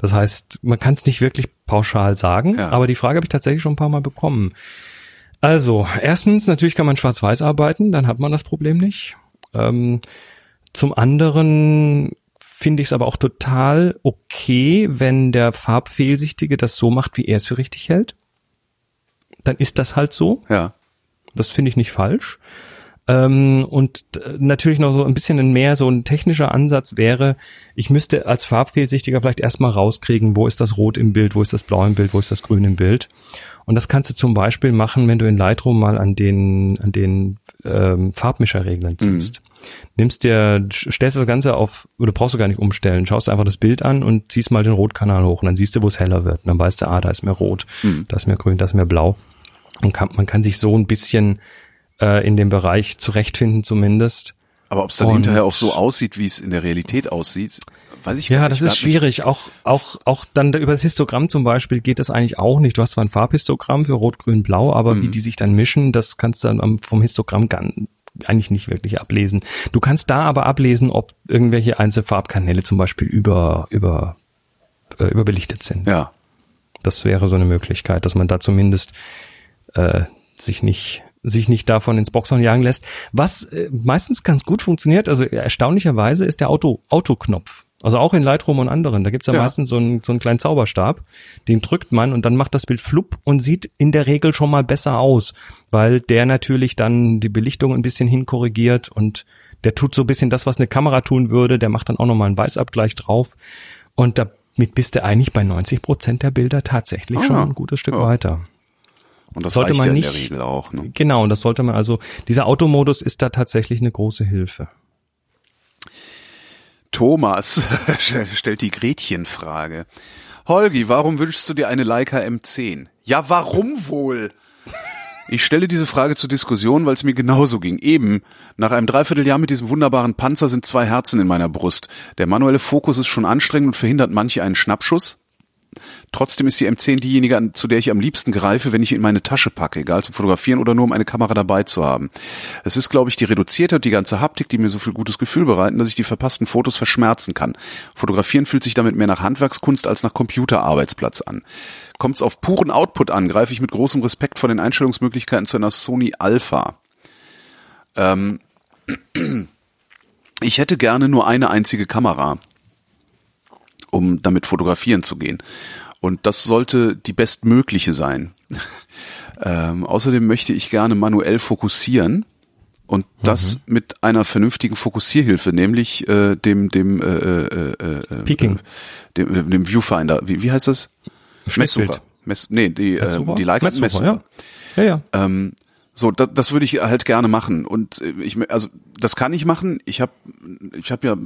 Das heißt, man kann es nicht wirklich pauschal sagen, ja. aber die Frage habe ich tatsächlich schon ein paar Mal bekommen. Also, erstens, natürlich kann man schwarz-weiß arbeiten, dann hat man das Problem nicht. Ähm, zum anderen finde ich es aber auch total okay, wenn der Farbfehlsichtige das so macht, wie er es für richtig hält. Dann ist das halt so.
Ja.
Das finde ich nicht falsch. Ähm, und natürlich noch so ein bisschen mehr so ein technischer Ansatz wäre, ich müsste als Farbfehlsichtiger vielleicht erstmal rauskriegen, wo ist das Rot im Bild, wo ist das Blau im Bild, wo ist das Grün im Bild. Und das kannst du zum Beispiel machen, wenn du in Lightroom mal an den, an den ähm, Farbmischerreglern ziehst. Mhm. Nimmst dir, stellst das Ganze auf, oder brauchst du gar nicht umstellen, schaust einfach das Bild an und ziehst mal den Rotkanal hoch und dann siehst du, wo es heller wird. Und dann weißt du, ah, da ist mehr rot, mhm. da ist mehr grün, da ist mehr blau. Und kann, man kann sich so ein bisschen äh, in dem Bereich zurechtfinden zumindest.
Aber ob es dann und, hinterher auch so aussieht, wie es in der Realität aussieht, weiß ich
ja, nicht. Ja, das ist schwierig. Nicht. Auch, auch, auch dann über das Histogramm zum Beispiel geht das eigentlich auch nicht. Du hast zwar ein Farbhistogramm für Rot, Grün, Blau, aber mhm. wie die sich dann mischen, das kannst du dann vom Histogramm gar, eigentlich nicht wirklich ablesen. Du kannst da aber ablesen, ob irgendwelche Einzelfarbkanäle zum Beispiel über, über, äh, überbelichtet sind.
Ja.
Das wäre so eine Möglichkeit, dass man da zumindest äh, sich nicht sich nicht davon ins Boxhorn jagen lässt. Was äh, meistens ganz gut funktioniert, also erstaunlicherweise ist der Auto Autoknopf. Also auch in Lightroom und anderen. Da gibt's ja, ja, meistens so einen, so einen kleinen Zauberstab, den drückt man und dann macht das Bild flupp und sieht in der Regel schon mal besser aus, weil der natürlich dann die Belichtung ein bisschen hinkorrigiert und der tut so ein bisschen das, was eine Kamera tun würde. Der macht dann auch nochmal einen Weißabgleich drauf und damit bist du eigentlich bei 90 Prozent der Bilder tatsächlich ah, schon ein gutes Stück ja. weiter.
Und das sollte man ja nicht, in der Regel auch. Ne?
Genau, und das sollte man also, dieser Automodus ist da tatsächlich eine große Hilfe.
Thomas stellt die Gretchenfrage. Holgi, warum wünschst du dir eine Leica M10? Ja, warum wohl? Ich stelle diese Frage zur Diskussion, weil es mir genauso ging. Eben, nach einem Dreivierteljahr mit diesem wunderbaren Panzer sind zwei Herzen in meiner Brust. Der manuelle Fokus ist schon anstrengend und verhindert manche einen Schnappschuss. Trotzdem ist die M10 diejenige, zu der ich am liebsten greife, wenn ich in meine Tasche packe, egal zum Fotografieren oder nur um eine Kamera dabei zu haben. Es ist, glaube ich, die reduzierte und die ganze Haptik, die mir so viel gutes Gefühl bereiten, dass ich die verpassten Fotos verschmerzen kann. Fotografieren fühlt sich damit mehr nach Handwerkskunst als nach Computerarbeitsplatz an. Kommt es auf puren Output an, greife ich mit großem Respekt vor den Einstellungsmöglichkeiten zu einer Sony Alpha. Ähm, ich hätte gerne nur eine einzige Kamera um damit fotografieren zu gehen. Und das sollte die bestmögliche sein. ähm, außerdem möchte ich gerne manuell fokussieren und das mhm. mit einer vernünftigen Fokussierhilfe, nämlich äh, dem dem äh, äh, äh, äh
Peaking.
Dem, äh, dem Viewfinder. Wie, wie heißt das? Messsucher. Mess, nee, die äh, die Leica Messsucher. Messsucher.
Ja, ja. ja.
Ähm, so, das, das würde ich halt gerne machen und äh, ich also das kann ich machen. Ich habe ich habe ja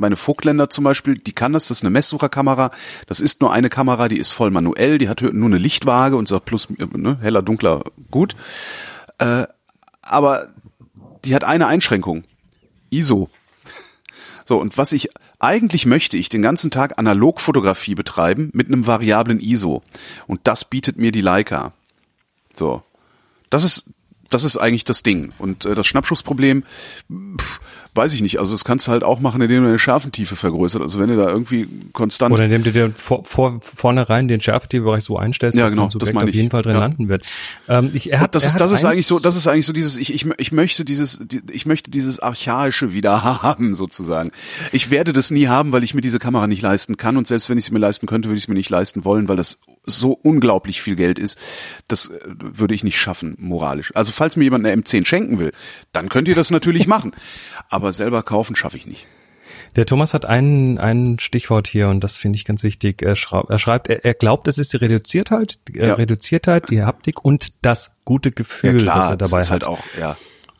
meine Vogtländer zum Beispiel, die kann das, das ist eine Messsucherkamera. Das ist nur eine Kamera, die ist voll manuell, die hat nur eine Lichtwaage und sagt plus, ne, heller, dunkler, gut. Äh, aber die hat eine Einschränkung. ISO. So, und was ich eigentlich möchte, ich den ganzen Tag Analogfotografie betreiben mit einem variablen ISO. Und das bietet mir die Leica. So. Das ist, das ist eigentlich das Ding. Und äh, das Schnappschussproblem, pff, weiß ich nicht. Also das kannst du halt auch machen, indem du deine Schärfentiefe vergrößert. Also wenn du da irgendwie konstant
oder indem du dir vor, vor, vornherein den Schärfentiebereich so einstellst,
ja, genau,
dass
das meine
auf jeden Fall drin ja. landen wird. Ähm, ich, er hat,
das
er
ist
hat
das ist eigentlich so, das ist eigentlich so dieses ich, ich, ich möchte dieses ich möchte dieses archaische wieder haben sozusagen. Ich werde das nie haben, weil ich mir diese Kamera nicht leisten kann und selbst wenn ich sie mir leisten könnte, würde ich es mir nicht leisten wollen, weil das so unglaublich viel Geld ist, das äh, würde ich nicht schaffen, moralisch. Also falls mir jemand eine M10 schenken will, dann könnt ihr das natürlich machen. Aber selber kaufen schaffe ich nicht.
Der Thomas hat ein, ein Stichwort hier und das finde ich ganz wichtig. Er, schreibt, er, schreibt, er, glaubt, es ist die Reduziertheit, die äh, ja. Reduziertheit, die Haptik und das gute Gefühl,
ja, klar,
das er dabei
das ist
hat.
Halt auch, ja.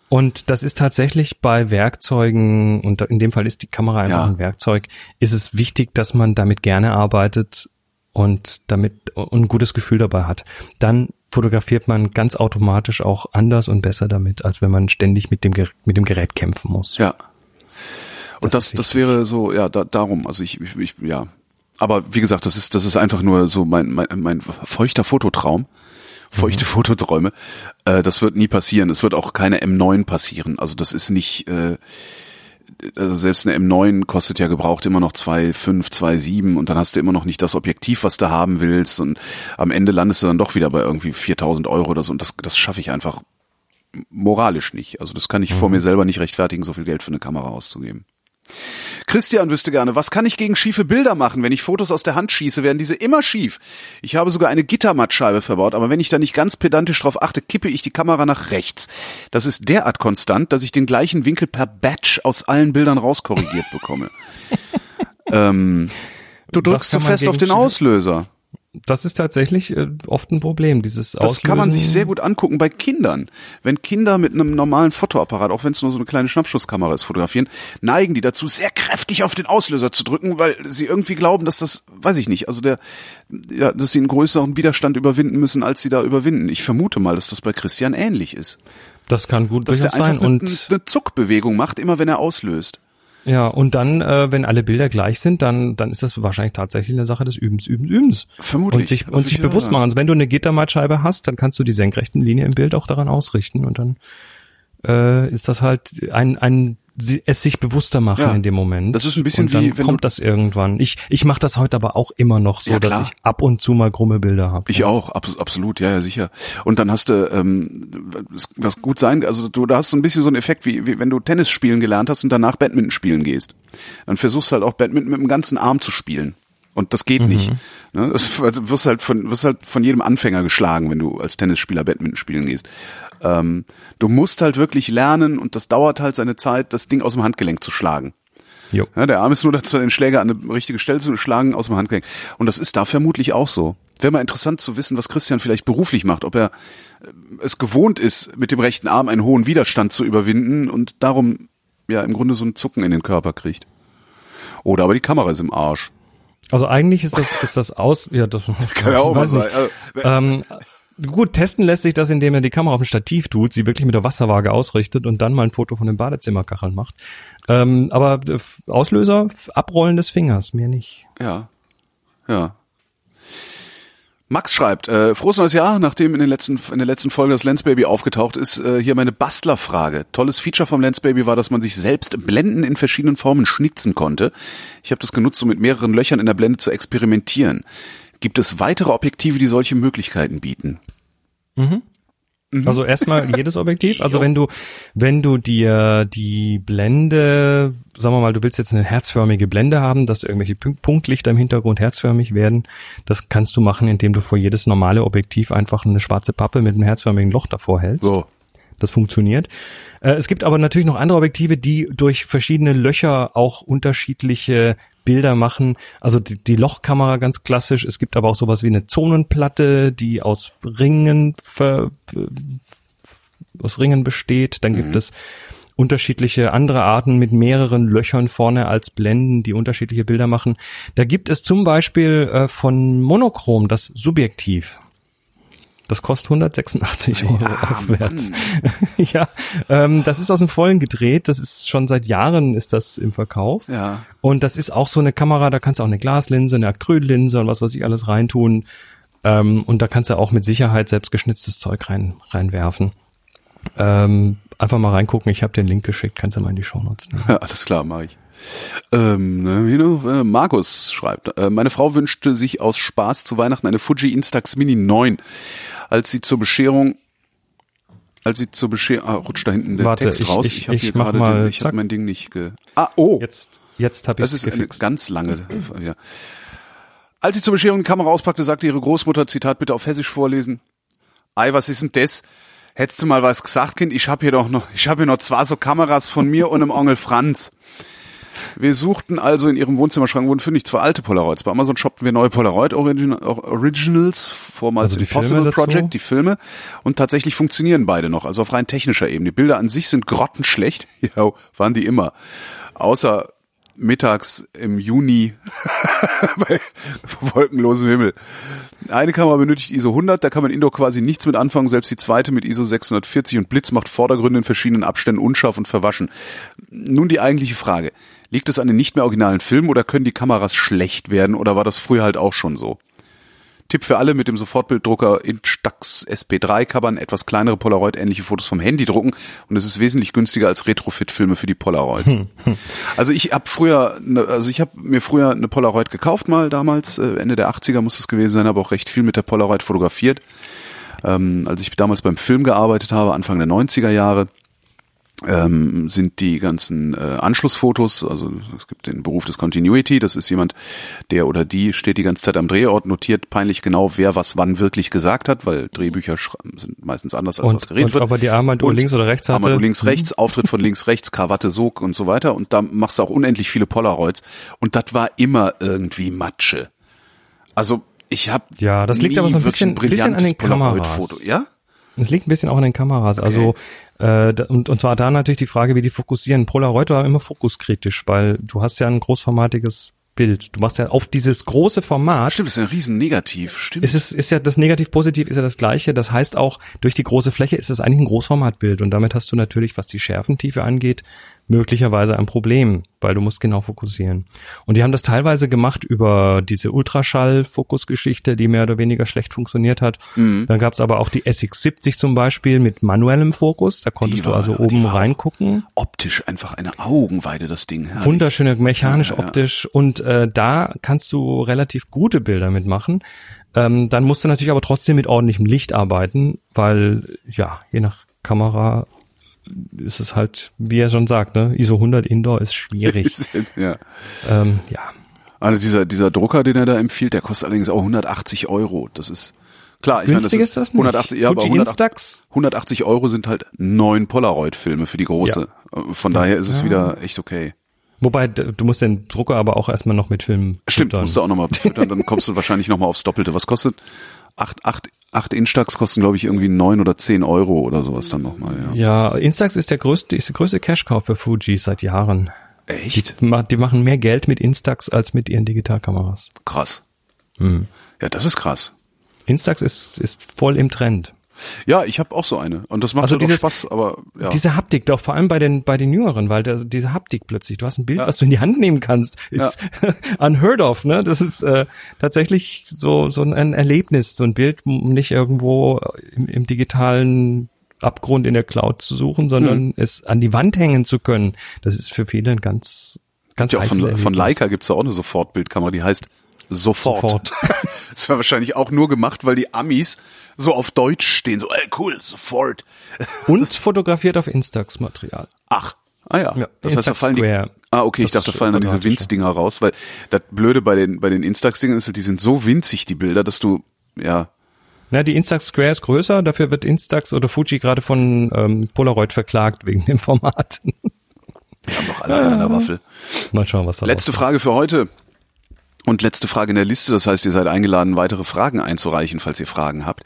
Und das ist tatsächlich bei Werkzeugen, und in dem Fall ist die Kamera einfach ja. ein Werkzeug, ist es wichtig, dass man damit gerne arbeitet und damit ein gutes Gefühl dabei hat, dann fotografiert man ganz automatisch auch anders und besser damit, als wenn man ständig mit dem, mit dem Gerät kämpfen muss.
Ja. Und das, das, wäre so, ja, da, darum, also ich, ich, ich, ja. Aber wie gesagt, das ist, das ist einfach nur so mein, mein, mein feuchter Fototraum. Feuchte mhm. Fototräume. Äh, das wird nie passieren. Es wird auch keine M9 passieren. Also das ist nicht, äh, also selbst eine M9 kostet ja gebraucht immer noch 2,5, 2,7 und dann hast du immer noch nicht das Objektiv, was du haben willst und am Ende landest du dann doch wieder bei irgendwie 4000 Euro oder so und das, das schaffe ich einfach moralisch nicht. Also das kann ich mhm. vor mir selber nicht rechtfertigen, so viel Geld für eine Kamera auszugeben. Christian wüsste gerne, was kann ich gegen schiefe Bilder machen? Wenn ich Fotos aus der Hand schieße, werden diese immer schief. Ich habe sogar eine Gittermattscheibe verbaut, aber wenn ich da nicht ganz pedantisch drauf achte, kippe ich die Kamera nach rechts. Das ist derart konstant, dass ich den gleichen Winkel per Batch aus allen Bildern rauskorrigiert bekomme. ähm, du drückst zu fest auf den Auslöser
das ist tatsächlich äh, oft ein Problem, dieses
Das Auslösen. kann man sich sehr gut angucken bei Kindern. Wenn Kinder mit einem normalen Fotoapparat, auch wenn es nur so eine kleine Schnappschusskamera ist, fotografieren, neigen die dazu, sehr kräftig auf den Auslöser zu drücken, weil sie irgendwie glauben, dass das, weiß ich nicht, also der, ja, dass sie einen größeren Widerstand überwinden müssen, als sie da überwinden. Ich vermute mal, dass das bei Christian ähnlich ist.
Das kann gut
dass der
sein.
Eine, und eine Zuckbewegung macht, immer wenn er auslöst.
Ja, und dann, äh, wenn alle Bilder gleich sind, dann, dann ist das wahrscheinlich tatsächlich eine Sache des Übens, Übens, Übens.
Vermutlich.
Und sich, und sich bewusst machen. Also wenn du eine Gittermattscheibe hast, dann kannst du die senkrechten Linien im Bild auch daran ausrichten und dann äh, ist das halt ein, ein es sich bewusster machen ja, in dem Moment.
Das ist ein bisschen
und dann
wie
wenn kommt das irgendwann. Ich ich mache das heute aber auch immer noch so, ja, dass ich ab und zu mal krumme Bilder habe.
Ich auch, ab, absolut, ja, ja, sicher. Und dann hast du ähm, was gut sein, also du da hast so ein bisschen so einen Effekt wie, wie wenn du Tennis spielen gelernt hast und danach Badminton spielen gehst. Dann versuchst du halt auch Badminton mit dem ganzen Arm zu spielen. Und das geht mhm. nicht. Ne? Das also wirst halt von wirst halt von jedem Anfänger geschlagen, wenn du als Tennisspieler Badminton spielen gehst. Ähm, du musst halt wirklich lernen und das dauert halt seine Zeit, das Ding aus dem Handgelenk zu schlagen. Jo. Ja, der Arm ist nur dazu, den Schläger an eine richtige Stelle zu schlagen aus dem Handgelenk. Und das ist da vermutlich auch so. Wäre mal interessant zu wissen, was Christian vielleicht beruflich macht, ob er äh, es gewohnt ist, mit dem rechten Arm einen hohen Widerstand zu überwinden und darum ja im Grunde so ein Zucken in den Körper kriegt. Oder aber die Kamera ist im Arsch.
Also eigentlich ist das, ist das aus, ja, das, kann ja auch mal sein. Also, ähm, Gut, testen lässt sich das, indem er die Kamera auf dem Stativ tut, sie wirklich mit der Wasserwaage ausrichtet und dann mal ein Foto von den Badezimmerkacheln macht. Ähm, aber äh, Auslöser, Abrollen des Fingers, mir nicht.
Ja, ja. Max schreibt, äh, frohes neues Jahr, nachdem in, den letzten, in der letzten Folge das Lensbaby aufgetaucht ist, äh, hier meine Bastlerfrage. Tolles Feature vom Lensbaby war, dass man sich selbst Blenden in verschiedenen Formen schnitzen konnte. Ich habe das genutzt, um mit mehreren Löchern in der Blende zu experimentieren. Gibt es weitere Objektive, die solche Möglichkeiten bieten?
Mhm. Mhm. Also erstmal jedes Objektiv. Also wenn du, wenn du dir die Blende, sagen wir mal, du willst jetzt eine herzförmige Blende haben, dass irgendwelche Punktlichter im Hintergrund herzförmig werden, das kannst du machen, indem du vor jedes normale Objektiv einfach eine schwarze Pappe mit einem herzförmigen Loch davor hältst. So. Das funktioniert. Äh, es gibt aber natürlich noch andere Objektive, die durch verschiedene Löcher auch unterschiedliche Bilder machen. Also die, die, Lochkamera ganz klassisch. Es gibt aber auch sowas wie eine Zonenplatte, die aus Ringen ver, aus Ringen besteht. Dann gibt mhm. es unterschiedliche andere Arten mit mehreren Löchern vorne als Blenden, die unterschiedliche Bilder machen. Da gibt es zum Beispiel äh, von Monochrom das Subjektiv. Das kostet 186 Euro ja, aufwärts. ja, ähm, das ist aus dem Vollen gedreht. Das ist schon seit Jahren ist das im Verkauf.
Ja.
Und das ist auch so eine Kamera, da kannst du auch eine Glaslinse, eine Acryllinse und was weiß ich alles reintun. Ähm, und da kannst du auch mit Sicherheit selbst geschnitztes Zeug rein, reinwerfen. Ähm, einfach mal reingucken. Ich habe den Link geschickt. Kannst du mal in die Shownotes nehmen.
Ja, alles klar, mache ich. Ähm, ne, äh, Markus schreibt, äh, meine Frau wünschte sich aus Spaß zu Weihnachten eine Fuji Instax Mini 9 als sie zur Bescherung als sie zur Bescherung, ah, rutscht da hinten der
Warte,
Text
ich,
raus.
Ich, ich habe hier gerade,
den, ich habe mein Ding nicht ge. Ah, oh,
jetzt, jetzt habe ich
Das ist gefixt. eine ganz lange. Ja. Als sie zur Bescherung die Kamera auspackte, sagte ihre Großmutter, Zitat bitte auf Hessisch vorlesen. Ei, was ist denn das? Hättest du mal was gesagt, Kind? Ich habe hier doch noch, ich habe hier noch zwei so Kameras von mir und einem Onkel Franz. Wir suchten also in ihrem Wohnzimmerschrank, wurden fündig zwei alte Polaroids. Bei Amazon shoppten wir neue Polaroid Original, Originals, vormals also Impossible Project, die Filme. Und tatsächlich funktionieren beide noch, also auf rein technischer Ebene. Die Bilder an sich sind grottenschlecht. Ja, waren die immer. Außer mittags im Juni bei wolkenlosem Himmel. Eine Kamera benötigt ISO 100, da kann man indoor quasi nichts mit anfangen, selbst die zweite mit ISO 640 und Blitz macht Vordergründe in verschiedenen Abständen unscharf und verwaschen. Nun die eigentliche Frage. Liegt es an den nicht mehr originalen Filmen oder können die Kameras schlecht werden oder war das früher halt auch schon so? Tipp für alle mit dem Sofortbilddrucker Instax SP3 kann man etwas kleinere Polaroid-ähnliche Fotos vom Handy drucken und es ist wesentlich günstiger als Retrofit-Filme für die Polaroids. Hm, hm. Also ich habe früher, ne, also ich habe mir früher eine Polaroid gekauft mal damals, äh, Ende der 80er muss es gewesen sein, aber auch recht viel mit der Polaroid fotografiert. Ähm, als ich damals beim Film gearbeitet habe, Anfang der 90er Jahre, ähm, sind die ganzen äh, Anschlussfotos, also es gibt den Beruf des Continuity, das ist jemand, der oder die steht die ganze Zeit am Drehort, notiert peinlich genau, wer was wann wirklich gesagt hat, weil Drehbücher sind meistens anders, als
und,
was geredet
und
wird.
Aber die Armbanduhr links oder rechts hatte.
Armbanduhr links, rechts, Auftritt von links, rechts, Krawatte, Sog und so weiter und da machst du auch unendlich viele Polaroids und das war immer irgendwie Matsche. Also ich habe
ja, das liegt aber so ein bisschen, bisschen an den Kameras.
Ja?
Es liegt ein bisschen auch an den Kameras. Also äh, und, und zwar da natürlich die Frage, wie die fokussieren. Polaroid war immer fokuskritisch, weil du hast ja ein großformatiges Bild. Du machst ja auf dieses große Format.
Stimmt, das ist ein riesen Negativ. Stimmt.
Ist es ist ja das Negativ-Positiv ist ja das gleiche. Das heißt auch durch die große Fläche ist es eigentlich ein Großformatbild und damit hast du natürlich, was die Schärfentiefe angeht, möglicherweise ein Problem, weil du musst genau fokussieren. Und die haben das teilweise gemacht über diese Ultraschall-Fokusgeschichte, die mehr oder weniger schlecht funktioniert hat. Mhm. Dann gab es aber auch die SX70 zum Beispiel mit manuellem Fokus. Da konntest war, du also oben reingucken.
Optisch einfach eine Augenweide, das Ding.
Herrlich. Wunderschöne, mechanisch, ja, ja, optisch. Und äh, da kannst du relativ gute Bilder mitmachen. Ähm, dann musst du natürlich aber trotzdem mit ordentlichem Licht arbeiten, weil ja, je nach Kamera ist es halt, wie er schon sagt, ne, ISO 100 Indoor ist schwierig.
ja.
Ähm, ja.
Also dieser, dieser Drucker, den er da empfiehlt, der kostet allerdings auch 180 Euro. Das ist, klar, ich
Günstig meine, das ist, das nicht.
180, ja,
Fuji
aber 180,
Instax?
180 Euro sind halt neun Polaroid-Filme für die große. Ja. Von daher ist es ja. wieder echt okay.
Wobei, du musst den Drucker aber auch erstmal noch mit Filmen
Stimmt, füttern. musst du auch nochmal füttern, dann kommst du wahrscheinlich nochmal aufs Doppelte. Was kostet? Acht, acht, acht Instax kosten, glaube ich, irgendwie neun oder zehn Euro oder sowas dann nochmal,
ja. Ja, Instax ist der größte, ist der größte Cash-Kauf für Fuji seit Jahren.
Echt?
Die, die, machen mehr Geld mit Instax als mit ihren Digitalkameras.
Krass.
Hm.
Ja, das ist krass.
Instax ist, ist voll im Trend.
Ja, ich habe auch so eine und das macht
also
halt
dieses,
Spaß, aber ja.
diese Haptik doch vor allem bei den bei den Jüngeren, weil der, diese Haptik plötzlich, du hast ein Bild, ja. was du in die Hand nehmen kannst, ist ja. unheard of, ne? Das ist äh, tatsächlich so so ein Erlebnis, so ein Bild nicht irgendwo im, im digitalen Abgrund in der Cloud zu suchen, sondern hm. es an die Wand hängen zu können. Das ist für viele ein ganz ganz
ja, von, von Leica gibt's ja auch eine Sofortbildkamera, die heißt Sofort. Sofort. das war wahrscheinlich auch nur gemacht, weil die Amis so auf Deutsch stehen, so, ey, cool, sofort.
Und fotografiert auf Instax-Material.
Ach, ah ja. ja
das heißt, da fallen
die, ah, okay, ich dachte, da fallen dann diese Winzdinger raus, weil das Blöde bei den, bei den Instax-Dingen ist, die sind so winzig, die Bilder, dass du, ja,
na, die Instax Square ist größer, dafür wird Instax oder Fuji gerade von ähm, Polaroid verklagt wegen dem Format.
Wir haben doch alle einen an der Waffel.
Mal schauen, was da
Letzte Frage für heute. Und letzte Frage in der Liste, das heißt, ihr seid eingeladen, weitere Fragen einzureichen, falls ihr Fragen habt.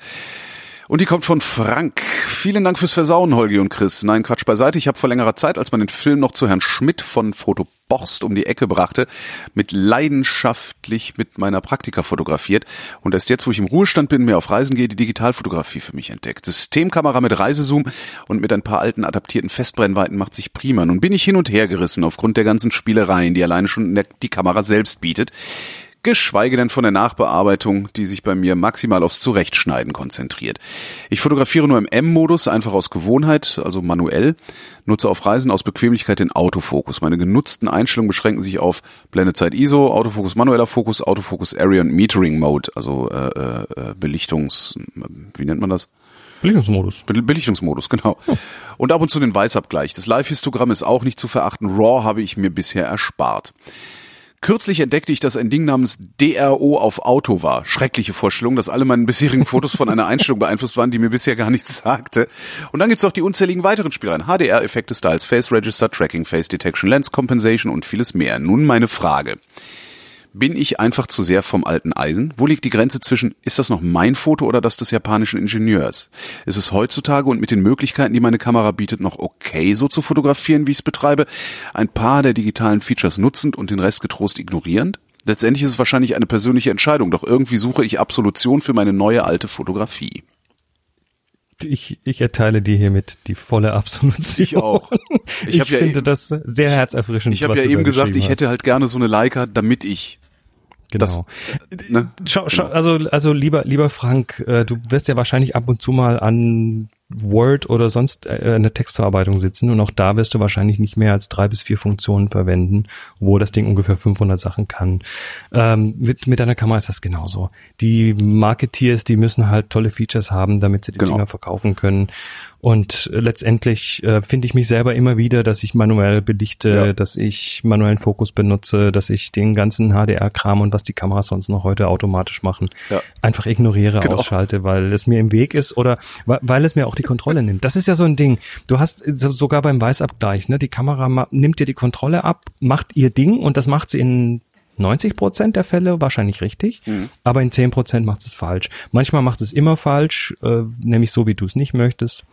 Und die kommt von Frank. Vielen Dank fürs Versauen, Holgi und Chris. Nein, Quatsch beiseite. Ich habe vor längerer Zeit, als man den Film noch zu Herrn Schmidt von Foto Borst um die Ecke brachte, mit leidenschaftlich mit meiner Praktika fotografiert und erst jetzt, wo ich im Ruhestand bin, mehr auf Reisen gehe, die Digitalfotografie für mich entdeckt. Systemkamera mit Reisezoom und mit ein paar alten adaptierten Festbrennweiten macht sich prima. Nun bin ich hin und her gerissen aufgrund der ganzen Spielereien, die alleine schon die Kamera selbst bietet geschweige denn von der Nachbearbeitung, die sich bei mir maximal aufs Zurechtschneiden konzentriert. Ich fotografiere nur im M-Modus, einfach aus Gewohnheit, also manuell, nutze auf Reisen aus Bequemlichkeit den Autofokus. Meine genutzten Einstellungen beschränken sich auf Blendezeit ISO, Autofokus manueller Fokus, Autofokus Area und Metering Mode, also äh, äh, Belichtungs, wie nennt man das?
Belichtungsmodus.
Belichtungsmodus, genau. Hm. Und ab und zu den Weißabgleich. Das Live-Histogramm ist auch nicht zu verachten. RAW habe ich mir bisher erspart. Kürzlich entdeckte ich, dass ein Ding namens DRO auf Auto war. Schreckliche Vorstellung, dass alle meine bisherigen Fotos von einer Einstellung beeinflusst waren, die mir bisher gar nichts sagte. Und dann gibt's noch die unzähligen weiteren Spielereien. HDR-Effekte, Styles, Face Register, Tracking, Face Detection, Lens Compensation und vieles mehr. Nun meine Frage. Bin ich einfach zu sehr vom alten Eisen? Wo liegt die Grenze zwischen, ist das noch mein Foto oder das des japanischen Ingenieurs? Ist es heutzutage und mit den Möglichkeiten, die meine Kamera bietet, noch okay, so zu fotografieren, wie ich es betreibe? Ein paar der digitalen Features nutzend und den Rest getrost ignorierend? Letztendlich ist es wahrscheinlich eine persönliche Entscheidung, doch irgendwie suche ich Absolution für meine neue alte Fotografie.
Ich, ich erteile dir hiermit die volle Absolution.
Ich auch.
Ich, ich finde ja das sehr herzerfrischend.
Ich habe ja eben gesagt, ich hätte halt gerne so eine Leica, damit ich
Genau. Das, ne? schau, schau, also, also lieber, lieber Frank, äh, du wirst ja wahrscheinlich ab und zu mal an Word oder sonst äh, eine Textverarbeitung sitzen und auch da wirst du wahrscheinlich nicht mehr als drei bis vier Funktionen verwenden, wo das Ding ungefähr 500 Sachen kann. Ähm, mit, mit deiner Kamera ist das genauso. Die Marketeers, die müssen halt tolle Features haben, damit sie die genau. Dinger verkaufen können und letztendlich äh, finde ich mich selber immer wieder, dass ich manuell belichte, ja. dass ich manuellen Fokus benutze, dass ich den ganzen HDR-Kram und was die Kameras sonst noch heute automatisch machen, ja. einfach ignoriere, genau. ausschalte, weil es mir im Weg ist oder weil es mir auch die Kontrolle nimmt. Das ist ja so ein Ding. Du hast sogar beim Weißabgleich, ne, die Kamera nimmt dir die Kontrolle ab, macht ihr Ding und das macht sie in 90 Prozent der Fälle wahrscheinlich richtig, mhm. aber in 10 Prozent macht es falsch. Manchmal macht es immer falsch, äh, nämlich so, wie du es nicht möchtest.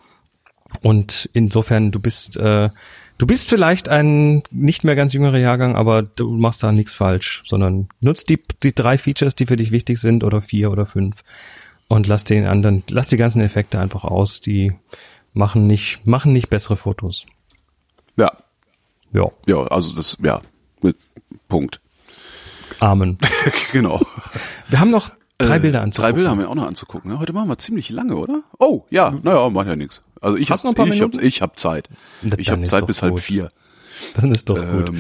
Und insofern, du bist, äh, du bist vielleicht ein nicht mehr ganz jüngerer Jahrgang, aber du machst da nichts falsch, sondern nutzt die, die drei Features, die für dich wichtig sind, oder vier oder fünf. Und lass den anderen, lass die ganzen Effekte einfach aus, die machen nicht, machen nicht bessere Fotos.
Ja. Ja. Ja, also das, ja, mit Punkt.
Amen.
genau.
Wir haben noch drei
äh,
Bilder anzugucken.
Drei Bilder haben wir auch noch anzugucken. Ne? Heute machen wir ziemlich lange, oder? Oh, ja, naja, macht ja nichts. Also ich habe ich hab, ich hab Zeit. Das ich habe Zeit bis gut. halb vier.
Dann ist doch ähm, gut.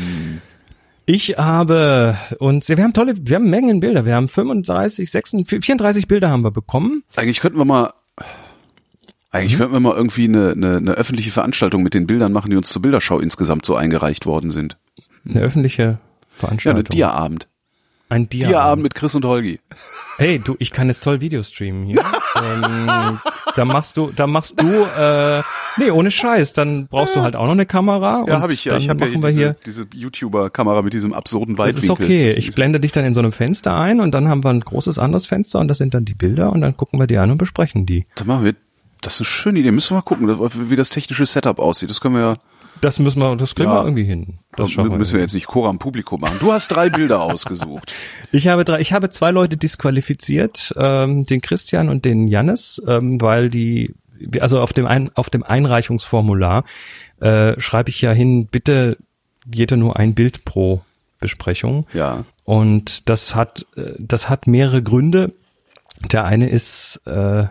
Ich habe und wir haben tolle, wir haben Mengen Bilder. Wir haben 35, 36, 34 Bilder haben wir bekommen.
Eigentlich könnten wir mal eigentlich mhm. könnten wir mal irgendwie eine, eine, eine öffentliche Veranstaltung mit den Bildern machen, die uns zur Bilderschau insgesamt so eingereicht worden sind.
Eine öffentliche Veranstaltung. Ja,
eine Dia-Abend.
Ein Dia-Abend.
Dia-Abend mit Chris und Holgi.
Hey, du, ich kann jetzt toll Video streamen hier. ähm, da machst du, da machst du, äh, nee, ohne Scheiß. Dann brauchst du halt auch noch eine Kamera.
Ja, habe ich ja. Ich habe ja diese, diese YouTuber-Kamera mit diesem absurden Weitwinkel. Das
ist okay. Ich blende dich dann in so einem Fenster ein und dann haben wir ein großes anderes Fenster und das sind dann die Bilder und dann gucken wir die an und besprechen die.
Dann machen wir, das ist eine schöne Idee. Müssen wir mal gucken, wie das technische Setup aussieht. Das können wir ja
das müssen wir, das kriegen ja, wir irgendwie hin.
Das schaffen wir müssen wir jetzt nicht Chor am Publikum machen. Du hast drei Bilder ausgesucht.
Ich habe drei, ich habe zwei Leute disqualifiziert, ähm, den Christian und den Jannis, ähm, weil die, also auf dem ein, auf dem Einreichungsformular äh, schreibe ich ja hin, bitte jeder nur ein Bild pro Besprechung.
Ja.
Und das hat, äh, das hat mehrere Gründe. Der eine ist, äh,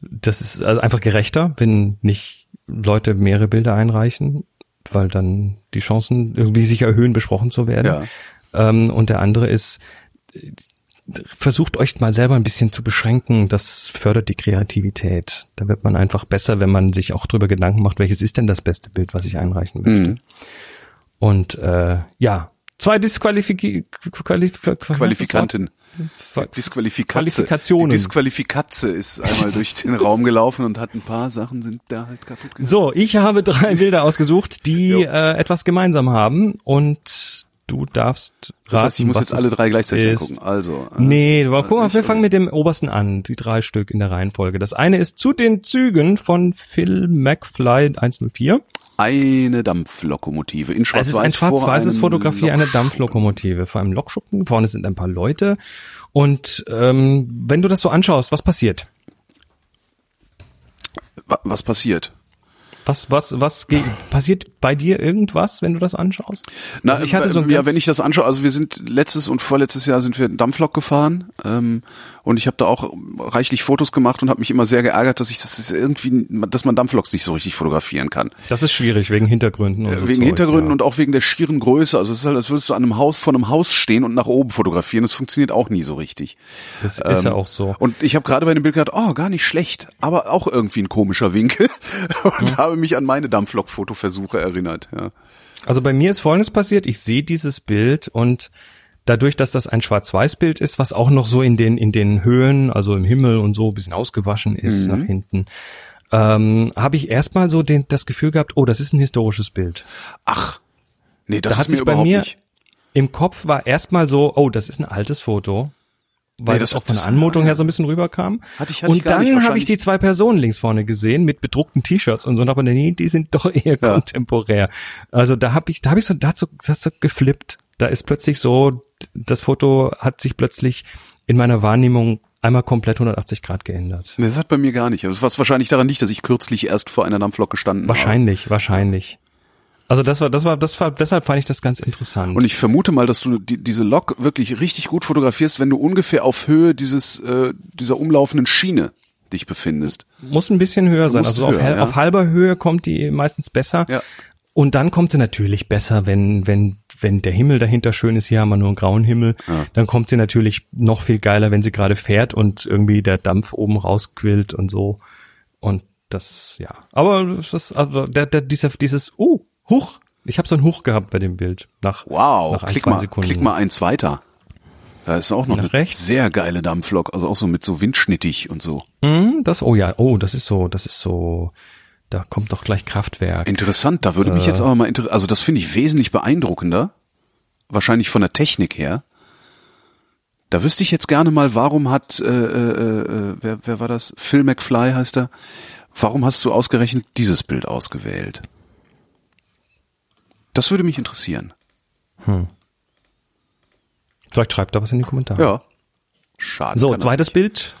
das ist also einfach gerechter, wenn nicht Leute mehrere Bilder einreichen, weil dann die Chancen irgendwie sich erhöhen, besprochen zu werden. Ja. Ähm, und der andere ist, versucht euch mal selber ein bisschen zu beschränken. Das fördert die Kreativität. Da wird man einfach besser, wenn man sich auch drüber Gedanken macht, welches ist denn das beste Bild, was ich einreichen möchte. Mhm. Und äh, ja, zwei Disqualifik Qualif
Qualifikanten.
Disqualifikationen.
Die Disqualifikatze ist einmal durch den Raum gelaufen und hat ein paar Sachen sind da halt kaputt gegangen.
So, ich habe drei Bilder ausgesucht, die äh, etwas gemeinsam haben und du darfst
raten, Das heißt, ich muss jetzt alle drei gleichzeitig ist. angucken. Also.
Äh, nee, aber guck mal, wir fangen mit dem obersten an, die drei Stück in der Reihenfolge. Das eine ist zu den Zügen von Phil McFly 104
eine Dampflokomotive in schwarz-weiß.
Es ist ein schwarz-weißes Fotografie einer Dampflokomotive vor einem Lokschuppen. Vorne sind ein paar Leute. Und ähm, wenn du das so anschaust, was passiert?
Was passiert?
Was, was, was passiert bei dir irgendwas, wenn du das anschaust?
Na, also ich hatte so ein ja, wenn ich das anschaue, also wir sind letztes und vorletztes Jahr sind wir Dampflok gefahren ähm, und ich habe da auch reichlich Fotos gemacht und habe mich immer sehr geärgert, dass ich das ist irgendwie, dass man Dampfloks nicht so richtig fotografieren kann.
Das ist schwierig wegen Hintergründen.
Und so wegen Zeug, Hintergründen ja. und auch wegen der schieren Größe. Also es ist halt, als würdest du an einem Haus vor einem Haus stehen und nach oben fotografieren. Das funktioniert auch nie so richtig.
Das ähm, ist ja auch so.
Und ich habe gerade bei dem Bild gedacht, oh, gar nicht schlecht, aber auch irgendwie ein komischer Winkel und mhm. habe mich an meine Dampflok-Fotoversuche erinnert. Ja.
Also bei mir ist Folgendes passiert. Ich sehe dieses Bild und dadurch, dass das ein Schwarz-Weiß-Bild ist, was auch noch so in den, in den Höhen, also im Himmel und so ein bisschen ausgewaschen ist mhm. nach hinten, ähm, habe ich erstmal so den, das Gefühl gehabt, oh, das ist ein historisches Bild.
Ach, nee, das da ist mir überhaupt mir nicht.
Im Kopf war erstmal so, oh, das ist ein altes Foto weil nee, das, das auch von der Anmutung her so ein bisschen rüberkam.
Hatte ich, hatte
und
ich
dann habe ich die zwei Personen links vorne gesehen mit bedruckten T-Shirts und so, aber nee, die sind doch eher ja. kontemporär. Also da habe ich, da habe ich so dazu, dazu geflippt. Da ist plötzlich so, das Foto hat sich plötzlich in meiner Wahrnehmung einmal komplett 180 Grad geändert.
Das hat bei mir gar nicht. Also was wahrscheinlich daran liegt, dass ich kürzlich erst vor einer Dampflok gestanden
Wahrscheinlich, habe. wahrscheinlich. Also das war, das war, das war, deshalb fand ich das ganz interessant.
Und ich vermute mal, dass du die, diese Lok wirklich richtig gut fotografierst, wenn du ungefähr auf Höhe dieses, äh, dieser umlaufenden Schiene dich befindest.
Muss ein bisschen höher sein. Also höher, auf, ja. auf, halber Höhe kommt die meistens besser. Ja. Und dann kommt sie natürlich besser, wenn, wenn, wenn der Himmel dahinter schön ist. Hier haben wir nur einen grauen Himmel. Ja. Dann kommt sie natürlich noch viel geiler, wenn sie gerade fährt und irgendwie der Dampf oben rausquillt und so. Und das, ja. Aber das, also der, der, dieser, dieses, uh, Huch, ich habe so ein Huch gehabt bei dem Bild. Nach,
wow,
nach
ein, klick, mal, Sekunden. klick mal eins weiter. Da ist auch noch nach eine rechts. sehr geile Dampflok, also auch so mit so windschnittig und so.
Mm, das, oh ja, oh, das ist so, das ist so, da kommt doch gleich Kraftwerk.
Interessant, da würde äh, mich jetzt aber mal interessieren, also das finde ich wesentlich beeindruckender, wahrscheinlich von der Technik her. Da wüsste ich jetzt gerne mal, warum hat, äh, äh, äh, wer, wer war das? Phil McFly heißt er. Warum hast du ausgerechnet dieses Bild ausgewählt? Das würde mich interessieren. Hm.
Vielleicht schreibt da was in die Kommentare.
Ja. Schade.
So, zweites Bild.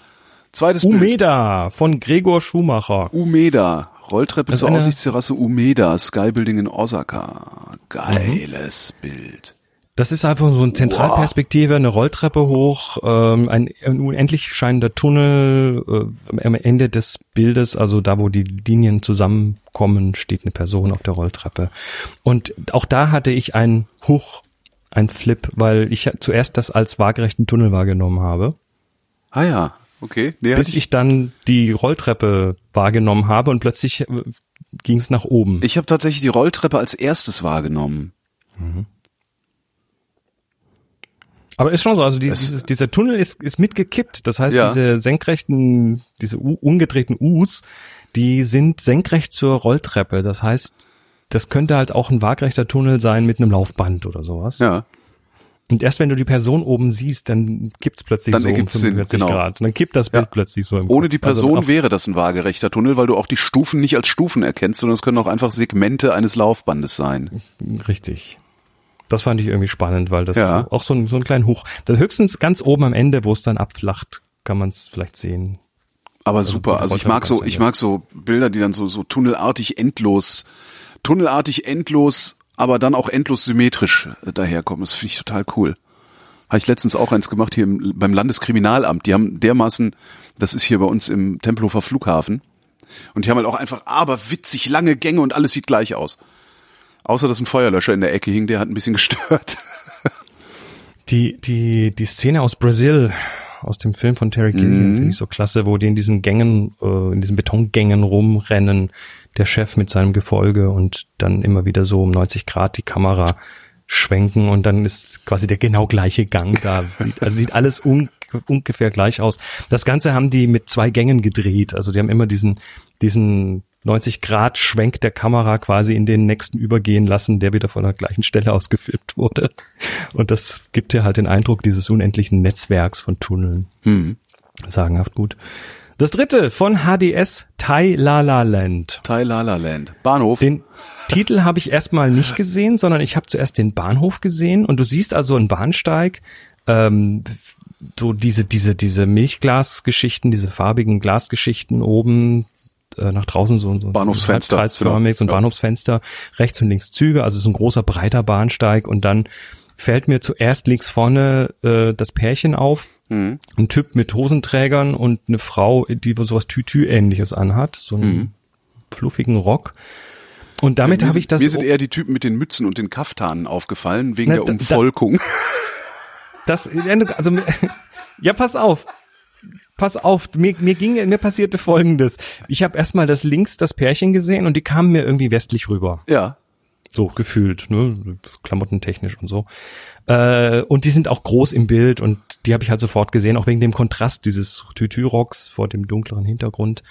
Zweites
Umeda Bild. von Gregor Schumacher.
Umeda. Rolltreppe zur Aussichtsterrasse Umeda. Skybuilding in Osaka. Geiles mhm. Bild.
Das ist einfach so eine Zentralperspektive, eine Rolltreppe hoch, ähm, ein, ein unendlich scheinender Tunnel. Äh, am Ende des Bildes, also da, wo die Linien zusammenkommen, steht eine Person auf der Rolltreppe. Und auch da hatte ich ein Hoch, ein Flip, weil ich zuerst das als waagerechten Tunnel wahrgenommen habe.
Ah ja, okay.
Nee, bis ich dann die Rolltreppe wahrgenommen habe und plötzlich äh, ging es nach oben.
Ich habe tatsächlich die Rolltreppe als erstes wahrgenommen. Mhm.
Aber ist schon so, also dieses, dieser Tunnel ist, ist mitgekippt. Das heißt, ja. diese senkrechten, diese U, umgedrehten U's, die sind senkrecht zur Rolltreppe. Das heißt, das könnte halt auch ein waagrechter Tunnel sein mit einem Laufband oder sowas.
Ja.
Und erst wenn du die Person oben siehst, dann gibt's plötzlich
dann
so um 45
Sinn, genau.
Grad. Dann kippt das Bild
ja.
plötzlich so im
Ohne Kopf. die also Person also wäre das ein waagerechter Tunnel, weil du auch die Stufen nicht als Stufen erkennst, sondern es können auch einfach Segmente eines Laufbandes sein.
Richtig. Das fand ich irgendwie spannend, weil das ja. auch so ein, so ein kleinen Hoch. Dann höchstens ganz oben am Ende, wo es dann abflacht, kann man es vielleicht sehen.
Aber also super. Also ich mag so, ich mag so Bilder, die dann so, so tunnelartig endlos, tunnelartig endlos, aber dann auch endlos symmetrisch äh, daherkommen. Das finde ich total cool. Habe ich letztens auch eins gemacht hier im, beim Landeskriminalamt. Die haben dermaßen, das ist hier bei uns im Tempelhofer Flughafen. Und die haben halt auch einfach aber witzig lange Gänge und alles sieht gleich aus. Außer dass ein Feuerlöscher in der Ecke hing, der hat ein bisschen gestört.
Die, die, die Szene aus Brasil, aus dem Film von Terry Gilliam, mhm. finde ich so klasse, wo die in diesen Gängen, äh, in diesen Betongängen rumrennen, der Chef mit seinem Gefolge und dann immer wieder so um 90 Grad die Kamera schwenken und dann ist quasi der genau gleiche Gang da. Sieht, also sieht alles un, ungefähr gleich aus. Das Ganze haben die mit zwei Gängen gedreht. Also die haben immer diesen, diesen 90 Grad Schwenk der Kamera quasi in den nächsten übergehen lassen, der wieder von der gleichen Stelle aus gefilmt wurde. Und das gibt dir halt den Eindruck dieses unendlichen Netzwerks von Tunneln. Mhm. Sagenhaft gut. Das dritte von HDS Thai Lala Land.
Thai Lala Land. Bahnhof.
Den Titel habe ich erstmal nicht gesehen, sondern ich habe zuerst den Bahnhof gesehen und du siehst also einen Bahnsteig, ähm, so diese, diese, diese Milchglasgeschichten, diese farbigen Glasgeschichten oben, äh, nach draußen so, so
Bahnhofsfenster,
kreisförmig, so ein ja. Bahnhofsfenster, rechts und links Züge, also so ein großer breiter Bahnsteig und dann fällt mir zuerst links vorne äh, das Pärchen auf, mhm. ein Typ mit Hosenträgern und eine Frau, die sowas Tütü-ähnliches anhat, so einen mhm. fluffigen Rock. Und damit ja, habe ich das.
Mir sind eher die Typen mit den Mützen und den Kaftanen aufgefallen, wegen na, der Umvolkung.
Das, also, ja, pass auf pass auf, mir, mir ging, mir passierte folgendes. Ich habe erstmal das links das Pärchen gesehen und die kamen mir irgendwie westlich rüber.
Ja.
So gefühlt, ne, klamottentechnisch und so. Äh, und die sind auch groß im Bild und die habe ich halt sofort gesehen, auch wegen dem Kontrast dieses Tütü-Rocks vor dem dunkleren Hintergrund.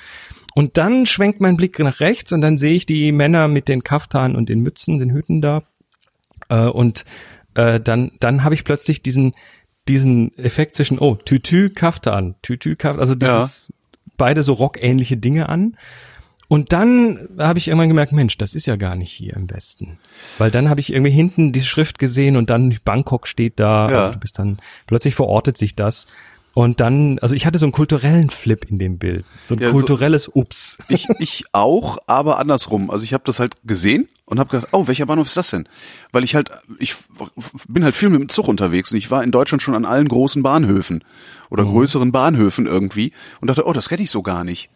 Und dann schwenkt mein Blick nach rechts und dann sehe ich die Männer mit den Kaftan und den Mützen, den Hüten da. Äh, und äh, dann, dann habe ich plötzlich diesen diesen Effekt zwischen, oh, Tütü, Kaftan, Tütü, Kaftan, also dieses, ja. beide so rockähnliche Dinge an. Und dann habe ich irgendwann gemerkt, Mensch, das ist ja gar nicht hier im Westen. Weil dann habe ich irgendwie hinten die Schrift gesehen und dann Bangkok steht da. Ja. Also du bist dann, plötzlich verortet sich das. Und dann, also ich hatte so einen kulturellen Flip in dem Bild. So ein
Ja, so-
kulturelles Ups.
Ich, ich auch, aber andersrum. Also ich habe das halt gesehen und habe gedacht, oh, welcher Bahnhof ist das denn? Weil ich halt, ich bin halt viel mit dem Zug unterwegs und ich war in Deutschland schon an allen großen Bahnhöfen oder größeren Bahnhöfen irgendwie und dachte, oh, das kenne ich so gar nicht.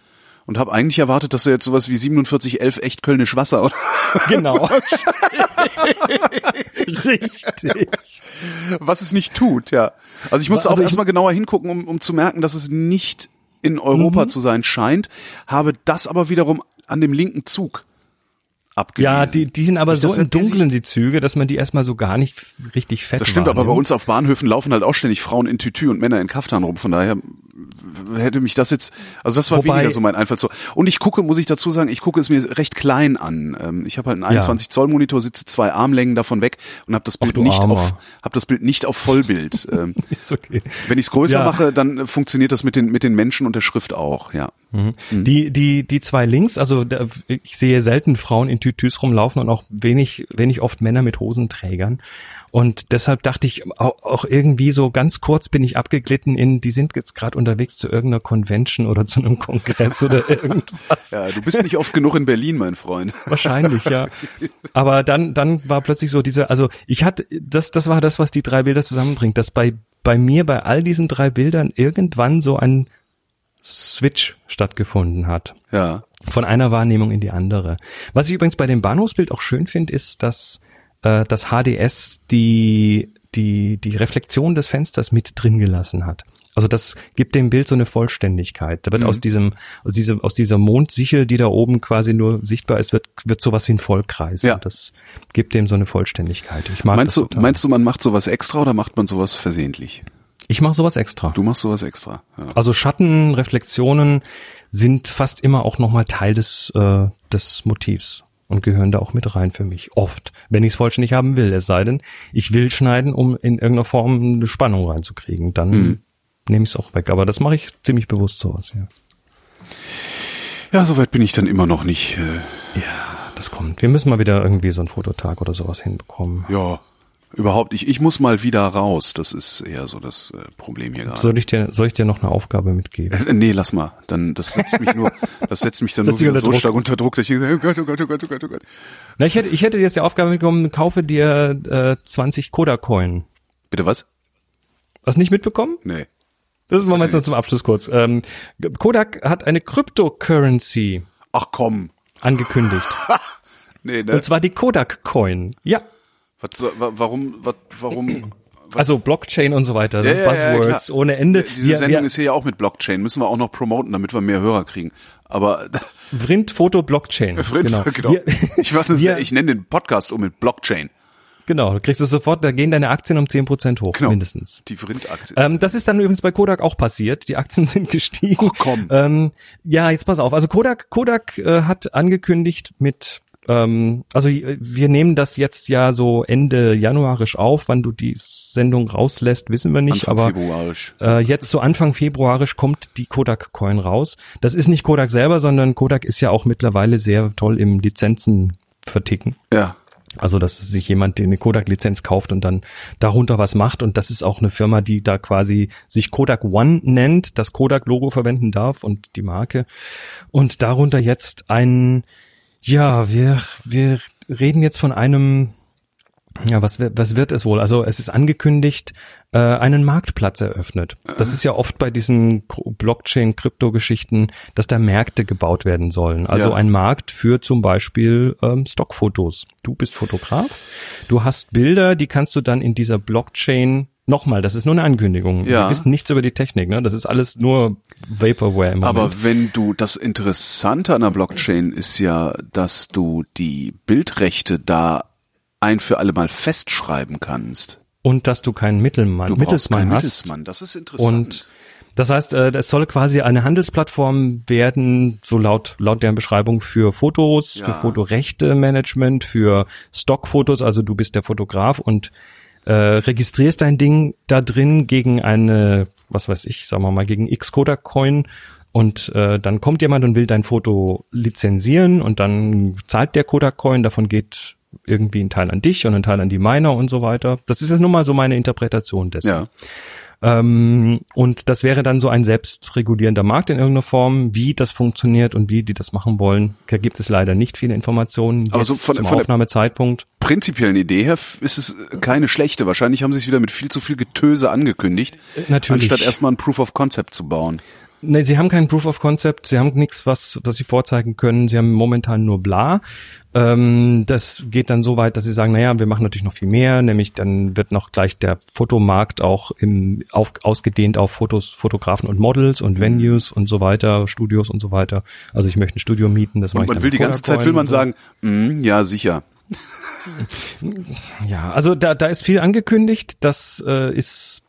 Und habe eigentlich erwartet, dass da jetzt sowas wie 4711 echt Kölnisch Wasser oder
Genau. Richtig.
was es nicht tut, ja. Also ich musste
Also
auch erstmal genauer hingucken, um, um zu merken, dass es nicht in Europa zu sein scheint, habe das aber wiederum an dem linken Zug abgelesen.
Ja, die, die sind aber
Ich
so im Dunkeln, die Züge, dass man die erstmal so gar nicht richtig fett
Das stimmt, aber bei
wahrnimmt.
uns auf Bahnhöfen laufen halt auch ständig Frauen in Tütü und Männer in Kaftan rum. Von daher hätte mich das jetzt, also das war
Wobei-
weniger so mein Einfall. Und ich gucke, muss ich dazu sagen, ich gucke es mir recht klein an. Ähm, Ich habe halt einen 21 Zoll Monitor, sitze zwei Armlängen davon weg und habe das Bild
du
nicht
Armer.
auf, habe das Bild nicht auf Vollbild. Ähm,
okay.
Wenn ich es größer
Ja.
mache, dann äh, funktioniert das mit den mit den Menschen und der Schrift auch. Ja.
Mhm. Die, die, die zwei Links, also da, ich sehe selten Frauen in Tütüs rumlaufen und auch wenig, wenig oft Männer mit Hosenträgern. Und deshalb dachte ich auch, auch irgendwie so ganz kurz bin ich abgeglitten in, die sind jetzt gerade unterwegs zu irgendeiner Convention oder zu einem Kongress oder irgendwas.
Ja, du bist nicht oft genug in Berlin, mein Freund.
Wahrscheinlich, ja. Aber dann, dann war plötzlich so diese, also ich hatte, das, das war das, was die drei Bilder zusammenbringt, dass bei, bei mir bei all diesen drei Bildern irgendwann so ein Switch stattgefunden hat.
Ja.
Von einer Wahrnehmung in die andere. Was ich übrigens bei dem Bahnhofsbild auch schön finde, ist, dass äh, das HDS die, die, die Reflexion des Fensters mit drin gelassen hat. Also das gibt dem Bild so eine Vollständigkeit. Da wird
Mhm.
aus diesem, aus diesem, aus dieser Mondsichel, die da oben quasi nur sichtbar ist, wird, wird sowas wie ein Vollkreis.
Ja.
Und das gibt dem so eine Vollständigkeit. Ich mag
Meinst
das
du,
total.
meinst du, man macht sowas extra oder macht man sowas versehentlich?
ich mache sowas extra.
Du machst sowas extra. Ja.
Also Schatten, Reflexionen sind fast immer auch nochmal Teil des, äh, des Motivs und gehören da auch mit rein für mich. Oft, wenn ich es vollständig haben will. Es sei denn, ich will schneiden, um in irgendeiner Form eine Spannung reinzukriegen. Dann
Mhm.
Nehme ich es auch weg. Aber das mache ich ziemlich bewusst sowas, ja.
Ja, soweit bin ich dann immer noch nicht. Äh,
Ja, das kommt. Wir müssen mal wieder irgendwie so einen Fototag oder sowas hinbekommen.
ja, überhaupt nicht. Ich muss mal wieder raus. Das ist eher so das äh, Problem hier gerade.
Soll ich dir, soll ich dir noch eine Aufgabe mitgeben?
Äh, Nee, lass mal. Dann das setzt mich nur, das setzt mich dann
Setzt
nur wieder so
Druck.
stark unter Druck, dass ich sage, oh Gott, oh Gott, oh Gott, oh Gott, oh Gott.
Na, ich hätte, ich hätte dir jetzt die Aufgabe mitgenommen, kaufe dir äh, 20 Kodak-Coin.
Bitte was?
Hast du nicht mitbekommen?
Nee.
Das machen wir jetzt noch zum Abschluss kurz. Ähm, Kodak hat eine Cryptocurrency
Ach komm.
angekündigt.
Nee, ne?
Und zwar die Kodak Coin. Ja.
Was, warum, was, warum?
Also Blockchain und so weiter.
Ja, ja, ja,
Buzzwords
klar.
ohne Ende.
Diese
Wir-
Sendung
wir-
ist hier ja auch mit Blockchain. Müssen wir auch noch promoten, damit wir mehr Hörer kriegen. Aber
Vrind Foto Blockchain.
genau.
Genau. Wir,
Ich, ich nenne den Podcast um mit Blockchain.
Genau. Du kriegst es sofort, da gehen deine Aktien um 10% hoch,
Genau.
mindestens.
Die Vrindaktie.
Ähm, das ist dann übrigens bei Kodak auch passiert. Die Aktien sind gestiegen.
Ach, komm.
Ähm, ja, jetzt pass auf. Also Kodak, Kodak äh, hat angekündigt mit, ähm, also äh, wir nehmen das jetzt ja so Ende Januarisch auf. Wann du die Sendung rauslässt, wissen wir nicht.
Anfang
aber
Februarisch.
äh, jetzt so Anfang Februarisch kommt die Kodak Coin raus. Das ist nicht Kodak selber, sondern Kodak ist ja auch mittlerweile sehr toll im Lizenzen verticken.
Ja.
Also, dass sich jemand eine Kodak-Lizenz kauft und dann darunter was macht. Und das ist auch eine Firma, die da quasi sich Kodak One nennt, das Kodak-Logo verwenden darf und die Marke. Und darunter jetzt ein, ja, wir, wir reden jetzt von einem, ja, was, was wird es wohl? Also es ist angekündigt, äh, einen Marktplatz eröffnet. Das ist ja oft bei diesen Blockchain-Krypto-Geschichten, dass da Märkte gebaut werden sollen. Also
Ja.
ein Markt für zum Beispiel ähm, Stockfotos. Du bist Fotograf, du hast Bilder, die kannst du dann in dieser Blockchain Nochmal, das ist nur eine Ankündigung.
Ja.
Wir wissen nichts über die Technik, ne? Das ist alles nur Vaporware im Moment.
Aber wenn du, das Interessante an der Blockchain ist ja, dass du die Bildrechte da ein für alle Mal festschreiben kannst.
Und dass du keinen Mittelmann,
Du
Mittelsmann
keinen
hast.
Mittelsmann. Das ist interessant.
Und das heißt, äh, das soll quasi eine Handelsplattform werden, so laut, laut deren Beschreibung für Fotos,
Ja.
für Fotorechte-Management, für Stockfotos, also du bist der Fotograf und äh, registrierst dein Ding da drin gegen eine, was weiß ich, sagen wir mal, gegen X-Kodak-Coin und äh, dann kommt jemand und will dein Foto lizenzieren und dann zahlt der Kodak-Coin, davon geht irgendwie ein Teil an dich und ein Teil an die Miner und so weiter. Das ist jetzt nur mal so meine Interpretation dessen.
ja.
Ähm, und das wäre dann so ein selbstregulierender Markt in irgendeiner Form. Wie das funktioniert und wie die das machen wollen, da gibt es leider nicht viele Informationen
Aber so von-
zum
von der-
Aufnahmezeitpunkt.
Prinzipiellen Idee her ist es keine schlechte. Wahrscheinlich haben sie es wieder mit viel zu viel Getöse angekündigt,
Natürlich.
anstatt erstmal ein Proof of Concept zu bauen.
Nee, sie haben kein Proof of Concept, sie haben nichts, was, was sie vorzeigen können. Sie haben momentan nur bla. Ähm, das geht dann so weit, dass sie sagen, naja, wir machen natürlich noch viel mehr, nämlich dann wird noch gleich der Fotomarkt auch im, auf, ausgedehnt auf Fotos, Fotografen und Models und Venues und so weiter, Studios und so weiter. Also ich möchte ein Studio mieten, das mache
Und
ich
man will die ganze Zeit, will man
so.
sagen, mm, ja, sicher.
Ja, also da, da ist viel angekündigt. Das äh, ist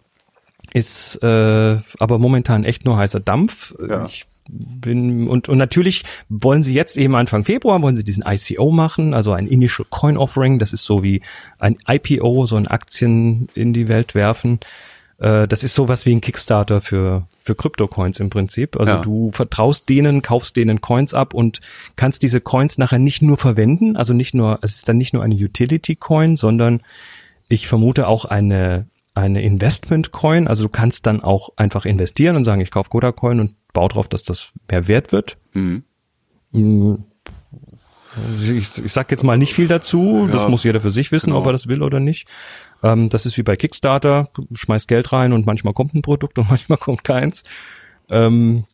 ist äh, aber momentan echt nur heißer Dampf.
Ja.
Ich bin und und natürlich wollen sie jetzt eben Anfang Februar wollen sie diesen ICO machen, also ein Initial Coin Offering. Das ist so wie ein IPO, so ein Aktien in die Welt werfen. Äh, Das ist sowas wie ein Kickstarter für für Kryptocoins im Prinzip. Also
Ja.
du vertraust denen, kaufst denen Coins ab und kannst diese Coins nachher nicht nur verwenden, also nicht nur, es ist dann nicht nur eine Utility Coin, sondern ich vermute auch eine eine Investment Coin. Also du kannst dann auch einfach investieren und sagen, ich kaufe Kodak Coin und baue drauf, dass das mehr wert wird.
Mhm.
Mm, Ich, ich sag jetzt mal nicht viel dazu. Das
Ja,
muss jeder für sich wissen,
genau.
ob er das will oder nicht. Ähm, das ist wie bei Kickstarter. Du schmeißt Geld rein und manchmal kommt ein Produkt und manchmal kommt keins. Ähm,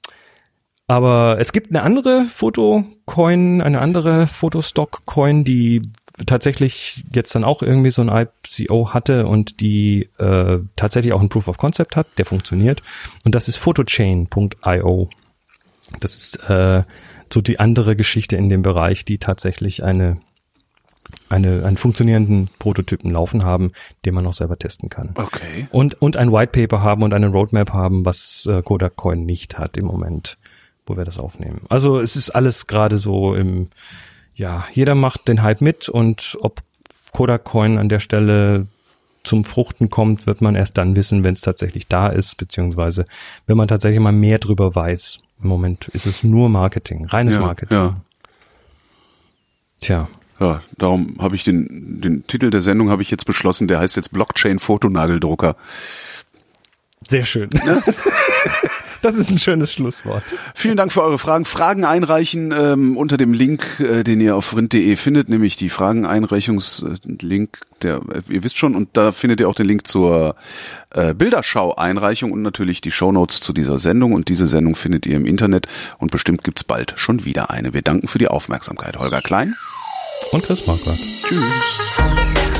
aber es gibt eine andere Fotocoin, eine andere Fotostock-Coin, die tatsächlich jetzt dann auch irgendwie so ein ICO hatte und die äh, tatsächlich auch ein Proof of Concept hat, der funktioniert. Und das ist photochain.io. Das ist äh, so die andere Geschichte in dem Bereich, die tatsächlich eine, eine einen funktionierenden Prototypen laufen haben, den man auch selber testen kann.
Okay.
Und, und ein White Paper haben und eine Roadmap haben, was äh, Kodak Coin nicht hat im Moment, wo wir das aufnehmen. Also es ist alles gerade so im, ja, jeder macht den Hype mit und ob Kodak Coin an der Stelle zum Fruchten kommt, wird man erst dann wissen, wenn es tatsächlich da ist, beziehungsweise wenn man tatsächlich mal mehr drüber weiß. Im Moment ist es nur Marketing, reines
Ja,
Marketing.
ja.
Tja,
Ja, darum habe ich den, den Titel der Sendung habe ich jetzt beschlossen, der heißt jetzt Blockchain Fotonageldrucker.
sehr schön. das ist ein schönes Schlusswort.
Vielen Dank für eure Fragen. Fragen einreichen ähm, unter dem Link, äh, den ihr auf rind.de findet, nämlich die Frageneinreichungslink, der ihr wisst schon, und da findet ihr auch den Link zur äh, Bilderschau-Einreichung und natürlich die Shownotes zu dieser Sendung. Und diese Sendung findet ihr im Internet und bestimmt gibt's bald schon wieder eine. Wir danken für die Aufmerksamkeit. Holger Klein.
Und Chris Marquardt.
Tschüss.